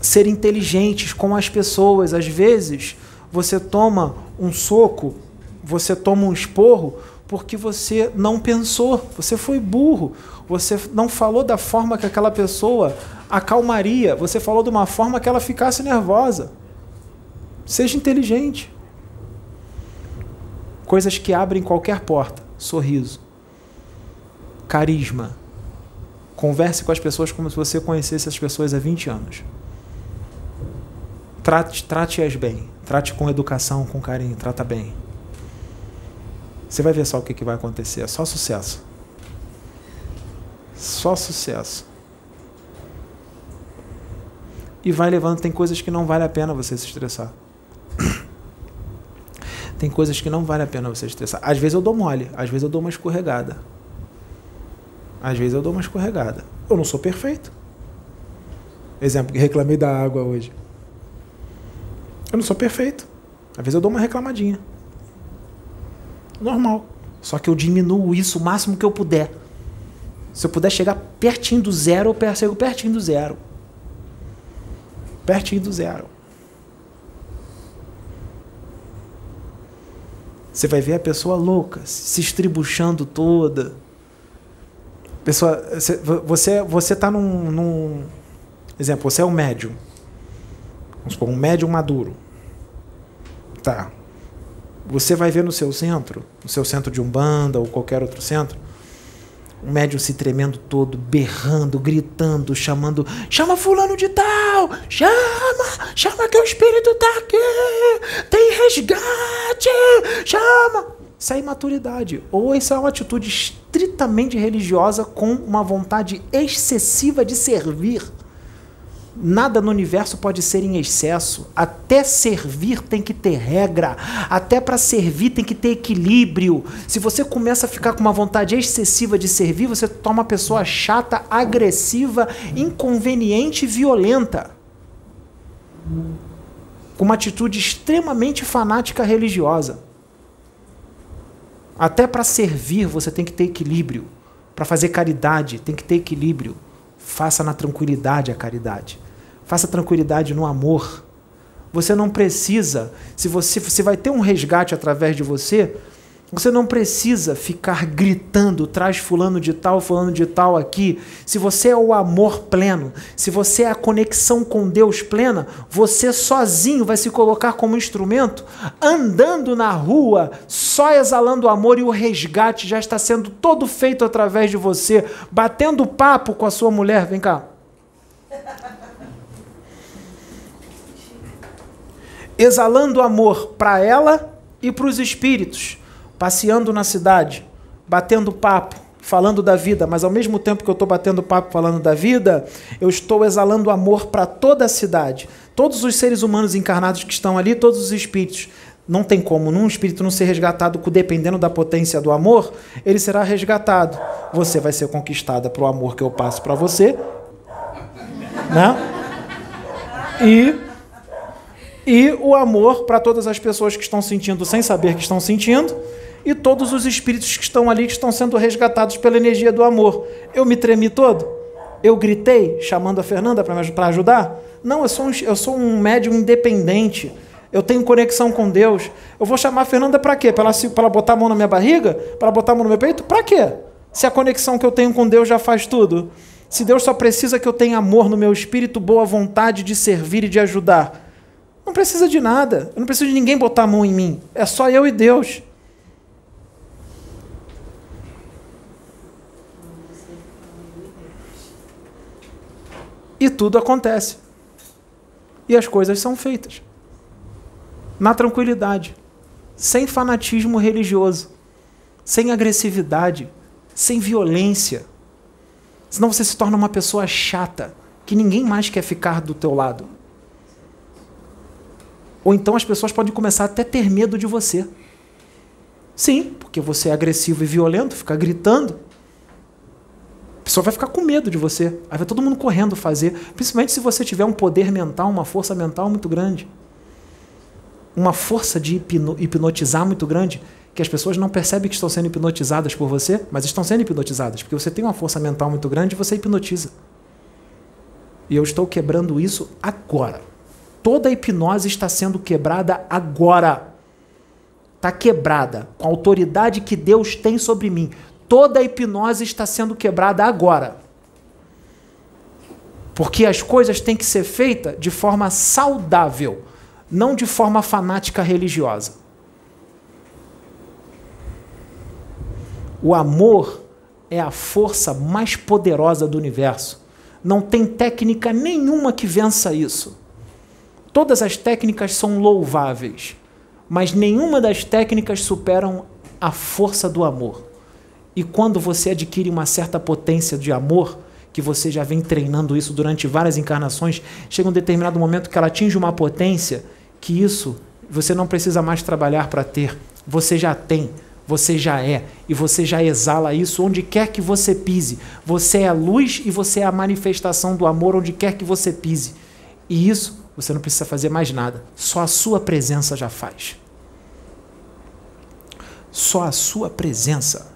ser inteligentes com as pessoas. Às vezes, você toma um soco, você toma um esporro porque você não pensou, você foi burro, você não falou da forma que aquela pessoa acalmaria, você falou de uma forma que ela ficasse nervosa. Seja inteligente. Coisas que abrem qualquer porta: sorriso, carisma. Converse com as pessoas como se você conhecesse as pessoas há 20 anos. Trate-as trate bem. Trate com educação, com carinho. Trata bem. Você vai ver só o que, que vai acontecer. É só sucesso. Só sucesso. E vai levando. Tem coisas que não vale a pena você se estressar. Tem coisas que não vale a pena você estressar. Às vezes eu dou mole, às vezes eu dou uma escorregada. Às vezes eu dou uma escorregada. Eu não sou perfeito. Exemplo, que reclamei da água hoje. Eu não sou perfeito. Às vezes eu dou uma reclamadinha. Normal. Só que eu diminuo isso o máximo que eu puder. Se eu puder chegar pertinho do zero, eu percebo pertinho do zero. Pertinho do zero. Você vai ver a pessoa louca, se estribuchando toda. Pessoa, você você está num, num, exemplo, você é um médium. Vamos supor, um médium maduro. Tá. Você vai ver no seu centro, no seu centro de Umbanda ou qualquer outro centro, o médium se tremendo todo, berrando, gritando, chamando: chama Fulano de Tal! Chama! Chama que o espírito tá aqui! Tem resgate! Chama! Isso é imaturidade. Ou isso é uma atitude estritamente religiosa com uma vontade excessiva de servir. Nada no universo pode ser em excesso. Até servir tem que ter regra. Até para servir tem que ter equilíbrio. Se você começa a ficar com uma vontade excessiva de servir, você toma uma pessoa chata, agressiva, inconveniente e violenta. Com uma atitude extremamente fanática religiosa. Até para servir você tem que ter equilíbrio. Para fazer caridade tem que ter equilíbrio. Faça na tranquilidade a caridade. Faça tranquilidade no amor. Você não precisa, se você se vai ter um resgate através de você, você não precisa ficar gritando, traz fulano de tal, fulano de tal aqui. Se você é o amor pleno, se você é a conexão com Deus plena, você sozinho vai se colocar como instrumento, andando na rua, só exalando o amor e o resgate já está sendo todo feito através de você, batendo papo com a sua mulher. Vem cá exalando amor para ela e para os espíritos, passeando na cidade, batendo papo, falando da vida, mas ao mesmo tempo que eu estou batendo papo falando da vida, eu estou exalando amor para toda a cidade. Todos os seres humanos encarnados que estão ali, todos os espíritos. Não tem como num espírito não ser resgatado, dependendo da potência do amor, ele será resgatado. Você vai ser conquistada para o amor que eu passo para você, né? E e o amor para todas as pessoas que estão sentindo sem saber que estão sentindo, e todos os espíritos que estão ali que estão sendo resgatados pela energia do amor. Eu me tremi todo? Eu gritei chamando a Fernanda para ajudar? Não, eu sou, um, eu sou um médium independente. Eu tenho conexão com Deus. Eu vou chamar a Fernanda para quê? Para ela, ela botar a mão na minha barriga? Para botar a mão no meu peito? Para quê? Se a conexão que eu tenho com Deus já faz tudo. Se Deus só precisa que eu tenha amor no meu espírito, boa vontade de servir e de ajudar. Não precisa de nada. Eu não preciso de ninguém botar a mão em mim. É só eu e Deus. E tudo acontece. E as coisas são feitas. Na tranquilidade. Sem fanatismo religioso. Sem agressividade. Sem violência. Senão você se torna uma pessoa chata. Que ninguém mais quer ficar do teu lado. Ou então as pessoas podem começar até ter medo de você. Sim, porque você é agressivo e violento, fica gritando. A pessoa vai ficar com medo de você. Aí vai todo mundo correndo fazer. Principalmente se você tiver um poder mental, uma força mental muito grande. Uma força de hipnotizar muito grande, que as pessoas não percebem que estão sendo hipnotizadas por você, mas estão sendo hipnotizadas, porque você tem uma força mental muito grande e você hipnotiza. E eu estou quebrando isso agora. Toda hipnose está sendo quebrada agora. Está quebrada com a autoridade que Deus tem sobre mim. Toda hipnose está sendo quebrada agora. Porque as coisas têm que ser feitas de forma saudável, não de forma fanática religiosa. O amor é a força mais poderosa do universo. Não tem técnica nenhuma que vença isso. Todas as técnicas são louváveis, mas nenhuma das técnicas superam a força do amor. E quando você adquire uma certa potência de amor, que você já vem treinando isso durante várias encarnações, chega um determinado momento que ela atinge uma potência que isso você não precisa mais trabalhar para ter, você já tem, você já é e você já exala isso onde quer que você pise. Você é a luz e você é a manifestação do amor onde quer que você pise. E isso você não precisa fazer mais nada, só a sua presença já faz. Só a sua presença.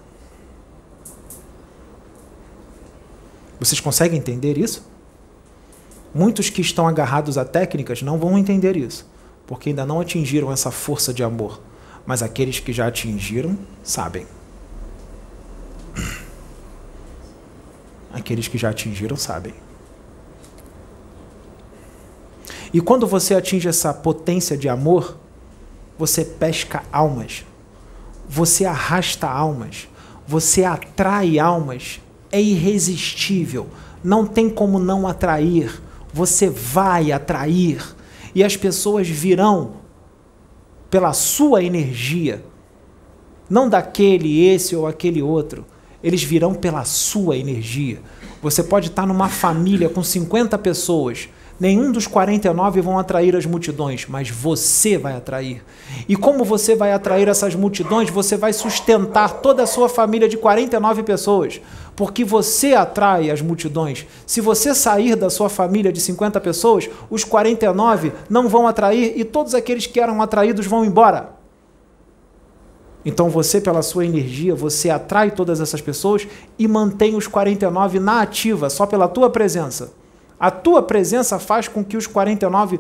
Vocês conseguem entender isso? Muitos que estão agarrados a técnicas não vão entender isso, porque ainda não atingiram essa força de amor. Mas aqueles que já atingiram sabem. Aqueles que já atingiram sabem. E quando você atinge essa potência de amor, você pesca almas, você arrasta almas, você atrai almas é irresistível. Não tem como não atrair. Você vai atrair. E as pessoas virão pela sua energia. Não daquele, esse ou aquele outro. Eles virão pela sua energia. Você pode estar numa família com 50 pessoas Nenhum dos 49 vão atrair as multidões, mas você vai atrair. E como você vai atrair essas multidões, você vai sustentar toda a sua família de 49 pessoas, porque você atrai as multidões. Se você sair da sua família de 50 pessoas, os 49 não vão atrair e todos aqueles que eram atraídos vão embora. Então você, pela sua energia, você atrai todas essas pessoas e mantém os 49 na ativa, só pela tua presença. A tua presença faz com que os 49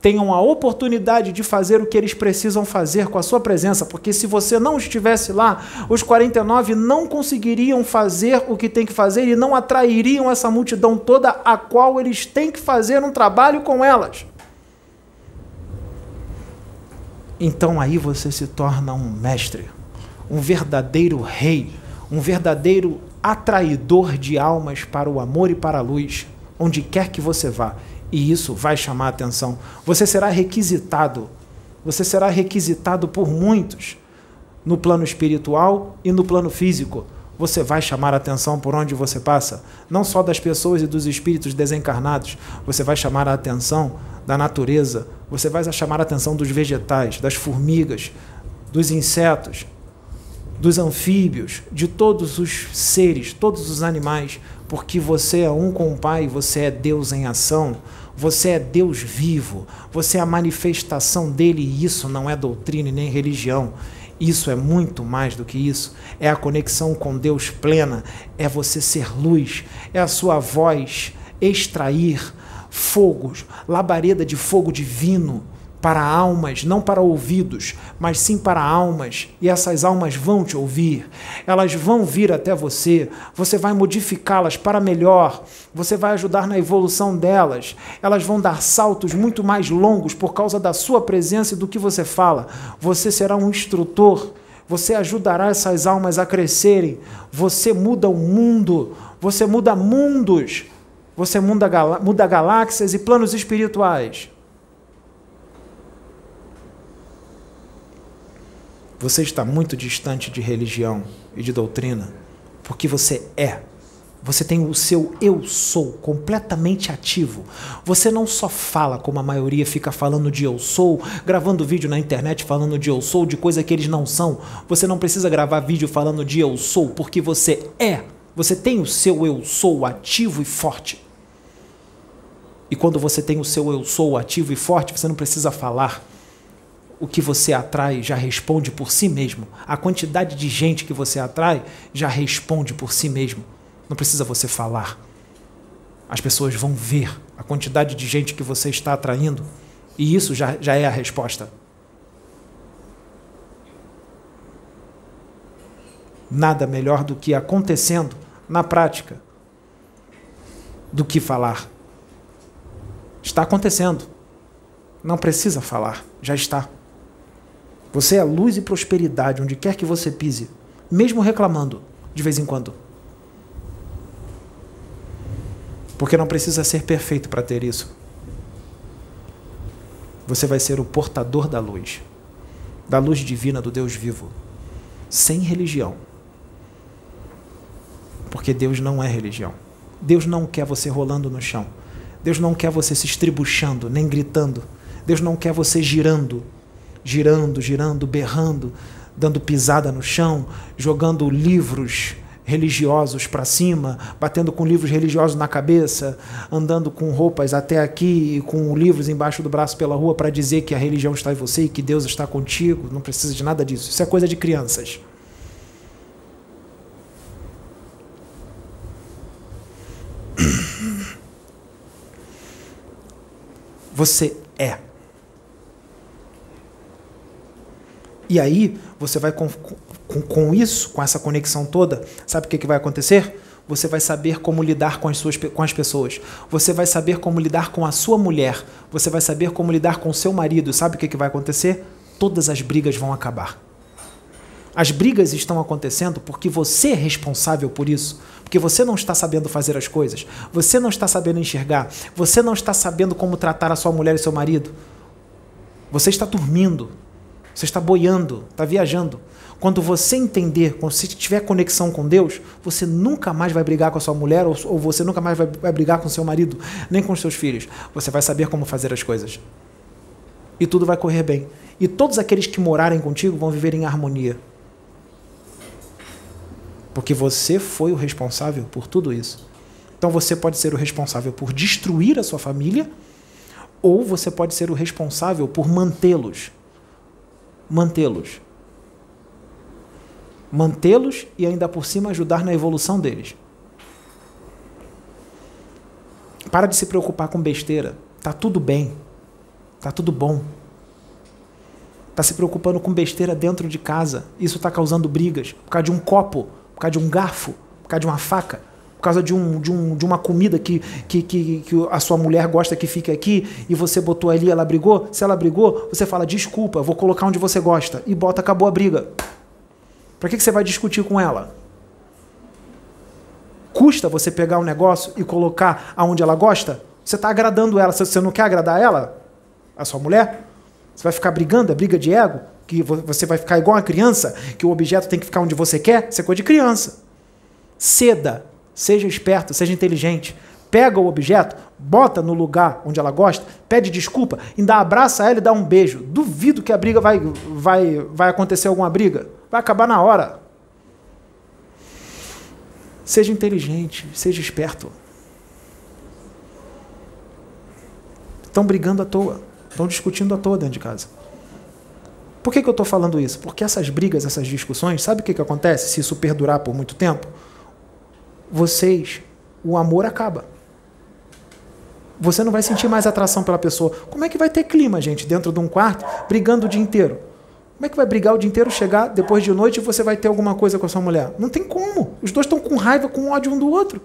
tenham a oportunidade de fazer o que eles precisam fazer com a sua presença, porque se você não estivesse lá, os 49 não conseguiriam fazer o que tem que fazer e não atrairiam essa multidão toda a qual eles têm que fazer um trabalho com elas. Então aí você se torna um mestre, um verdadeiro rei, um verdadeiro atraidor de almas para o amor e para a luz onde quer que você vá. E isso vai chamar a atenção. Você será requisitado. Você será requisitado por muitos no plano espiritual e no plano físico. Você vai chamar a atenção por onde você passa, não só das pessoas e dos espíritos desencarnados, você vai chamar a atenção da natureza, você vai chamar a atenção dos vegetais, das formigas, dos insetos, dos anfíbios, de todos os seres, todos os animais, porque você é um com o Pai, você é Deus em ação, você é Deus vivo, você é a manifestação dele, e isso não é doutrina e nem religião. Isso é muito mais do que isso. É a conexão com Deus plena, é você ser luz, é a sua voz extrair fogos, labareda de fogo divino para almas, não para ouvidos, mas sim para almas, e essas almas vão te ouvir, elas vão vir até você, você vai modificá-las para melhor, você vai ajudar na evolução delas, elas vão dar saltos muito mais longos por causa da sua presença e do que você fala. Você será um instrutor, você ajudará essas almas a crescerem, você muda o mundo, você muda mundos, você muda, muda galáxias e planos espirituais. Você está muito distante de religião e de doutrina, porque você é Você tem o seu eu sou completamente ativo. Você não só fala como a maioria fica falando de eu sou, gravando vídeo na internet falando de eu sou, de coisa que eles não são. Você não precisa gravar vídeo falando de eu sou, porque você é. Você tem o seu eu sou ativo e forte. E quando você tem o seu eu sou ativo e forte, você não precisa falar. O que você atrai já responde por si mesmo. A quantidade de gente que você atrai já responde por si mesmo. Não precisa você falar. As pessoas vão ver a quantidade de gente que você está atraindo e isso já, já é a resposta. Nada melhor do que acontecendo na prática do que falar. Está acontecendo. Não precisa falar, já está. Você é luz e prosperidade onde quer que você pise, mesmo reclamando de vez em quando. Porque não precisa ser perfeito para ter isso. Você vai ser o portador da luz, da luz divina do Deus vivo, sem religião. Porque Deus não é religião. Deus não quer você rolando no chão. Deus não quer você se estribuchando, nem gritando. Deus não quer você girando, girando, girando, berrando, dando pisada no chão, jogando livros religiosos para cima, batendo com livros religiosos na cabeça, andando com roupas até aqui e com livros embaixo do braço pela rua para dizer que a religião está em você e que Deus está contigo. Não precisa de nada disso. Isso é coisa de crianças. Você é. E aí, você vai com, com, com isso, com essa conexão toda, sabe o que, que vai acontecer? Você vai saber como lidar com as, suas, com as pessoas. Você vai saber como lidar com a sua mulher. Você vai saber como lidar com o seu marido. Sabe o que, que vai acontecer? Todas as brigas vão acabar. As brigas estão acontecendo porque você é responsável por isso. Porque você não está sabendo fazer as coisas. Você não está sabendo enxergar. Você não está sabendo como tratar a sua mulher e seu marido. Você está dormindo. Você está boiando, está viajando. Quando você entender, quando você tiver conexão com Deus, você nunca mais vai brigar com a sua mulher ou, ou você nunca mais vai, vai brigar com seu marido, nem com os seus filhos. Você vai saber como fazer as coisas. E tudo vai correr bem. E todos aqueles que morarem contigo vão viver em harmonia. Porque você foi o responsável por tudo isso. Então você pode ser o responsável por destruir a sua família, ou você pode ser o responsável por mantê-los. Mantê-los mantê-los e ainda por cima ajudar na evolução deles. Para de se preocupar com besteira. Tá tudo bem. Tá tudo bom. Tá se preocupando com besteira dentro de casa. Isso está causando brigas por causa de um copo, por causa de um garfo, por causa de uma faca, por causa de, um, de, um, de uma comida que, que, que, que a sua mulher gosta que fique aqui e você botou ali, ela brigou. Se ela brigou, você fala desculpa, vou colocar onde você gosta e bota, acabou a briga. Para que, que você vai discutir com ela? Custa você pegar um negócio e colocar aonde ela gosta? Você está agradando ela. Você não quer agradar ela? A sua mulher? Você vai ficar brigando? É briga de ego? Que você vai ficar igual uma criança? Que o objeto tem que ficar onde você quer? Isso é coisa de criança. Ceda. Seja esperto, seja inteligente. Pega o objeto, bota no lugar onde ela gosta, pede desculpa, ainda abraça ela e dá um beijo. Duvido que a briga vai, vai, vai acontecer alguma briga. Vai acabar na hora. Seja inteligente, seja esperto. Estão brigando à toa, estão discutindo à toa dentro de casa. Por que, que eu estou falando isso? Porque essas brigas, essas discussões, sabe o que, que acontece se isso perdurar por muito tempo? Vocês, o amor acaba. Você não vai sentir mais atração pela pessoa. Como é que vai ter clima, gente, dentro de um quarto, brigando o dia inteiro? Como é que vai brigar o dia inteiro, chegar depois de noite e você vai ter alguma coisa com a sua mulher? Não tem como. Os dois estão com raiva, com ódio um do outro.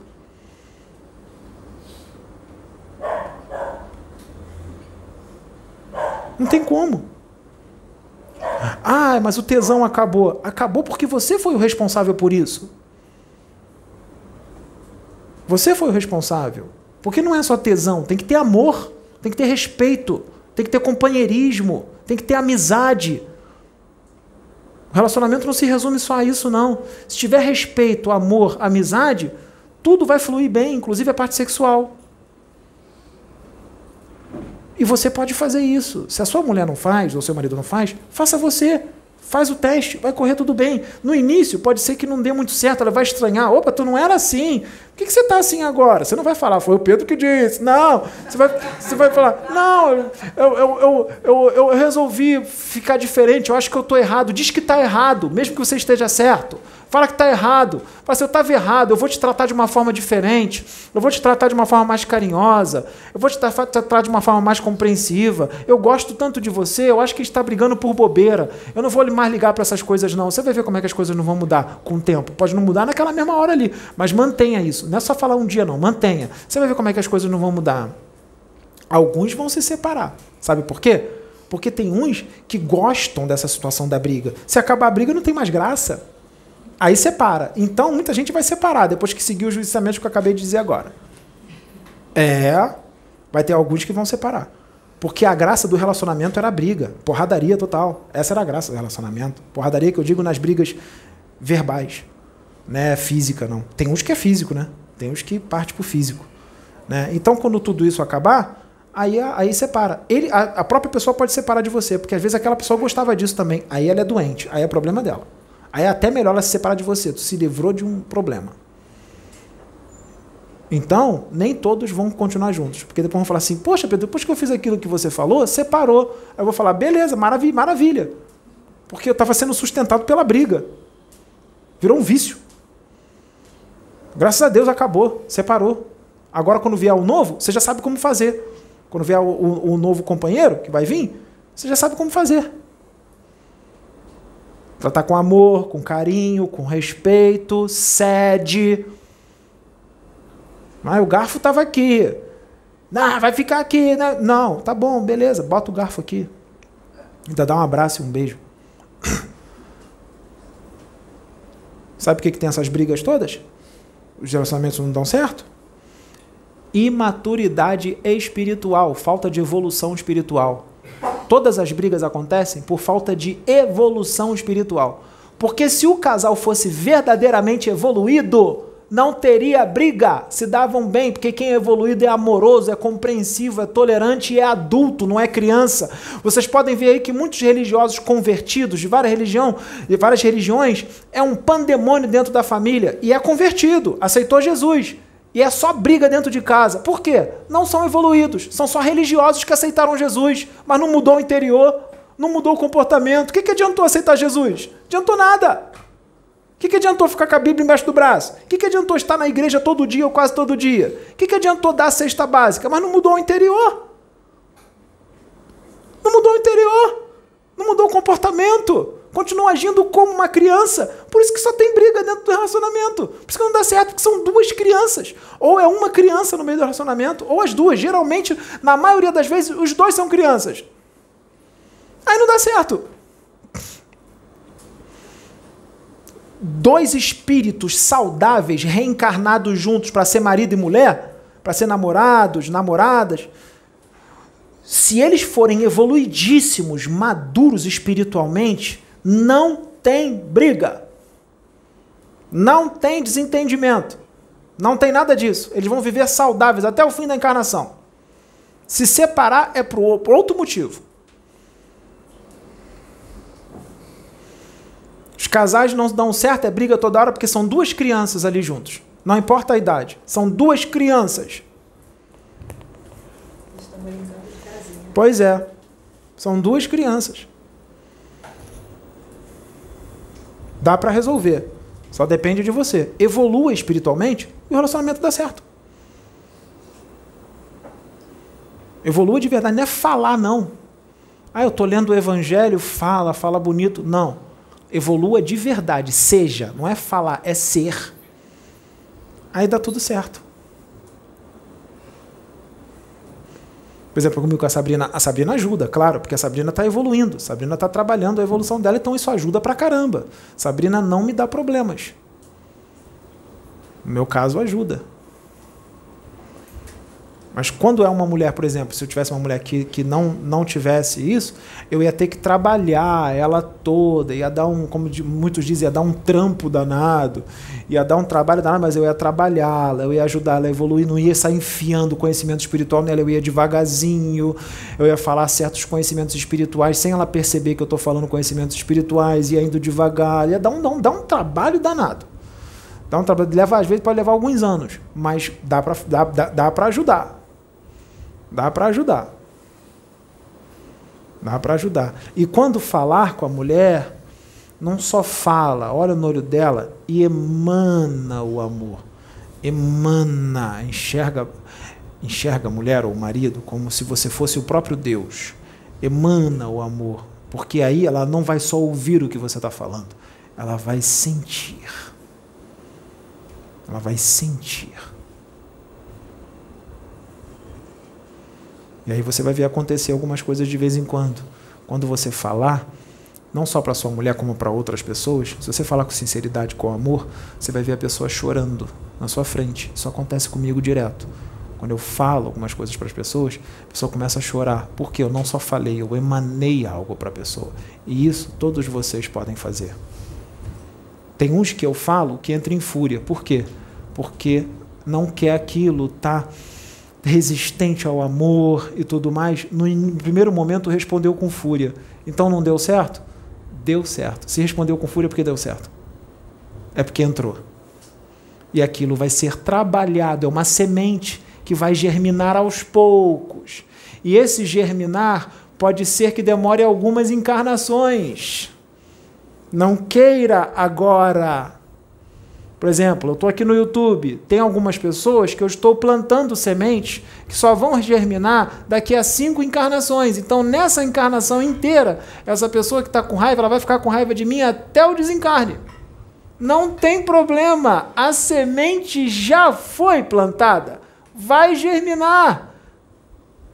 Não tem como. Ah, mas o tesão acabou. Acabou porque você foi o responsável por isso. Você foi o responsável. Porque não é só tesão, tem que ter amor, tem que ter respeito, tem que ter companheirismo, tem que ter amizade. O relacionamento não se resume só a isso, não. Se tiver respeito, amor, amizade, tudo vai fluir bem, inclusive a parte sexual. E você pode fazer isso. Se a sua mulher não faz, ou seu marido não faz, faça você. Faz o teste, vai correr tudo bem. No início, pode ser que não dê muito certo, ela vai estranhar. Opa, tu não era assim. Por que, que você está assim agora? Você não vai falar, foi o Pedro que disse. Não, você vai, você vai falar, não, eu, eu, eu, eu, eu resolvi ficar diferente, eu acho que eu estou errado. Diz que está errado, mesmo que você esteja certo. Fala que está errado. Fala assim, eu estava errado, eu vou te tratar de uma forma diferente, eu vou te tratar de uma forma mais carinhosa, eu vou te tratar de uma forma mais compreensiva. Eu gosto tanto de você, eu acho que está brigando por bobeira. Eu não vou mais ligar para essas coisas, não. Você vai ver como é que as coisas não vão mudar com o tempo. Pode não mudar naquela mesma hora ali, mas mantenha isso. Não é só falar um dia, não. Mantenha. Você vai ver como é que as coisas não vão mudar. Alguns vão se separar. Sabe por quê? Porque tem uns que gostam dessa situação da briga. Se acabar a briga, não tem mais graça. Aí separa. Então, muita gente vai separar depois que seguir os ensinamentos que eu acabei de dizer agora. É, vai ter alguns que vão separar. Porque a graça do relacionamento era a briga, porradaria total. Essa era a graça do relacionamento. Porradaria que eu digo nas brigas verbais, né, física não. Tem uns que é físico, né? Tem uns que parte pro físico, né? Então, quando tudo isso acabar, aí aí separa. Ele a, a própria pessoa pode separar de você, porque às vezes aquela pessoa gostava disso também. Aí ela é doente, aí é problema dela. Aí é até melhor ela se separar de você. Tu se livrou de um problema. Então, nem todos vão continuar juntos. Porque depois vão falar assim: Poxa, Pedro, depois que eu fiz aquilo que você falou, separou. Aí eu vou falar: Beleza, maravilha. maravilha. Porque eu estava sendo sustentado pela briga. Virou um vício. Graças a Deus acabou, separou. Agora, quando vier o novo, você já sabe como fazer. Quando vier o, o, o novo companheiro que vai vir, você já sabe como fazer. Tratar com amor, com carinho, com respeito, cede. Ah, o garfo estava aqui. Não, vai ficar aqui. Né? Não, tá bom, beleza, bota o garfo aqui. Ainda dá um abraço e um beijo. Sabe por que, que tem essas brigas todas? Os relacionamentos não dão certo? Imaturidade espiritual, falta de evolução espiritual. Todas as brigas acontecem por falta de evolução espiritual. Porque se o casal fosse verdadeiramente evoluído, não teria briga, se davam bem, porque quem é evoluído é amoroso, é compreensivo, é tolerante e é adulto, não é criança. Vocês podem ver aí que muitos religiosos convertidos de várias, religião, de várias religiões é um pandemônio dentro da família e é convertido, aceitou Jesus. E é só briga dentro de casa. Por quê? Não são evoluídos. São só religiosos que aceitaram Jesus, mas não mudou o interior, não mudou o comportamento. O que, que adiantou aceitar Jesus? Adiantou nada. O que, que adiantou ficar com a Bíblia embaixo do braço? O que, que adiantou estar na igreja todo dia ou quase todo dia? O que, que adiantou dar a cesta básica? Mas não mudou o interior. Não mudou o interior. Não mudou o comportamento continuam agindo como uma criança. Por isso que só tem briga dentro do relacionamento. Por isso que não dá certo, porque são duas crianças. Ou é uma criança no meio do relacionamento, ou as duas. Geralmente, na maioria das vezes, os dois são crianças. Aí não dá certo. Dois espíritos saudáveis reencarnados juntos para ser marido e mulher, para ser namorados, namoradas, se eles forem evoluidíssimos, maduros espiritualmente, não tem briga. Não tem desentendimento. Não tem nada disso. Eles vão viver saudáveis até o fim da encarnação. Se separar é por outro motivo. Os casais não dão certo, é briga toda hora, porque são duas crianças ali juntos. Não importa a idade. São duas crianças. Pois é. São duas crianças. Dá para resolver. Só depende de você. Evolua espiritualmente e o relacionamento dá certo. Evolua de verdade. Não é falar, não. Ah, eu estou lendo o evangelho, fala, fala bonito. Não. Evolua de verdade. Seja. Não é falar, é ser. Aí dá tudo certo. Por exemplo, comigo com a Sabrina, a Sabrina ajuda, claro, porque a Sabrina está evoluindo, Sabrina está trabalhando a evolução dela, então isso ajuda pra caramba. Sabrina não me dá problemas. No meu caso, ajuda. Mas quando é uma mulher, por exemplo, se eu tivesse uma mulher que, que não, não tivesse isso, eu ia ter que trabalhar ela toda, ia dar um, como muitos dizem, ia dar um trampo danado, ia dar um trabalho danado, mas eu ia trabalhá-la, eu ia ajudá-la a evoluir, não ia sair enfiando conhecimento espiritual nela, eu ia devagarzinho, eu ia falar certos conhecimentos espirituais sem ela perceber que eu estou falando conhecimentos espirituais, ia indo devagar, ia dar um, dar um, dar um trabalho danado. Dá um trabalho, leva, às vezes pode levar alguns anos, mas dá para dá, dá, dá ajudar. Dá para ajudar. Dá para ajudar. E quando falar com a mulher, não só fala, olha no olho dela e emana o amor. Emana, enxerga, enxerga a mulher ou o marido como se você fosse o próprio Deus. Emana o amor, porque aí ela não vai só ouvir o que você está falando, ela vai sentir. Ela vai sentir. E aí você vai ver acontecer algumas coisas de vez em quando. Quando você falar, não só para sua mulher como para outras pessoas, se você falar com sinceridade, com amor, você vai ver a pessoa chorando na sua frente. Isso acontece comigo direto. Quando eu falo algumas coisas para as pessoas, a pessoa começa a chorar, porque eu não só falei, eu emanei algo para a pessoa. E isso todos vocês podem fazer. Tem uns que eu falo que entra em fúria. Por quê? Porque não quer aquilo, tá? Resistente ao amor e tudo mais, no primeiro momento respondeu com fúria. Então não deu certo? Deu certo. Se respondeu com fúria, porque deu certo. É porque entrou. E aquilo vai ser trabalhado, é uma semente que vai germinar aos poucos. E esse germinar pode ser que demore algumas encarnações. Não queira agora por exemplo, eu estou aqui no YouTube, tem algumas pessoas que eu estou plantando sementes que só vão germinar daqui a cinco encarnações. Então, nessa encarnação inteira, essa pessoa que está com raiva, ela vai ficar com raiva de mim até o desencarne. Não tem problema, a semente já foi plantada, vai germinar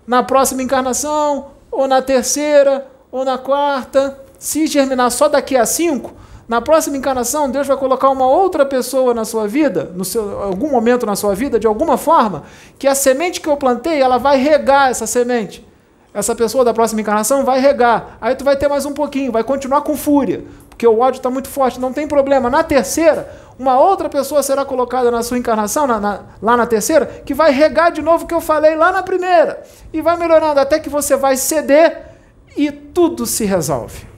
na próxima encarnação, ou na terceira, ou na quarta. Se germinar só daqui a cinco, na próxima encarnação, Deus vai colocar uma outra pessoa na sua vida, no seu algum momento na sua vida, de alguma forma, que a semente que eu plantei, ela vai regar essa semente. Essa pessoa da próxima encarnação vai regar. Aí tu vai ter mais um pouquinho, vai continuar com fúria, porque o ódio está muito forte, não tem problema. Na terceira, uma outra pessoa será colocada na sua encarnação, na, na, lá na terceira, que vai regar de novo o que eu falei lá na primeira. E vai melhorando até que você vai ceder e tudo se resolve.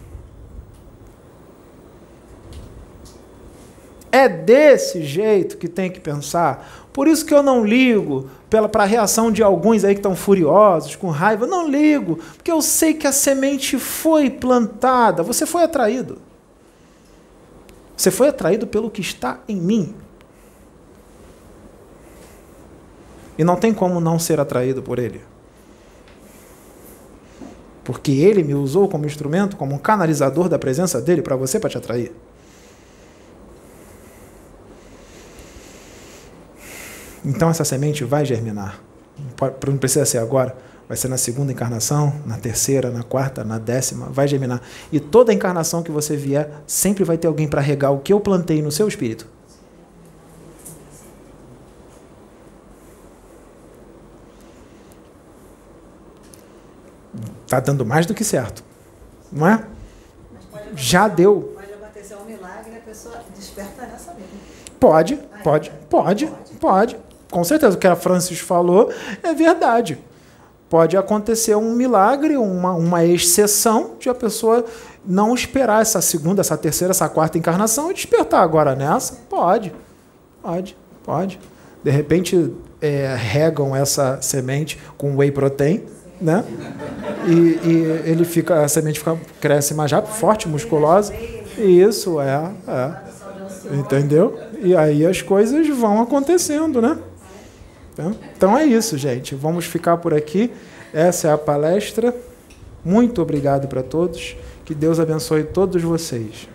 É desse jeito que tem que pensar. Por isso que eu não ligo para a reação de alguns aí que estão furiosos, com raiva. Não ligo, porque eu sei que a semente foi plantada. Você foi atraído. Você foi atraído pelo que está em mim. E não tem como não ser atraído por ele. Porque ele me usou como instrumento, como um canalizador da presença dele para você, para te atrair. Então essa semente vai germinar. Não precisa ser agora, vai ser na segunda encarnação, na terceira, na quarta, na décima, vai germinar. E toda encarnação que você vier, sempre vai ter alguém para regar o que eu plantei no seu espírito. Está dando mais do que certo. Não é? Já deu. Pode acontecer um milagre e a pessoa desperta nessa mesmo. Pode, pode, pode, pode com certeza, o que a Francis falou é verdade. Pode acontecer um milagre, uma, uma exceção de a pessoa não esperar essa segunda, essa terceira, essa quarta encarnação e despertar agora nessa. Pode, pode, pode. De repente é, regam essa semente com whey protein, né? E, e, ele fica, a semente fica, cresce mais rápido, forte, musculosa. Isso, é, é. Entendeu? E aí as coisas vão acontecendo, né? Então, é isso, gente. Vamos ficar por aqui. Essa é a palestra. Muito obrigado para todos. Que Deus abençoe todos vocês.